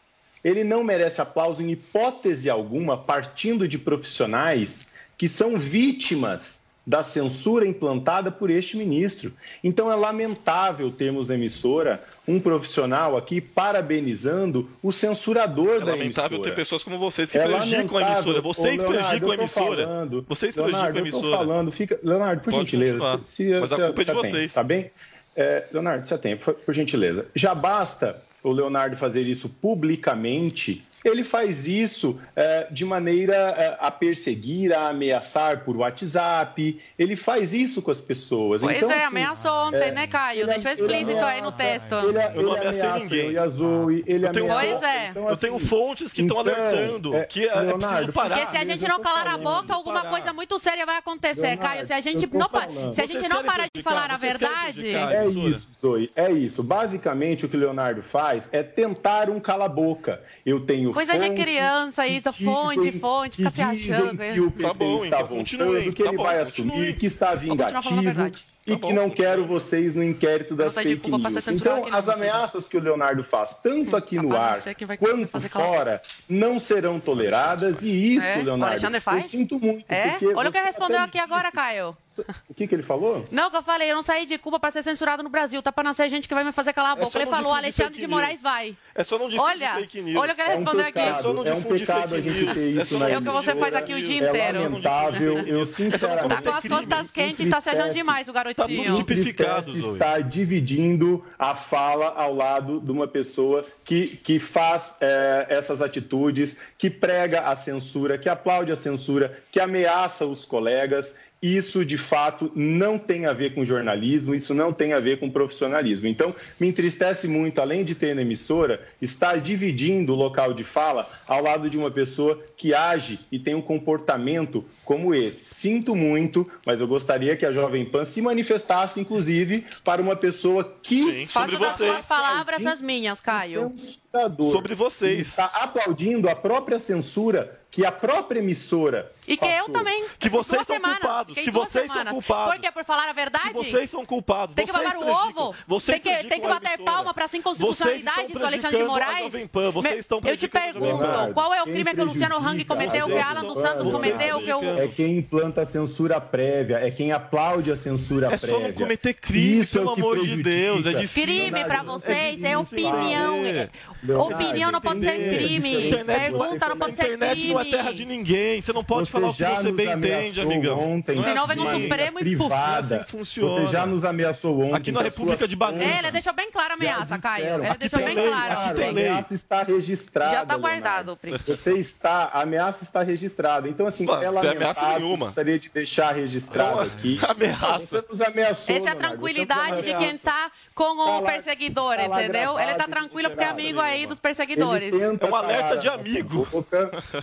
Speaker 11: Ele não merece aplauso em hipótese alguma, partindo de profissionais que são vítimas da censura implantada por este ministro. Então é lamentável termos na emissora um profissional aqui parabenizando o censurador
Speaker 9: É
Speaker 11: da
Speaker 9: lamentável
Speaker 11: emissora.
Speaker 9: ter pessoas como vocês que
Speaker 11: É
Speaker 9: prejudicam a
Speaker 11: lamentável.
Speaker 9: emissora. Vocês
Speaker 11: Ô, Leonardo,
Speaker 9: prejudicam a emissora.
Speaker 11: falando.
Speaker 9: Vocês
Speaker 11: Leonardo,
Speaker 9: prejudicam a emissora.
Speaker 11: falando, fica... Leonardo, por
Speaker 9: Pode
Speaker 11: gentileza,
Speaker 9: continuar.
Speaker 11: se, se,
Speaker 9: Mas a culpa é de vocês.
Speaker 11: Tá bem? É, Leonardo, se atente, por gentileza. Já basta o Leonardo fazer isso publicamente. Ele faz isso é, de maneira é, a perseguir, a ameaçar por WhatsApp. Ele faz isso com as pessoas.
Speaker 8: Pois
Speaker 11: então,
Speaker 8: é,
Speaker 11: assim,
Speaker 8: ameaçou ontem, né, Caio? Deixou explícito aí no
Speaker 11: ameaça,
Speaker 8: texto.
Speaker 11: Ele,
Speaker 9: Eu não
Speaker 11: ele
Speaker 9: ameacei
Speaker 11: ameaça
Speaker 9: ninguém.
Speaker 11: eu e a Zoe, ele
Speaker 9: Eu tenho,
Speaker 11: ameaça-
Speaker 8: Pois é.
Speaker 11: Então,
Speaker 9: eu tenho
Speaker 11: assim,
Speaker 9: fontes que estão
Speaker 11: então,
Speaker 9: alertando
Speaker 11: é,
Speaker 9: que é, é preciso
Speaker 11: Leonardo,
Speaker 9: parar.
Speaker 8: Porque se a gente não calar a boca, alguma coisa muito séria vai acontecer,
Speaker 11: Leonardo,
Speaker 8: Caio. Se a gente não,
Speaker 11: falando.
Speaker 8: se a gente não parar de falar a verdade?
Speaker 11: É isso, Zoe, é isso. Basicamente, o que o Leonardo faz é tentar um cala-boca. Eu tenho
Speaker 8: coisa de
Speaker 11: fontes
Speaker 8: criança, isso,
Speaker 11: que
Speaker 8: fonte, fonte,
Speaker 11: que
Speaker 8: fica se achando.
Speaker 11: que o PT
Speaker 9: Tá bom,
Speaker 11: está
Speaker 9: então
Speaker 11: voltando, que
Speaker 9: tá
Speaker 11: ele
Speaker 9: bom,
Speaker 11: vai
Speaker 9: continuem.
Speaker 11: assumir, que está vingativo e
Speaker 9: Tá
Speaker 11: que
Speaker 9: bom,
Speaker 11: não
Speaker 9: continue.
Speaker 11: quero vocês no inquérito das
Speaker 8: de
Speaker 11: fake news. Então, as
Speaker 8: não,
Speaker 11: ameaças que o Leonardo faz, tanto aqui no
Speaker 8: de
Speaker 11: ar
Speaker 8: que
Speaker 11: quanto fora, não serão toleradas. E isso,
Speaker 8: É?
Speaker 11: Leonardo, eu sinto muito.
Speaker 8: É? Olha o que respondeu aqui agora, Caio.
Speaker 11: O que, que ele falou?
Speaker 8: Não, que eu falei, eu não saí de Cuba pra ser censurado no Brasil. Tá pra nascer gente que vai me fazer calar a
Speaker 9: É
Speaker 8: boca.
Speaker 9: só
Speaker 8: Ele falou,
Speaker 9: difundir
Speaker 8: Alexandre de Moraes
Speaker 9: news.
Speaker 8: vai.
Speaker 9: É só não difundir
Speaker 8: Olha,
Speaker 9: fake news.
Speaker 8: olha o que ele
Speaker 11: É um
Speaker 8: respondeu aqui.
Speaker 9: É só não
Speaker 11: é um
Speaker 9: difundir
Speaker 11: pecado
Speaker 9: fake
Speaker 11: a gente
Speaker 9: news.
Speaker 11: ter
Speaker 9: É
Speaker 11: isso
Speaker 9: só
Speaker 11: na
Speaker 9: não
Speaker 8: É o que você faz aqui o dia
Speaker 11: É
Speaker 8: inteiro.
Speaker 11: lamentável, eu
Speaker 8: Tá
Speaker 11: sinceramente...
Speaker 8: com as costas quentes, tá se achando demais o
Speaker 9: Tá tudo
Speaker 8: garotinho.
Speaker 9: tipificado,
Speaker 11: entristece
Speaker 9: Zoe.
Speaker 11: estar dividindo a fala ao lado de uma pessoa que, que faz eh, essas atitudes, que prega a censura, que aplaude a censura, que ameaça os colegas. Isso, de fato, não tem a ver com jornalismo, isso não tem a ver com profissionalismo. Então, me entristece muito, além de ter na emissora, estar dividindo o local de fala ao lado de uma pessoa que age e tem um comportamento como esse. Sinto muito, mas eu gostaria que a Jovem Pan se manifestasse, inclusive, para uma pessoa que
Speaker 9: Sim, sobre
Speaker 8: Faço das suas
Speaker 9: vocês.
Speaker 8: palavras as minhas, Caio.
Speaker 11: censurador,
Speaker 9: Sobre vocês.
Speaker 11: está aplaudindo a própria censura que a própria emissora
Speaker 8: E que eu também.
Speaker 9: Que vocês são
Speaker 8: semanas.
Speaker 9: culpados, que vocês são
Speaker 8: semanas.
Speaker 9: culpados.
Speaker 8: Por quê? Por falar a verdade?
Speaker 9: Que vocês são culpados.
Speaker 8: Tem que babar o ovo.
Speaker 9: Vocês
Speaker 8: tem que, tem que bater
Speaker 9: emissora.
Speaker 8: palma para essa
Speaker 9: Vocês
Speaker 8: inconstitucionalidade do Alexandre de Moraes.
Speaker 9: Vocês
Speaker 8: Me-
Speaker 9: estão
Speaker 8: Eu te pergunto,
Speaker 11: Pan.
Speaker 8: qual é o crime que o Luciano Hang cometeu, que
Speaker 11: a
Speaker 8: o Alan dos Santos cometeu, que o,
Speaker 11: é quem implanta a censura prévia, é quem aplaude a censura
Speaker 9: É
Speaker 11: prévia.
Speaker 9: só não cometer crime,
Speaker 11: Isso é
Speaker 9: pelo
Speaker 11: que
Speaker 9: amor de
Speaker 11: prejudica.
Speaker 9: Deus, é difícil.
Speaker 8: Crime pra vocês é opinião.
Speaker 9: É.
Speaker 8: Opinião não pode ser crime.
Speaker 9: Internet,
Speaker 8: Pergunta não pode ser
Speaker 9: internet
Speaker 8: crime.
Speaker 9: não é terra de ninguém. Você não pode
Speaker 11: Você
Speaker 9: falar o que
Speaker 11: já
Speaker 9: você
Speaker 11: nos
Speaker 9: bem
Speaker 11: ameaçou
Speaker 9: entende, amigão.
Speaker 11: Ontem,
Speaker 9: Não é
Speaker 8: Senão vem um
Speaker 9: assim.
Speaker 8: Supremo e puf.
Speaker 9: Assim funciona.
Speaker 11: Você já nos ameaçou ontem.
Speaker 9: Aqui na República de Bagunça.
Speaker 8: É, ele deixou bem clara a ameaça, Caio. Ele
Speaker 11: Aqui
Speaker 8: deixou
Speaker 11: tem
Speaker 8: bem
Speaker 11: lei,
Speaker 8: claro.
Speaker 11: claro, a ameaça está registrada.
Speaker 8: Já tá
Speaker 11: Leonardo.
Speaker 8: guardado, Pri.
Speaker 11: Você está, a ameaça está registrada. Então, assim, é
Speaker 9: não tem ameaça nenhuma.
Speaker 11: gostaria de deixar registrado
Speaker 9: É
Speaker 11: aqui. [LAUGHS]
Speaker 9: ameaça.
Speaker 11: Você nos ameaçou,
Speaker 8: Essa é a
Speaker 11: Leonardo,
Speaker 8: tranquilidade de quem tá com o
Speaker 11: Tá
Speaker 8: perseguidor,
Speaker 11: tá
Speaker 8: entendeu? Ele tá tranquilo porque é amigo aí dos perseguidores.
Speaker 9: É um alerta de amigo.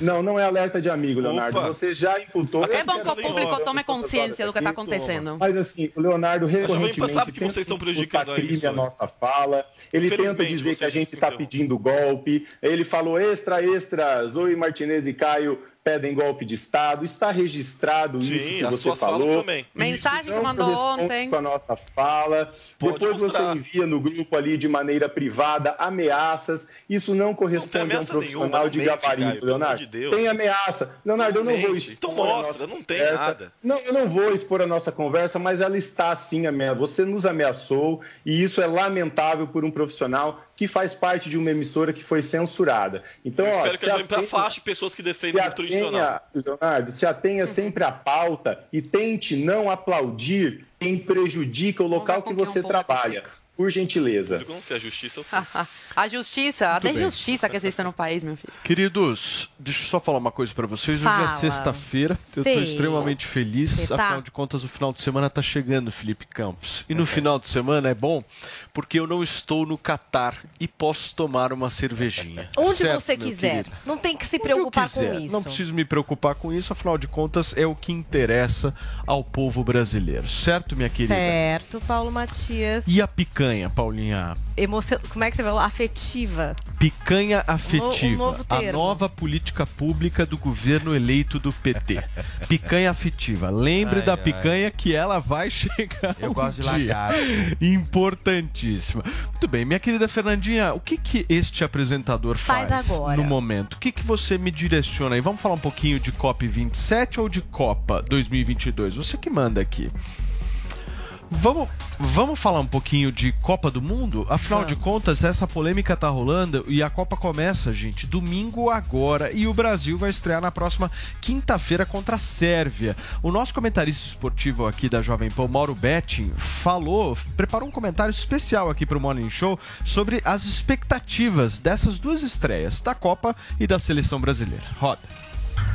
Speaker 11: Não, não é alerta de amigo, Leonardo.
Speaker 9: Opa.
Speaker 11: Você já imputou.
Speaker 8: É bom
Speaker 11: Eu
Speaker 8: que o público tome consciência do que tá acontecendo.
Speaker 11: Mas assim, o Leonardo recorrentemente
Speaker 9: sabe que vocês estão prejudicando a emissora.
Speaker 11: a nossa fala. Ele tenta dizer que a gente está
Speaker 9: interrompem.
Speaker 11: pedindo golpe. Ele falou extra, extra. Zoe Martinez e Caio pedem golpe de Estado. Está registrado
Speaker 9: Sim,
Speaker 11: isso que
Speaker 9: as
Speaker 11: você
Speaker 9: suas
Speaker 11: falou.
Speaker 9: falas também.
Speaker 8: Mensagem que
Speaker 11: Não
Speaker 8: mandou ontem.
Speaker 11: com a nossa fala.
Speaker 9: Pode
Speaker 11: Depois
Speaker 9: mostrar.
Speaker 11: você envia no grupo ali de maneira privada ameaças. Isso não corresponde a um
Speaker 9: ameaça
Speaker 11: profissional
Speaker 9: nenhuma, não
Speaker 11: de
Speaker 9: mente,
Speaker 11: gabarito,
Speaker 9: amor
Speaker 11: Leonardo.
Speaker 9: de Deus.
Speaker 11: Tem ameaça. Leonardo, eu não vou
Speaker 9: Mente.
Speaker 11: expor
Speaker 9: Então
Speaker 11: a
Speaker 9: mostra,
Speaker 11: nossa
Speaker 9: não tem
Speaker 11: conversa.
Speaker 9: nada.
Speaker 11: Não, eu não vou expor a nossa conversa, mas ela está assim ameaçada. Você nos ameaçou e isso é lamentável por um profissional que faz parte de uma emissora que foi censurada. Então,
Speaker 9: Eu
Speaker 11: ó,
Speaker 9: espero que
Speaker 11: se
Speaker 9: a Jovem Pan
Speaker 11: atenha-
Speaker 9: afaste pessoas que
Speaker 11: se
Speaker 9: defendem o tradicional.
Speaker 11: atenha, Leonardo, se atenha sempre à pauta e tente não aplaudir quem prejudica o local que você
Speaker 8: um
Speaker 11: trabalha. Por gentileza.
Speaker 9: Eu não sei, a justiça eu sei.
Speaker 8: A justiça, até
Speaker 5: bem.
Speaker 8: justiça que existe no país, meu filho.
Speaker 5: Queridos, deixa eu só falar uma coisa pra vocês. Hoje
Speaker 6: Fala.
Speaker 5: é sexta-feira. Eu tô
Speaker 6: Sei.
Speaker 5: extremamente feliz.
Speaker 6: Tá?
Speaker 5: Afinal de contas, o final de semana tá chegando, Felipe Campos. E no final de semana é bom porque eu não estou no Catar e posso tomar uma cervejinha. [LAUGHS]
Speaker 6: Onde
Speaker 5: Certo,
Speaker 6: você quiser.
Speaker 5: querido?
Speaker 6: Não tem que se
Speaker 5: Onde
Speaker 6: preocupar com isso.
Speaker 5: Não preciso me preocupar com isso, afinal de contas, é o que interessa ao povo brasileiro. Certo, minha querida?
Speaker 6: Certo, Paulo Matias.
Speaker 5: E a picanha, Paulinha?
Speaker 6: Emocio... Como é que você falou? Afetiva.
Speaker 5: Picanha afetiva,
Speaker 6: Um novo
Speaker 5: a nova política pública do governo eleito do PT. Picanha afetiva. Lembre
Speaker 29: Ai,
Speaker 5: da
Speaker 29: ai.
Speaker 5: picanha que ela vai [LAUGHS] chegar
Speaker 29: Eu
Speaker 5: um
Speaker 29: gosto de
Speaker 5: dia.
Speaker 29: lagarto.
Speaker 5: Importantíssima. Muito bem, minha querida Fernandinha, o que que este apresentador
Speaker 6: Faz
Speaker 5: faz,
Speaker 6: agora.
Speaker 5: no momento? O que que você me direciona aí? Vamos falar um pouquinho de COP 27 ou de Copa 2022? Você que manda aqui. Vamos, vamos falar um pouquinho de Copa do Mundo? Afinal de contas, essa polêmica tá rolando e a Copa começa, gente, domingo agora e o Brasil vai estrear na próxima quinta-feira contra a Sérvia. O nosso comentarista esportivo aqui da Jovem Pan, Mauro Betting, falou, preparou um comentário especial aqui pro Morning Show sobre as expectativas dessas duas estreias, da Copa e da seleção brasileira. Roda.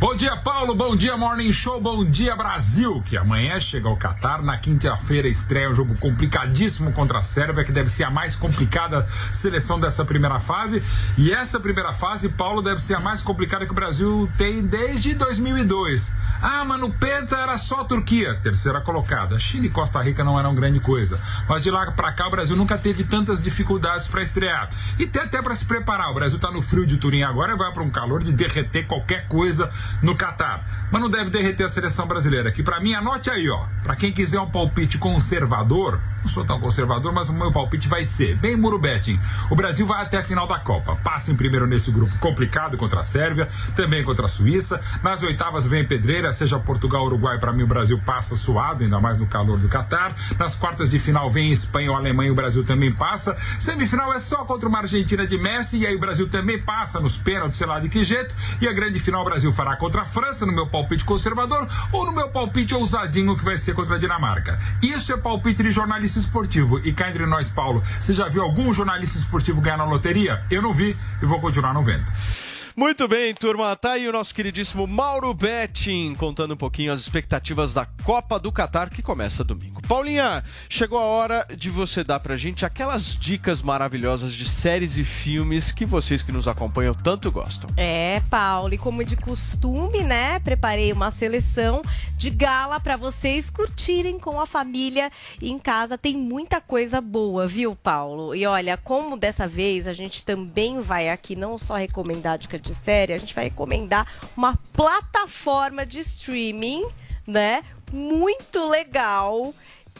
Speaker 30: Bom dia, Paulo. Bom dia, Morning Show. Bom dia, Brasil. Que amanhã chega ao Catar. Na quinta-feira estreia um jogo complicadíssimo contra a Sérvia, que deve ser a mais complicada seleção dessa primeira fase. E essa primeira fase, Paulo, deve ser a mais complicada que o Brasil tem desde 2002. Ah, mas no Penta era só a Turquia, terceira colocada. Chile e Costa Rica não eram grande coisa. Mas de lá pra cá, o Brasil nunca teve tantas dificuldades para estrear. E tem até para se preparar. O Brasil tá no frio de Turim agora e vai para um calor de derreter qualquer coisa no Catar. Mas não deve derreter a seleção brasileira, que para mim, anote aí, ó. Para quem quiser um palpite conservador, não sou tão conservador, mas o meu palpite vai ser bem muro betting. O Brasil vai até a final da Copa. Passa em primeiro nesse grupo complicado contra a Sérvia, também contra a Suíça. Nas oitavas vem pedreira, seja Portugal, Uruguai, para mim o Brasil passa suado, ainda mais no calor do Catar. Nas quartas de final vem Espanha ou Alemanha, o Brasil também passa. Semifinal é só contra uma Argentina de Messi e aí o Brasil também passa nos pênaltis, sei lá de que jeito. E a grande final o Brasil fará contra a França, no meu palpite conservador, ou no meu palpite ousadinho que vai ser contra a Dinamarca. Isso é palpite de jornalista esportivo. E cá entre nós, Paulo, você já viu algum jornalista esportivo ganhar na loteria? Eu não vi e vou continuar não vendo.
Speaker 5: Muito bem, turma. Tá aí o nosso queridíssimo Mauro Betting contando um pouquinho as expectativas da Copa do Catar que começa domingo. Paulinha, chegou a hora de você dar pra gente aquelas dicas maravilhosas de séries e filmes que vocês que nos acompanham tanto gostam.
Speaker 6: É, Paulo, e como de costume, né? Preparei uma seleção de gala para vocês curtirem com a família em casa. Tem muita coisa boa, viu, Paulo? E olha, como dessa vez a gente também vai aqui não só recomendar dicas de série, a gente vai recomendar uma plataforma de streaming, né? Muito legal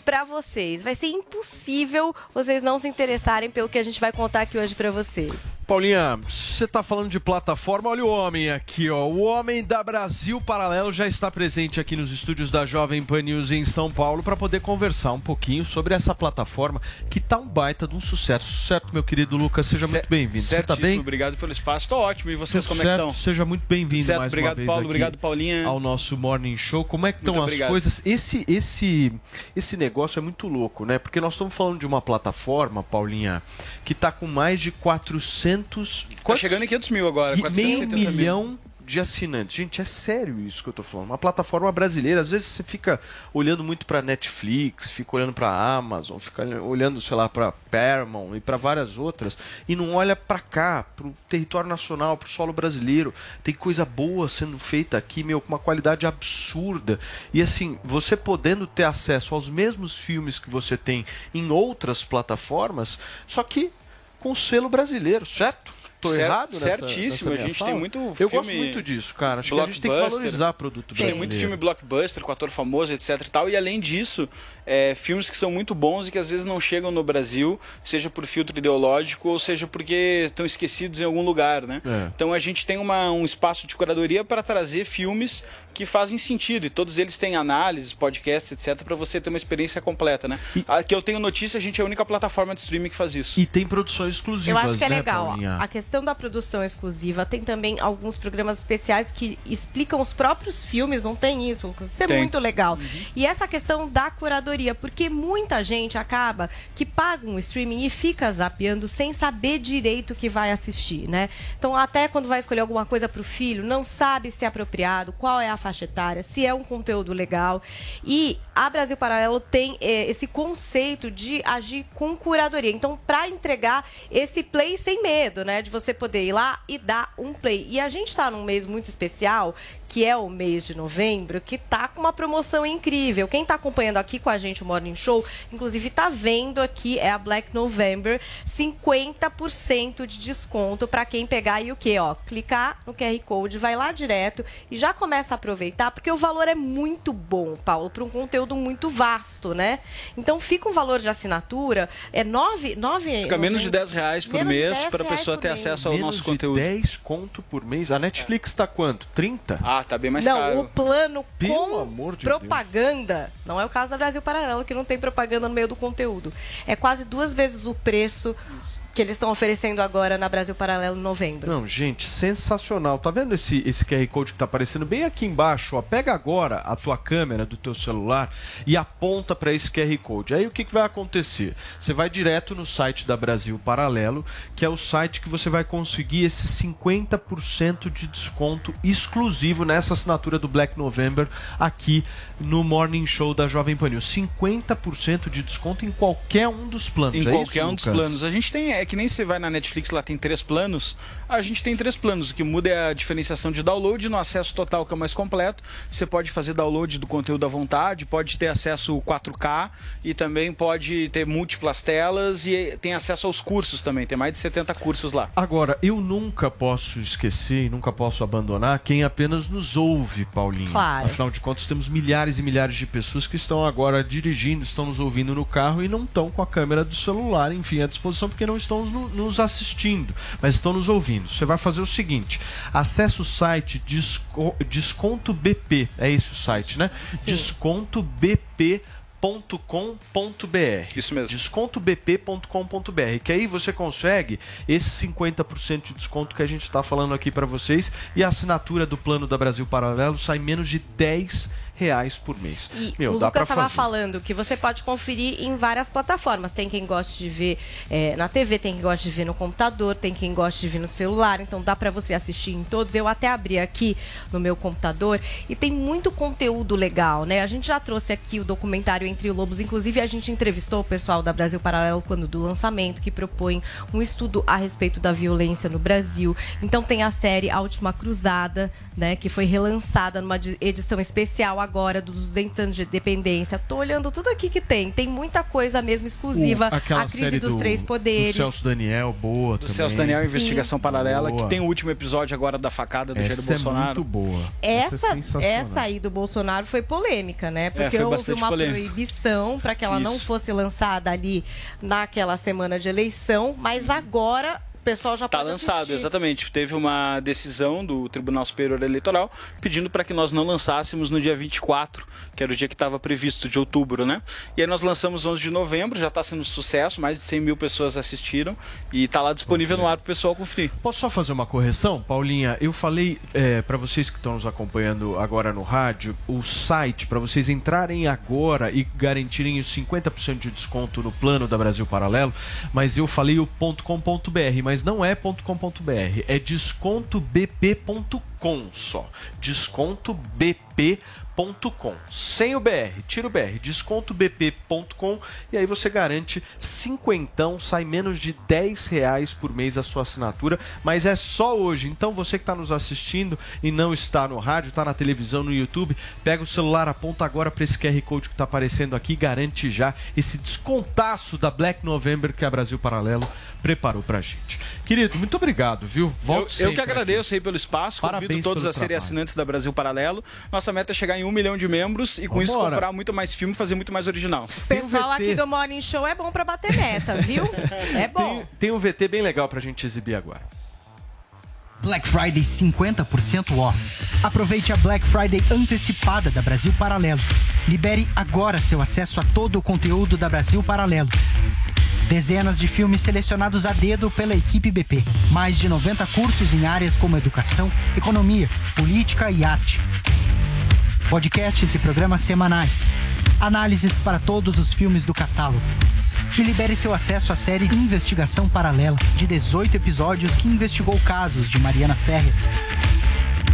Speaker 6: para vocês. Vai ser impossível vocês não se interessarem pelo que a gente vai contar aqui hoje para vocês.
Speaker 5: Paulinha, você tá falando de plataforma, olha o homem aqui, ó. O homem da Brasil Paralelo já está presente aqui nos estúdios da Jovem Pan News em São Paulo para poder conversar um pouquinho sobre essa plataforma que tá um baita de um sucesso. Certo, meu querido Lucas? Seja muito bem-vindo. Você tá bem?
Speaker 29: obrigado pelo espaço. Tô ótimo. E vocês
Speaker 5: Tudo
Speaker 29: como é que
Speaker 5: certo?
Speaker 29: estão?
Speaker 5: Seja muito bem-vindo
Speaker 29: Certo,
Speaker 5: mais
Speaker 29: obrigado,
Speaker 5: uma vez
Speaker 29: Paulo,
Speaker 5: aqui
Speaker 29: obrigado, Paulinha.
Speaker 5: Ao nosso Morning Show. Como é que estão as coisas? Esse, esse, esse negócio é muito louco, né? Porque nós estamos falando de uma plataforma, Paulinha, que tá com mais de 400...
Speaker 29: Tá chegando em 500 mil agora, 470
Speaker 5: meio
Speaker 29: mil.
Speaker 5: De assinantes. Gente, é sério isso que eu tô falando. Uma plataforma brasileira. Às vezes você fica olhando muito pra Netflix, fica olhando pra Amazon, fica olhando, sei lá, pra Paramount e pra várias outras e não olha pra cá, pro território nacional, pro solo brasileiro. Tem coisa boa sendo feita aqui, meu, com uma qualidade absurda. E assim, você podendo ter acesso aos mesmos filmes que você tem em outras plataformas, só que com selo brasileiro, certo? Tô
Speaker 29: Cer-
Speaker 5: errado nessa,
Speaker 29: certíssimo,
Speaker 5: nessa
Speaker 29: a gente
Speaker 5: fala?
Speaker 29: tem muito
Speaker 5: Eu
Speaker 29: filme
Speaker 5: gosto muito disso, cara. Acho que a gente tem que valorizar produto
Speaker 29: Tem
Speaker 5: brasileiro.
Speaker 29: muito filme blockbuster com ator famoso, etc e tal. E além disso, é, filmes que são muito bons e que às vezes não chegam no Brasil, seja por filtro ideológico ou seja porque estão esquecidos em algum lugar, né?
Speaker 5: É.
Speaker 29: Então a gente tem uma- um espaço de curadoria para trazer filmes que fazem sentido e todos eles têm análises, podcasts, etc, para você ter uma experiência completa, né? A que eu tenho notícia, a gente é a única plataforma de streaming que faz isso.
Speaker 5: E tem produções exclusivas,
Speaker 6: Eu acho que é
Speaker 5: né,
Speaker 6: legal.
Speaker 5: Paulinha?
Speaker 6: A questão da produção exclusiva tem também alguns programas especiais que explicam os próprios filmes, não tem isso? Isso é
Speaker 29: Tem.
Speaker 6: muito legal. E essa questão da curadoria, porque muita gente acaba que paga um streaming e fica zapeando sem saber direito o que vai assistir, né? Então, até quando vai escolher alguma coisa para o filho, não sabe se é apropriado, qual é a faixa etária, se é um conteúdo legal. E a Brasil Paralelo tem eh, esse conceito de agir com curadoria. Então, para entregar esse play sem medo, né? De você poder ir lá e dar um play. E a gente está num mês muito especial, que é o mês de novembro, que tá com uma promoção incrível. Quem está acompanhando aqui com a gente o Morning Show, inclusive tá vendo aqui, é a Black November, 50% de desconto para quem pegar e o quê? Ó, clicar no QR Code, vai lá direto e já começa a aproveitar, porque o valor é muito bom, Paulo, para um conteúdo muito vasto, né? Então fica um valor de assinatura, é 9... nove
Speaker 29: Fica menos de 10 reais por mês
Speaker 6: 10
Speaker 29: para a pessoa ter
Speaker 6: mês.
Speaker 29: acesso ao
Speaker 5: Menos
Speaker 29: nosso
Speaker 5: de
Speaker 29: conteúdo.
Speaker 5: 10 conto por mês. A Netflix tá quanto? 30?
Speaker 29: Ah, tá bem mais
Speaker 6: não,
Speaker 29: caro.
Speaker 6: o plano
Speaker 5: Pelo
Speaker 6: com
Speaker 5: amor de
Speaker 6: propaganda, não é o caso da Brasil Paralelo, que não tem propaganda no meio do conteúdo. É quase duas vezes o preço que eles estão oferecendo agora na Brasil Paralelo em novembro.
Speaker 5: Não, gente, sensacional. Tá vendo esse, esse QR Code que tá aparecendo bem aqui embaixo? Ó, pega agora a tua câmera do teu celular e aponta para esse QR Code. Aí o que, que vai acontecer? Você vai direto no site da Brasil Paralelo, que é o site que você vai conseguir esse 50% de desconto exclusivo nessa assinatura do Black November aqui no Morning Show da Jovem Pan News. 50% de desconto em qualquer um dos planos.
Speaker 29: Em
Speaker 5: é
Speaker 29: qualquer
Speaker 5: isso,
Speaker 29: um dos planos. A gente tem, é que nem você vai na Netflix, lá tem três planos. A gente tem três planos. O que muda é a diferenciação de download no acesso total, que é o mais completo. Você pode fazer download do conteúdo à vontade, pode ter acesso 4K e também pode ter múltiplas telas e tem acesso aos cursos também. Tem mais de 70 cursos lá.
Speaker 5: Agora, eu nunca posso esquecer e nunca posso abandonar quem apenas nos ouve, Paulinho.
Speaker 6: Claro.
Speaker 5: Afinal de contas, temos milhares e milhares de pessoas que estão agora dirigindo, estão nos ouvindo no carro e não estão com a câmera do celular, enfim, à disposição porque não estão no- nos assistindo, mas estão nos ouvindo. Você vai fazer o seguinte: acesse o site Desco- Desconto BP, é esse o site, né? Desconto BP .com.br.
Speaker 29: Isso mesmo.
Speaker 5: descontobp.com.br, que aí você consegue esse 50% de desconto que a gente está falando aqui para vocês e a assinatura do plano da Brasil Paralelo sai menos de 10 reais por mês.
Speaker 6: E
Speaker 5: Meu,
Speaker 6: o
Speaker 5: dá
Speaker 6: Lucas estava falando que você pode conferir em várias plataformas. Tem quem goste de ver eh, na TV, tem quem goste de ver no computador, tem quem goste de ver no celular. Então dá para você assistir em todos. Eu até abri aqui no meu computador e tem muito conteúdo legal, né? A gente já trouxe aqui o documentário Entre Lobos. Inclusive a gente entrevistou o pessoal da Brasil Paralelo quando do lançamento que propõe um estudo a respeito da violência no Brasil. Então tem a série A Última Cruzada, né? Que foi relançada numa di- edição especial agora dos 200 anos de independência. Tô olhando tudo aqui que tem. Tem muita coisa mesmo exclusiva.
Speaker 5: O- aquela
Speaker 6: a crise
Speaker 5: série
Speaker 6: dos
Speaker 5: do,
Speaker 6: três poderes.
Speaker 5: Do Celso Daniel, boa
Speaker 29: Do
Speaker 5: também.
Speaker 29: Celso Daniel Investigação Paralela,
Speaker 5: Boa.
Speaker 29: que tem o último episódio agora da facada do Jair
Speaker 5: Essa é
Speaker 29: Bolsonaro.
Speaker 5: muito boa.
Speaker 6: Essa,
Speaker 5: é sensacional.
Speaker 6: essa aí do Bolsonaro foi polêmica, né? Porque
Speaker 29: foi
Speaker 6: houve uma
Speaker 29: polêmica.
Speaker 6: proibição para que ela não
Speaker 29: Isso.
Speaker 6: fosse lançada ali naquela semana de eleição, mas agora pessoal já
Speaker 29: Tá
Speaker 6: pode
Speaker 29: lançado,
Speaker 6: assistir.
Speaker 29: exatamente. Teve uma decisão do Tribunal Superior Eleitoral pedindo para que nós não lançássemos no dia 24, que era o dia que estava previsto, de outubro, né? E aí nós lançamos 11 de novembro, já está sendo um sucesso, mais de 100 mil pessoas assistiram e está lá disponível no ar para o pessoal conferir.
Speaker 5: Posso só fazer uma correção, Paulinha? Eu falei para vocês que estão nos acompanhando agora no rádio, o site para vocês entrarem agora e garantirem os 50% de desconto no plano da Brasil Paralelo, mas eu falei o .com.br, mas não é .com.br, é descontobp.com só. Descontobp.com. Sem o BR, tira o BR, descontobp.com e aí você garante cinquentão, sai menos de 10 reais por mês a sua assinatura, mas é só hoje. Então você que está nos assistindo e não está no rádio, está na televisão, no YouTube, pega o celular, aponta agora para esse QR Code que está aparecendo aqui, garante já esse descontaço da Black November que a Brasil Paralelo preparou pra gente. Querido, muito obrigado, viu?
Speaker 29: Eu,
Speaker 5: Volte
Speaker 29: eu que agradeço aí pelo espaço,
Speaker 5: Parabéns
Speaker 29: convido todos a serem
Speaker 5: trabalho.
Speaker 29: assinantes da Brasil Paralelo. Nossa meta é chegar em um milhão de membros e com isso comprar muito mais filme e fazer muito mais original.
Speaker 6: O pessoal aqui do Morning Show é bom pra bater meta, viu? [LAUGHS] É bom.
Speaker 5: Tem, tem um VT bem legal pra gente exibir agora.
Speaker 31: Black Friday 50% off. Aproveite a Black Friday antecipada da Brasil Paralelo. Libere agora seu acesso a todo o conteúdo da Brasil Paralelo. Dezenas de filmes selecionados a dedo pela equipe BP. Mais de 90 cursos em áreas como educação, economia, política e arte. Podcasts e programas semanais. Análises para todos os filmes do catálogo. E libere seu acesso à série Investigação Paralela, de 18 episódios que investigou casos de Mariana Ferrer,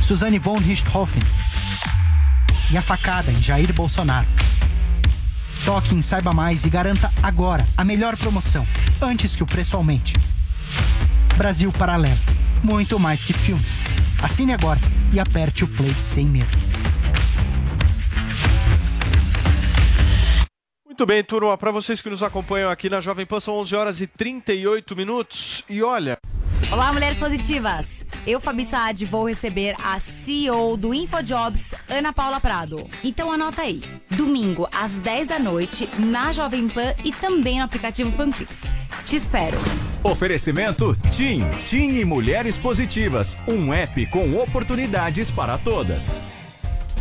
Speaker 31: Suzanne von Richthofen e a facada em Jair Bolsonaro. Toque em Saiba Mais e garanta agora a melhor promoção, antes que o preço aumente. Brasil Paralelo. Muito mais que filmes. Assine agora e aperte o play sem medo.
Speaker 5: Muito bem, turma, para vocês que nos acompanham aqui na Jovem Pan, são 11 horas e 38 minutos. E olha,
Speaker 32: Olá, mulheres positivas! Eu, Fabi Saad, vou receber a CEO do InfoJobs, Ana Paula Prado. Então anota aí. Domingo, às 10 da noite, na Jovem Pan e também no aplicativo Panflix. Te espero.
Speaker 3: Oferecimento TIM, TIM e Mulheres Positivas, um app com oportunidades para todas.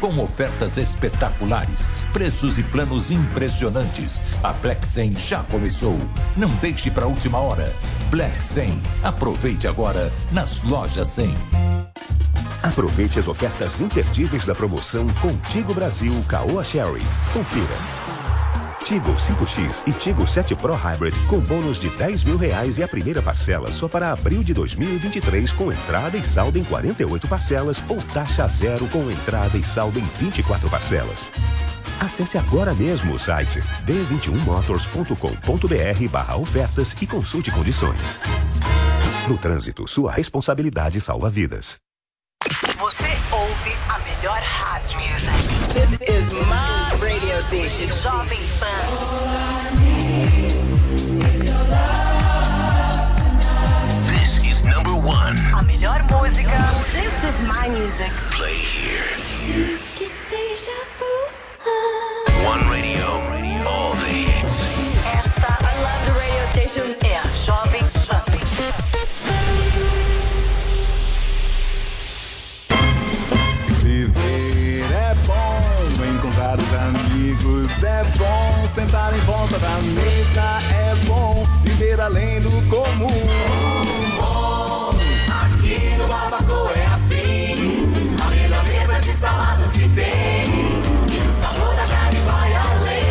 Speaker 4: Com ofertas espetaculares, preços e planos impressionantes. A Black 100 já começou. Não deixe para a última hora. Black 100. Aproveite agora nas lojas 100.
Speaker 22: Aproveite as ofertas imperdíveis da promoção Contigo Brasil Caoa Sherry. Confira. Tigo 5X e Tigo 7 Pro Hybrid com bônus de 10 mil reais e a primeira parcela só para abril de 2023 com entrada e saldo em 48 parcelas ou taxa zero com entrada e saldo em 24 parcelas. Acesse agora mesmo o site d21motors.com.br barra ofertas e consulte condições. No trânsito, sua responsabilidade salva vidas.
Speaker 16: Você ouve a melhor rádio. This is my station, Jovem Pan.
Speaker 33: This is number one.
Speaker 16: A melhor música.
Speaker 32: This is my music.
Speaker 33: Play here.
Speaker 16: É
Speaker 34: bom, sentar em volta da mesa é bom, viver além do comum. Bom, aqui no Barbacoa é assim, a melhor mesa de saladas que tem, e o sabor da carne vai além.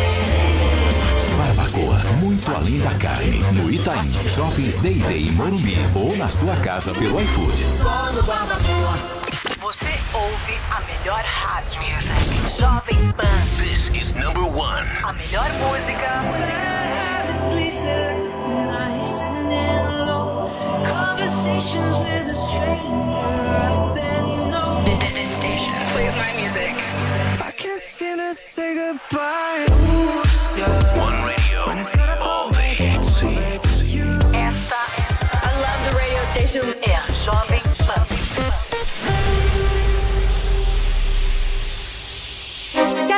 Speaker 22: Barbacoa, muito além da carne. No Itaim, Shoppings Day Day em Morumbi ou na sua casa pelo iFood.
Speaker 16: Só no Barbacoa. Você ouve a melhor rádio. Jovem Pan.
Speaker 33: This is number one.
Speaker 16: A melhor música.
Speaker 35: Conversations with a stranger, I barely know.
Speaker 16: This, this station plays my music.
Speaker 35: I can't seem to say goodbye. Ooh, yeah.
Speaker 33: One radio,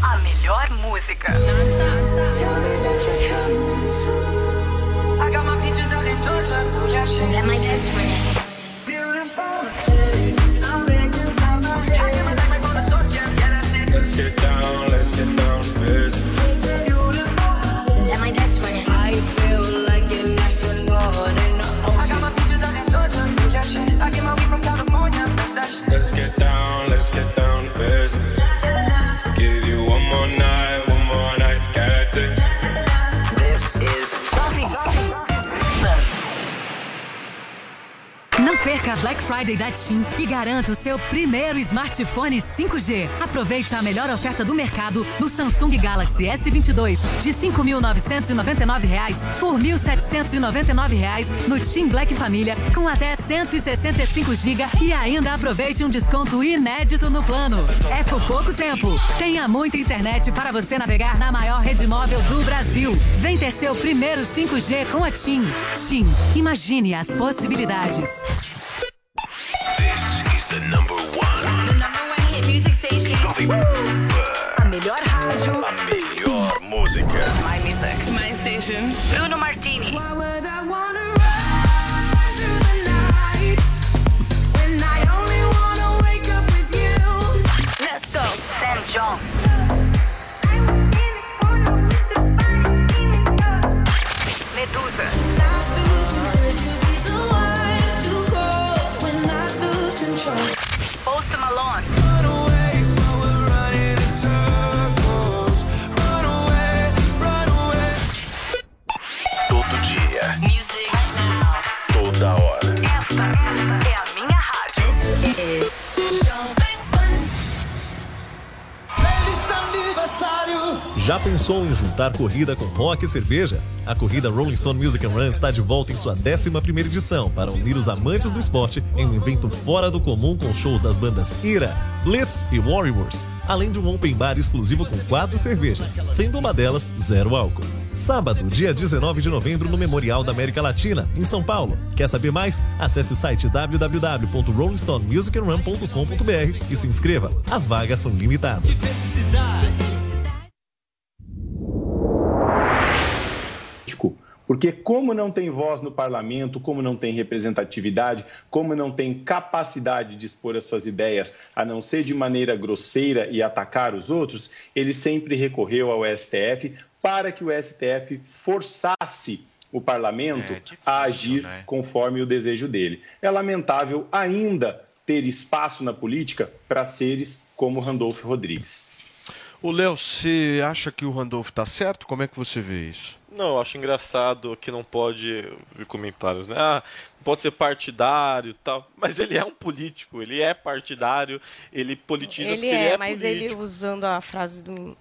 Speaker 26: A melhor música.
Speaker 24: I got my peaches out in Georgia. Yeah, shit. That my best friend.
Speaker 16: Não perca a Black Friday da TIM e garanta o seu primeiro smartphone 5G. Aproveite a melhor oferta do mercado no Samsung Galaxy S22 de 5.999 reais por 1.799 reais no TIM Black Família com até 165 GB e ainda aproveite um desconto inédito no plano. É por pouco tempo. Tenha muita internet para você navegar na maior rede móvel do Brasil. Vem ter seu primeiro 5G com a TIM. TIM, imagine as possibilidades.
Speaker 36: The number one.
Speaker 24: The number one hit music station.
Speaker 36: Jovem Pan.
Speaker 26: a melhor rádio.
Speaker 36: A melhor música.
Speaker 26: My music. My station. Bruno Martini. Let's
Speaker 37: Já pensou em juntar corrida com rock e cerveja? A corrida Rolling Stone Music and Run está de volta em sua 11ª edição para unir os amantes do esporte em um evento fora do comum com shows das bandas Ira, Blitz e Warriors, além de um open bar exclusivo com quatro cervejas, sendo uma delas zero álcool. Sábado, dia 19 de novembro, no Memorial da América Latina, em São Paulo. Quer saber mais? Acesse o site www.rollingstonemusicandrun.com.br e se inscreva. As vagas são limitadas.
Speaker 11: Porque como não tem voz no parlamento, como não tem representatividade, como não tem capacidade de expor as suas ideias, a não ser de maneira grosseira e atacar os outros, ele sempre recorreu ao STF para que o STF forçasse o parlamento a agir conforme o desejo dele. É lamentável ainda ter espaço na política para seres como Randolph Rodrigues.
Speaker 5: O Léo, você acha que o Randolph está certo? Como é que você vê isso?
Speaker 9: Não, eu acho engraçado que não pode vir comentários, né? Ah, pode ser partidário e tal. Mas ele é um político, ele é partidário, ele politiza
Speaker 6: Ele
Speaker 9: porque
Speaker 6: é,
Speaker 9: ele é
Speaker 6: mas
Speaker 9: político.
Speaker 6: ele usando a frase do.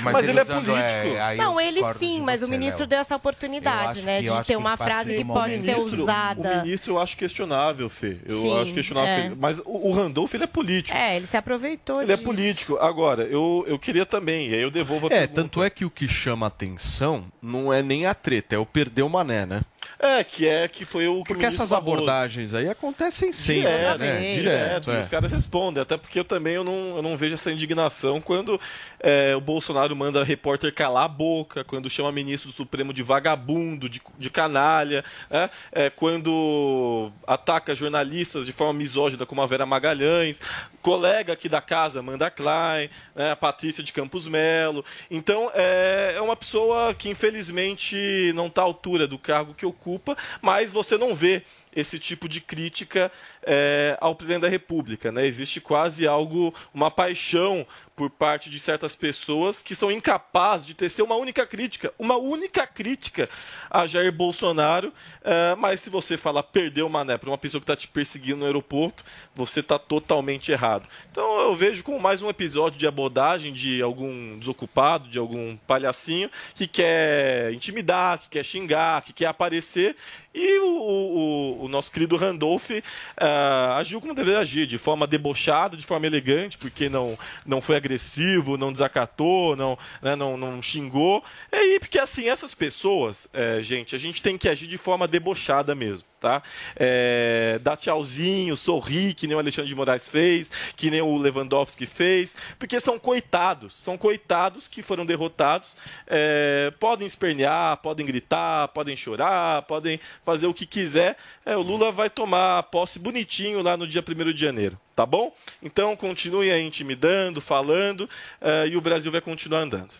Speaker 9: Mas ele é político.
Speaker 6: não, ele sim, mas o ministro deu essa oportunidade, né? De ter uma frase que pode ser
Speaker 9: ministro-
Speaker 6: usada.
Speaker 9: O ministro eu acho questionável, Fê. Eu
Speaker 6: Sim,
Speaker 9: acho questionável.
Speaker 6: é.
Speaker 9: Mas o o Randolph, ele é político.
Speaker 6: É, ele se aproveitou
Speaker 9: Ele é
Speaker 6: disso.
Speaker 9: político. Agora, eu, eu queria também, e aí eu devolvo a
Speaker 5: É,
Speaker 9: pergunta.
Speaker 5: tanto é que o que chama atenção não é nem a treta, é o perder o mané, né?
Speaker 9: É, que é que foi o que
Speaker 5: Porque
Speaker 9: o
Speaker 5: essas
Speaker 9: Barroso-
Speaker 5: abordagens aí acontecem sempre,
Speaker 9: Direto,
Speaker 5: né?
Speaker 9: direto,
Speaker 5: é.
Speaker 9: e os caras respondem, até porque eu também eu não, eu não vejo essa indignação quando é, o Bolsonaro manda repórter calar a boca, quando chama ministro do Supremo de vagabundo, de, de canalha, é, é, quando ataca jornalistas de forma misógina como a Vera Magalhães, colega aqui da casa, Amanda Klein, né, a Patrícia de Campos Melo. Então é, é uma pessoa que infelizmente não está à altura do cargo que ocupa, mas você não vê esse tipo de crítica é, ao presidente da República. Né? Existe quase algo, uma paixão por parte de certas pessoas que são incapazes de tecer uma única crítica, uma única crítica a Jair Bolsonaro. É, mas se você falar perdeu mané para uma pessoa que está te perseguindo no aeroporto, você está totalmente errado. Então eu vejo como mais um episódio de abordagem de algum desocupado, de algum palhacinho que quer intimidar, que quer xingar, que quer aparecer. E o, o, o nosso querido Randolph uh, agiu como deveria agir, de forma debochada, de forma elegante, porque não, não foi agressivo, não desacatou, não, né, não, não xingou. E aí, porque assim, essas pessoas, é, gente, a gente tem que agir de forma debochada mesmo. Tá? É, dar tchauzinho, sorrir, que nem o Alexandre de Moraes fez, que nem o Lewandowski fez, porque são coitados, são coitados que foram derrotados, é, podem espernear, podem gritar, podem chorar, podem fazer o que quiser. É, o Lula vai tomar posse bonitinho lá no dia 1 de janeiro, tá bom? Então continue aí intimidando, falando, é, e o Brasil vai continuar andando.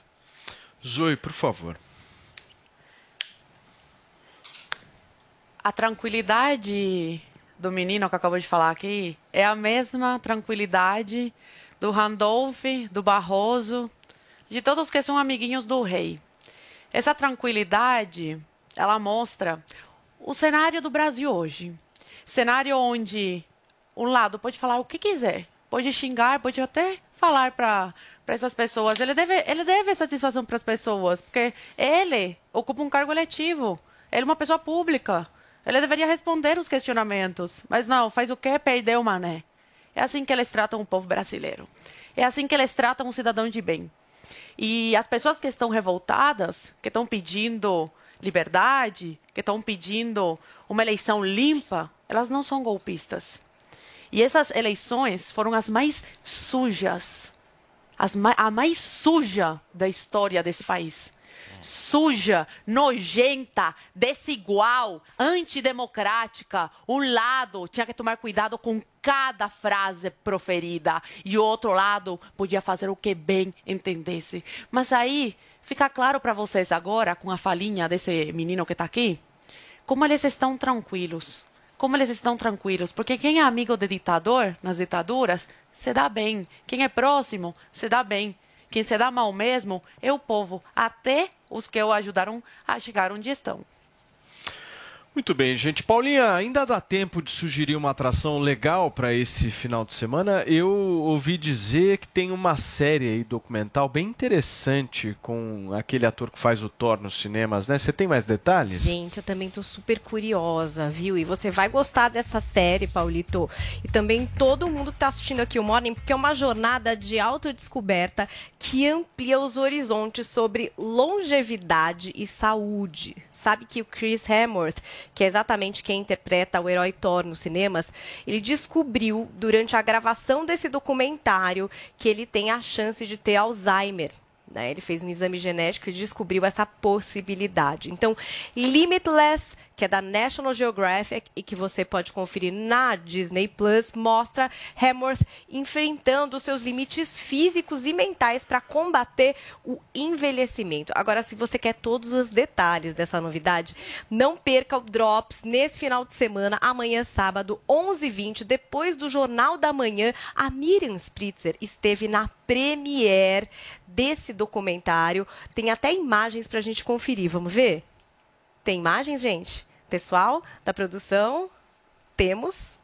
Speaker 5: Zoe, por favor.
Speaker 8: A tranquilidade do menino que acabou de falar aqui é a mesma tranquilidade do Randolph, do Barroso, de todos que são amiguinhos do rei. Essa tranquilidade, ela mostra o cenário do Brasil hoje. Cenário onde um lado pode falar o que quiser, pode xingar, pode até falar para essas pessoas. Ele deve, ele deve satisfação para as pessoas, porque ele ocupa um cargo eletivo. Ele é uma pessoa pública. Ele deveria responder os questionamentos. Mas não, faz o quê? Perdeu o mané. É assim que eles tratam o povo brasileiro. É assim que eles tratam um cidadão de bem. E as pessoas que estão revoltadas, que estão pedindo liberdade, que estão pedindo uma eleição limpa, elas não são golpistas. E essas eleições foram as mais sujas, as a mais suja da história desse país. Suja, nojenta, desigual, antidemocrática. Um lado tinha que tomar cuidado com cada frase proferida e o outro lado podia fazer o que bem entendesse. Mas aí fica claro para vocês agora, com a falinha desse menino que está aqui, como eles estão tranquilos. Como eles estão tranquilos. Porque quem é amigo de ditador, nas ditaduras, se dá bem. Quem é próximo, se dá bem. Quem se dá mal mesmo é o povo, até os que o ajudaram a chegar onde estão.
Speaker 5: Muito bem, gente. Paulinha, ainda dá tempo de sugerir uma atração legal para esse final de semana. Eu ouvi dizer que tem uma série aí documental bem interessante com aquele ator que faz o Thor nos cinemas, né? Você tem mais detalhes?
Speaker 6: Gente, eu também tô super curiosa, viu? E você vai gostar dessa série, Paulito. E também todo mundo que tá assistindo aqui o Morning, porque é uma jornada de autodescoberta que amplia os horizontes sobre longevidade e saúde. Sabe que o Chris Hemsworth que é exatamente quem interpreta o herói Thor nos cinemas, ele descobriu durante a gravação desse documentário que ele tem a chance de ter Alzheimer. Né? Ele fez um exame genético e descobriu essa possibilidade. Então, Limitless, que é da National Geographic e que você pode conferir na Disney Plus, mostra Hemsworth enfrentando seus limites físicos e mentais para combater o envelhecimento. Agora, se você quer todos os detalhes dessa novidade, não perca o Drops nesse final de semana, amanhã sábado, 11h20, depois do Jornal da Manhã, a Miriam Spritzer esteve na premiere desse documentário. Tem até imagens para a gente conferir. Vamos ver? Tem imagens, gente? Pessoal da produção? Temos.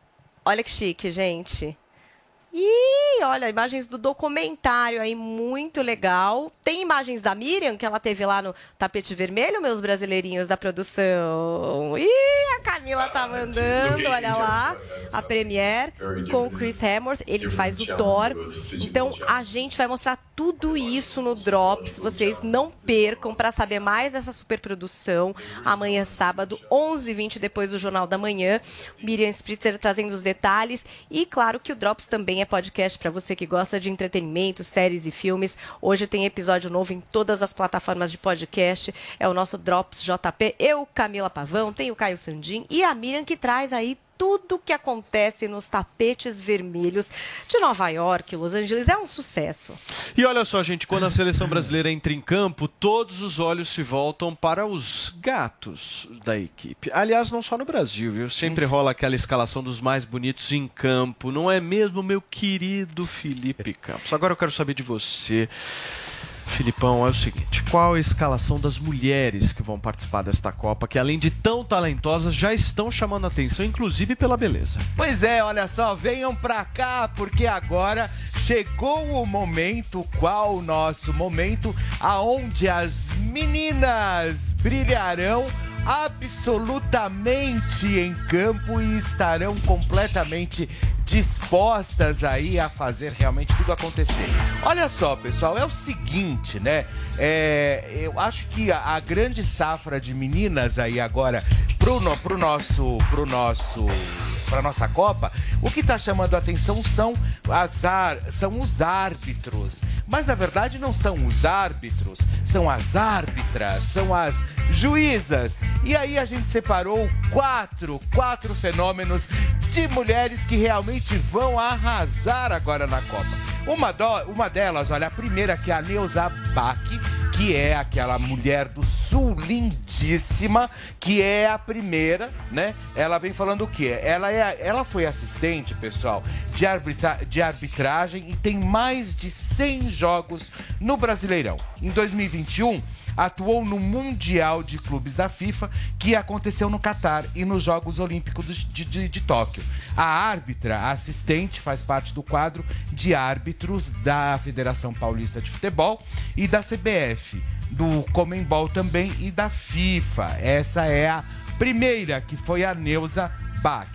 Speaker 6: Olha que chique, gente. E olha, imagens do documentário aí, muito legal. Tem imagens da Miriam, que ela teve lá no tapete vermelho, meus brasileirinhos da produção. E a Camila tá mandando, olha lá, a Premiere com o Chris Hemsworth. Ele faz o Thor. Então a gente vai mostrar tudo isso no Drops. Vocês não percam para saber mais dessa superprodução. Amanhã, sábado, 11h20, depois do Jornal da Manhã. Miriam Spritzer trazendo os detalhes. E claro que o Drops também é podcast para você que gosta de entretenimento, séries e filmes. Hoje tem episódio novo em todas as plataformas de podcast. É o nosso Drops JP. Eu, Camila Pavão, tem o Caio Sandim e a Miriam que traz aí tudo que acontece nos tapetes vermelhos de Nova York, Los Angeles. É um sucesso.
Speaker 5: E olha só, gente, quando a seleção brasileira entra em campo, todos os olhos se voltam para os gatos da equipe. Aliás, não só no Brasil, viu? Sempre rola aquela escalação dos mais bonitos em campo, não é mesmo, meu querido Felipe Campos? Agora eu quero saber de você. Filipão, é o seguinte: qual a escalação das mulheres que vão participar desta Copa, que além de tão talentosas, já estão chamando atenção, inclusive pela beleza?
Speaker 14: Pois é, olha só, venham pra cá, porque agora chegou o momento, qual o nosso momento, aonde as meninas brilharão absolutamente em campo e estarão completamente dispostas aí a fazer realmente tudo acontecer. Olha só, pessoal, é o seguinte, né? É, eu acho que a, a grande safra de meninas aí agora pro, no, pro nosso pro nosso para nossa Copa, o que está chamando a atenção são, as são os árbitros. Mas na verdade não são os árbitros, são as árbitras, são as juízas. E aí a gente separou quatro, quatro fenômenos de mulheres que realmente vão arrasar agora na Copa. Uma, do, uma delas, olha, a primeira que é a Neuza Bach, que é aquela mulher do sul lindíssima, que é a primeira, né? Ela vem falando o quê? Ela, é, ela foi assistente, pessoal, de, arbitra, de arbitragem e tem mais de 100 jogos no Brasileirão. Em 2021, atuou no Mundial de Clubes da FIFA, que aconteceu no Catar e nos Jogos Olímpicos de, de, de Tóquio. A árbitra, a assistente, faz parte do quadro de árbitros da Federação Paulista de Futebol e da CBF, do Comembol também e da FIFA. Essa é a primeira, que foi a Neuza Bach.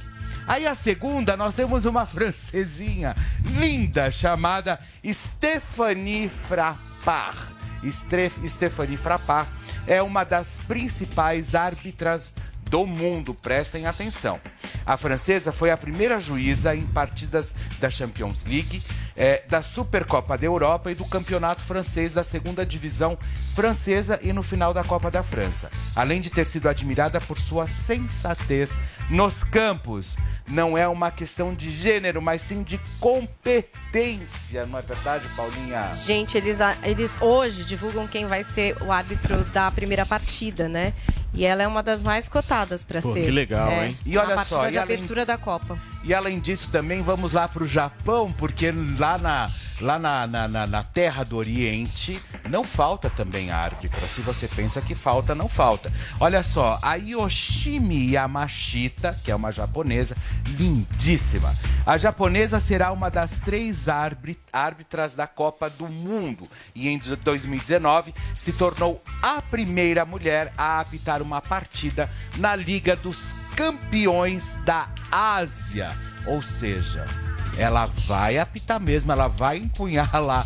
Speaker 14: Aí a segunda, nós temos uma francesinha linda chamada Stephanie Frappard. Stephanie Frappard é uma das principais árbitras do mundo, prestem atenção. A francesa foi a primeira juíza em partidas da Champions League, eh, da Supercopa da Europa e do Campeonato Francês da segunda divisão francesa e no final da Copa da França. Além de ter sido admirada por sua sensatez nos campos. Não é uma questão de gênero, mas sim de competência, não é verdade, Paulinha?
Speaker 6: Gente, eles, eles hoje divulgam quem vai ser o árbitro da primeira partida, né? E ela é uma das mais cotadas para ser.
Speaker 5: que legal,
Speaker 6: é,
Speaker 5: hein?
Speaker 14: E olha
Speaker 6: partida
Speaker 14: só,
Speaker 6: de
Speaker 14: e além-
Speaker 6: abertura da Copa.
Speaker 14: E além disso, também vamos lá para o Japão, porque lá, na, lá na, na, na- na terra do Oriente não falta também árbitra. Se você pensa que falta, não falta. Olha só, a Yoshimi Yamashita, que é uma japonesa lindíssima. A japonesa será uma das três árbi- árbitras da Copa do Mundo e em 2019 se tornou a primeira mulher a apitar uma partida na Liga dos Campeões da Ásia. Ou seja, ela vai apitar mesmo, ela vai empunhar lá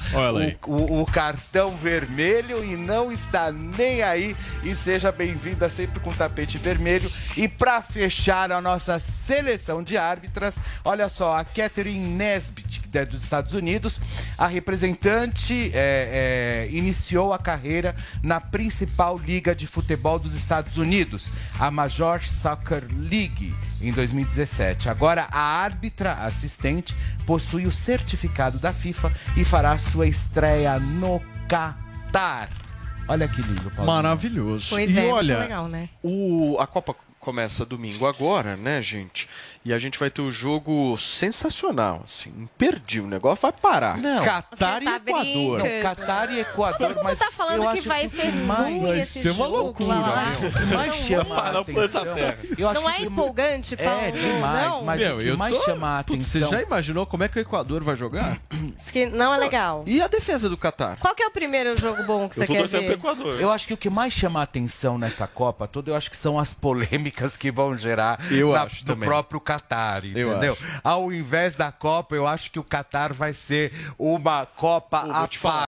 Speaker 14: o, o- o cartão vermelho e não está nem aí. E seja bem-vinda sempre com tapete vermelho. E para fechar a nossa seleção de árbitras, olha só, a Catherine Nesbitt, que é dos Estados Unidos, a representante é, é, iniciou a carreira na principal liga de futebol dos Estados Unidos, a Major Soccer League, em 2017. Agora, a árbitra assistente possui o certificado da FIFA e fará sua estreia no Catar. Olha que lindo, Paulo.
Speaker 5: Maravilhoso.
Speaker 6: Pois
Speaker 5: e
Speaker 6: é,
Speaker 5: olha,
Speaker 6: legal, né?
Speaker 5: o, a Copa começa domingo agora, né, gente? E a gente vai ter o jogo sensacional, assim, imperdível. O negócio vai parar.
Speaker 14: Não.
Speaker 5: Catar
Speaker 6: Você
Speaker 5: e
Speaker 6: tá
Speaker 5: Equador.
Speaker 14: Não, Catar e Equador,
Speaker 6: Todo mundo
Speaker 14: mas
Speaker 6: tá falando que vai ser
Speaker 14: mais-
Speaker 6: ruim
Speaker 5: vai
Speaker 6: esse
Speaker 5: ser uma
Speaker 6: jogo,
Speaker 5: loucura,
Speaker 14: meu. O que mais chama a atenção... Eu
Speaker 6: Não é empolgante, Paulo?
Speaker 14: É demais,
Speaker 6: Não.
Speaker 14: mas
Speaker 5: Meu,
Speaker 14: o que
Speaker 5: eu
Speaker 14: mais
Speaker 5: tô-
Speaker 14: chama a atenção...
Speaker 5: Você já imaginou como é que o Equador vai jogar?
Speaker 6: Diz que não é legal.
Speaker 5: E a defesa do Catar?
Speaker 6: Qual que é o primeiro jogo bom que você quer
Speaker 9: torcendo pro
Speaker 6: ver?
Speaker 9: Equador.
Speaker 14: Eu acho que o que mais chama a atenção nessa Copa toda, eu acho que são as polêmicas que vão gerar
Speaker 5: Eu
Speaker 14: na-
Speaker 5: acho
Speaker 14: do
Speaker 5: também.
Speaker 14: próprio Catar,
Speaker 5: Eu
Speaker 14: entendeu? Ao invés da Copa, eu acho que o Catar vai ser uma Copa
Speaker 5: Pô,
Speaker 14: a
Speaker 5: falar.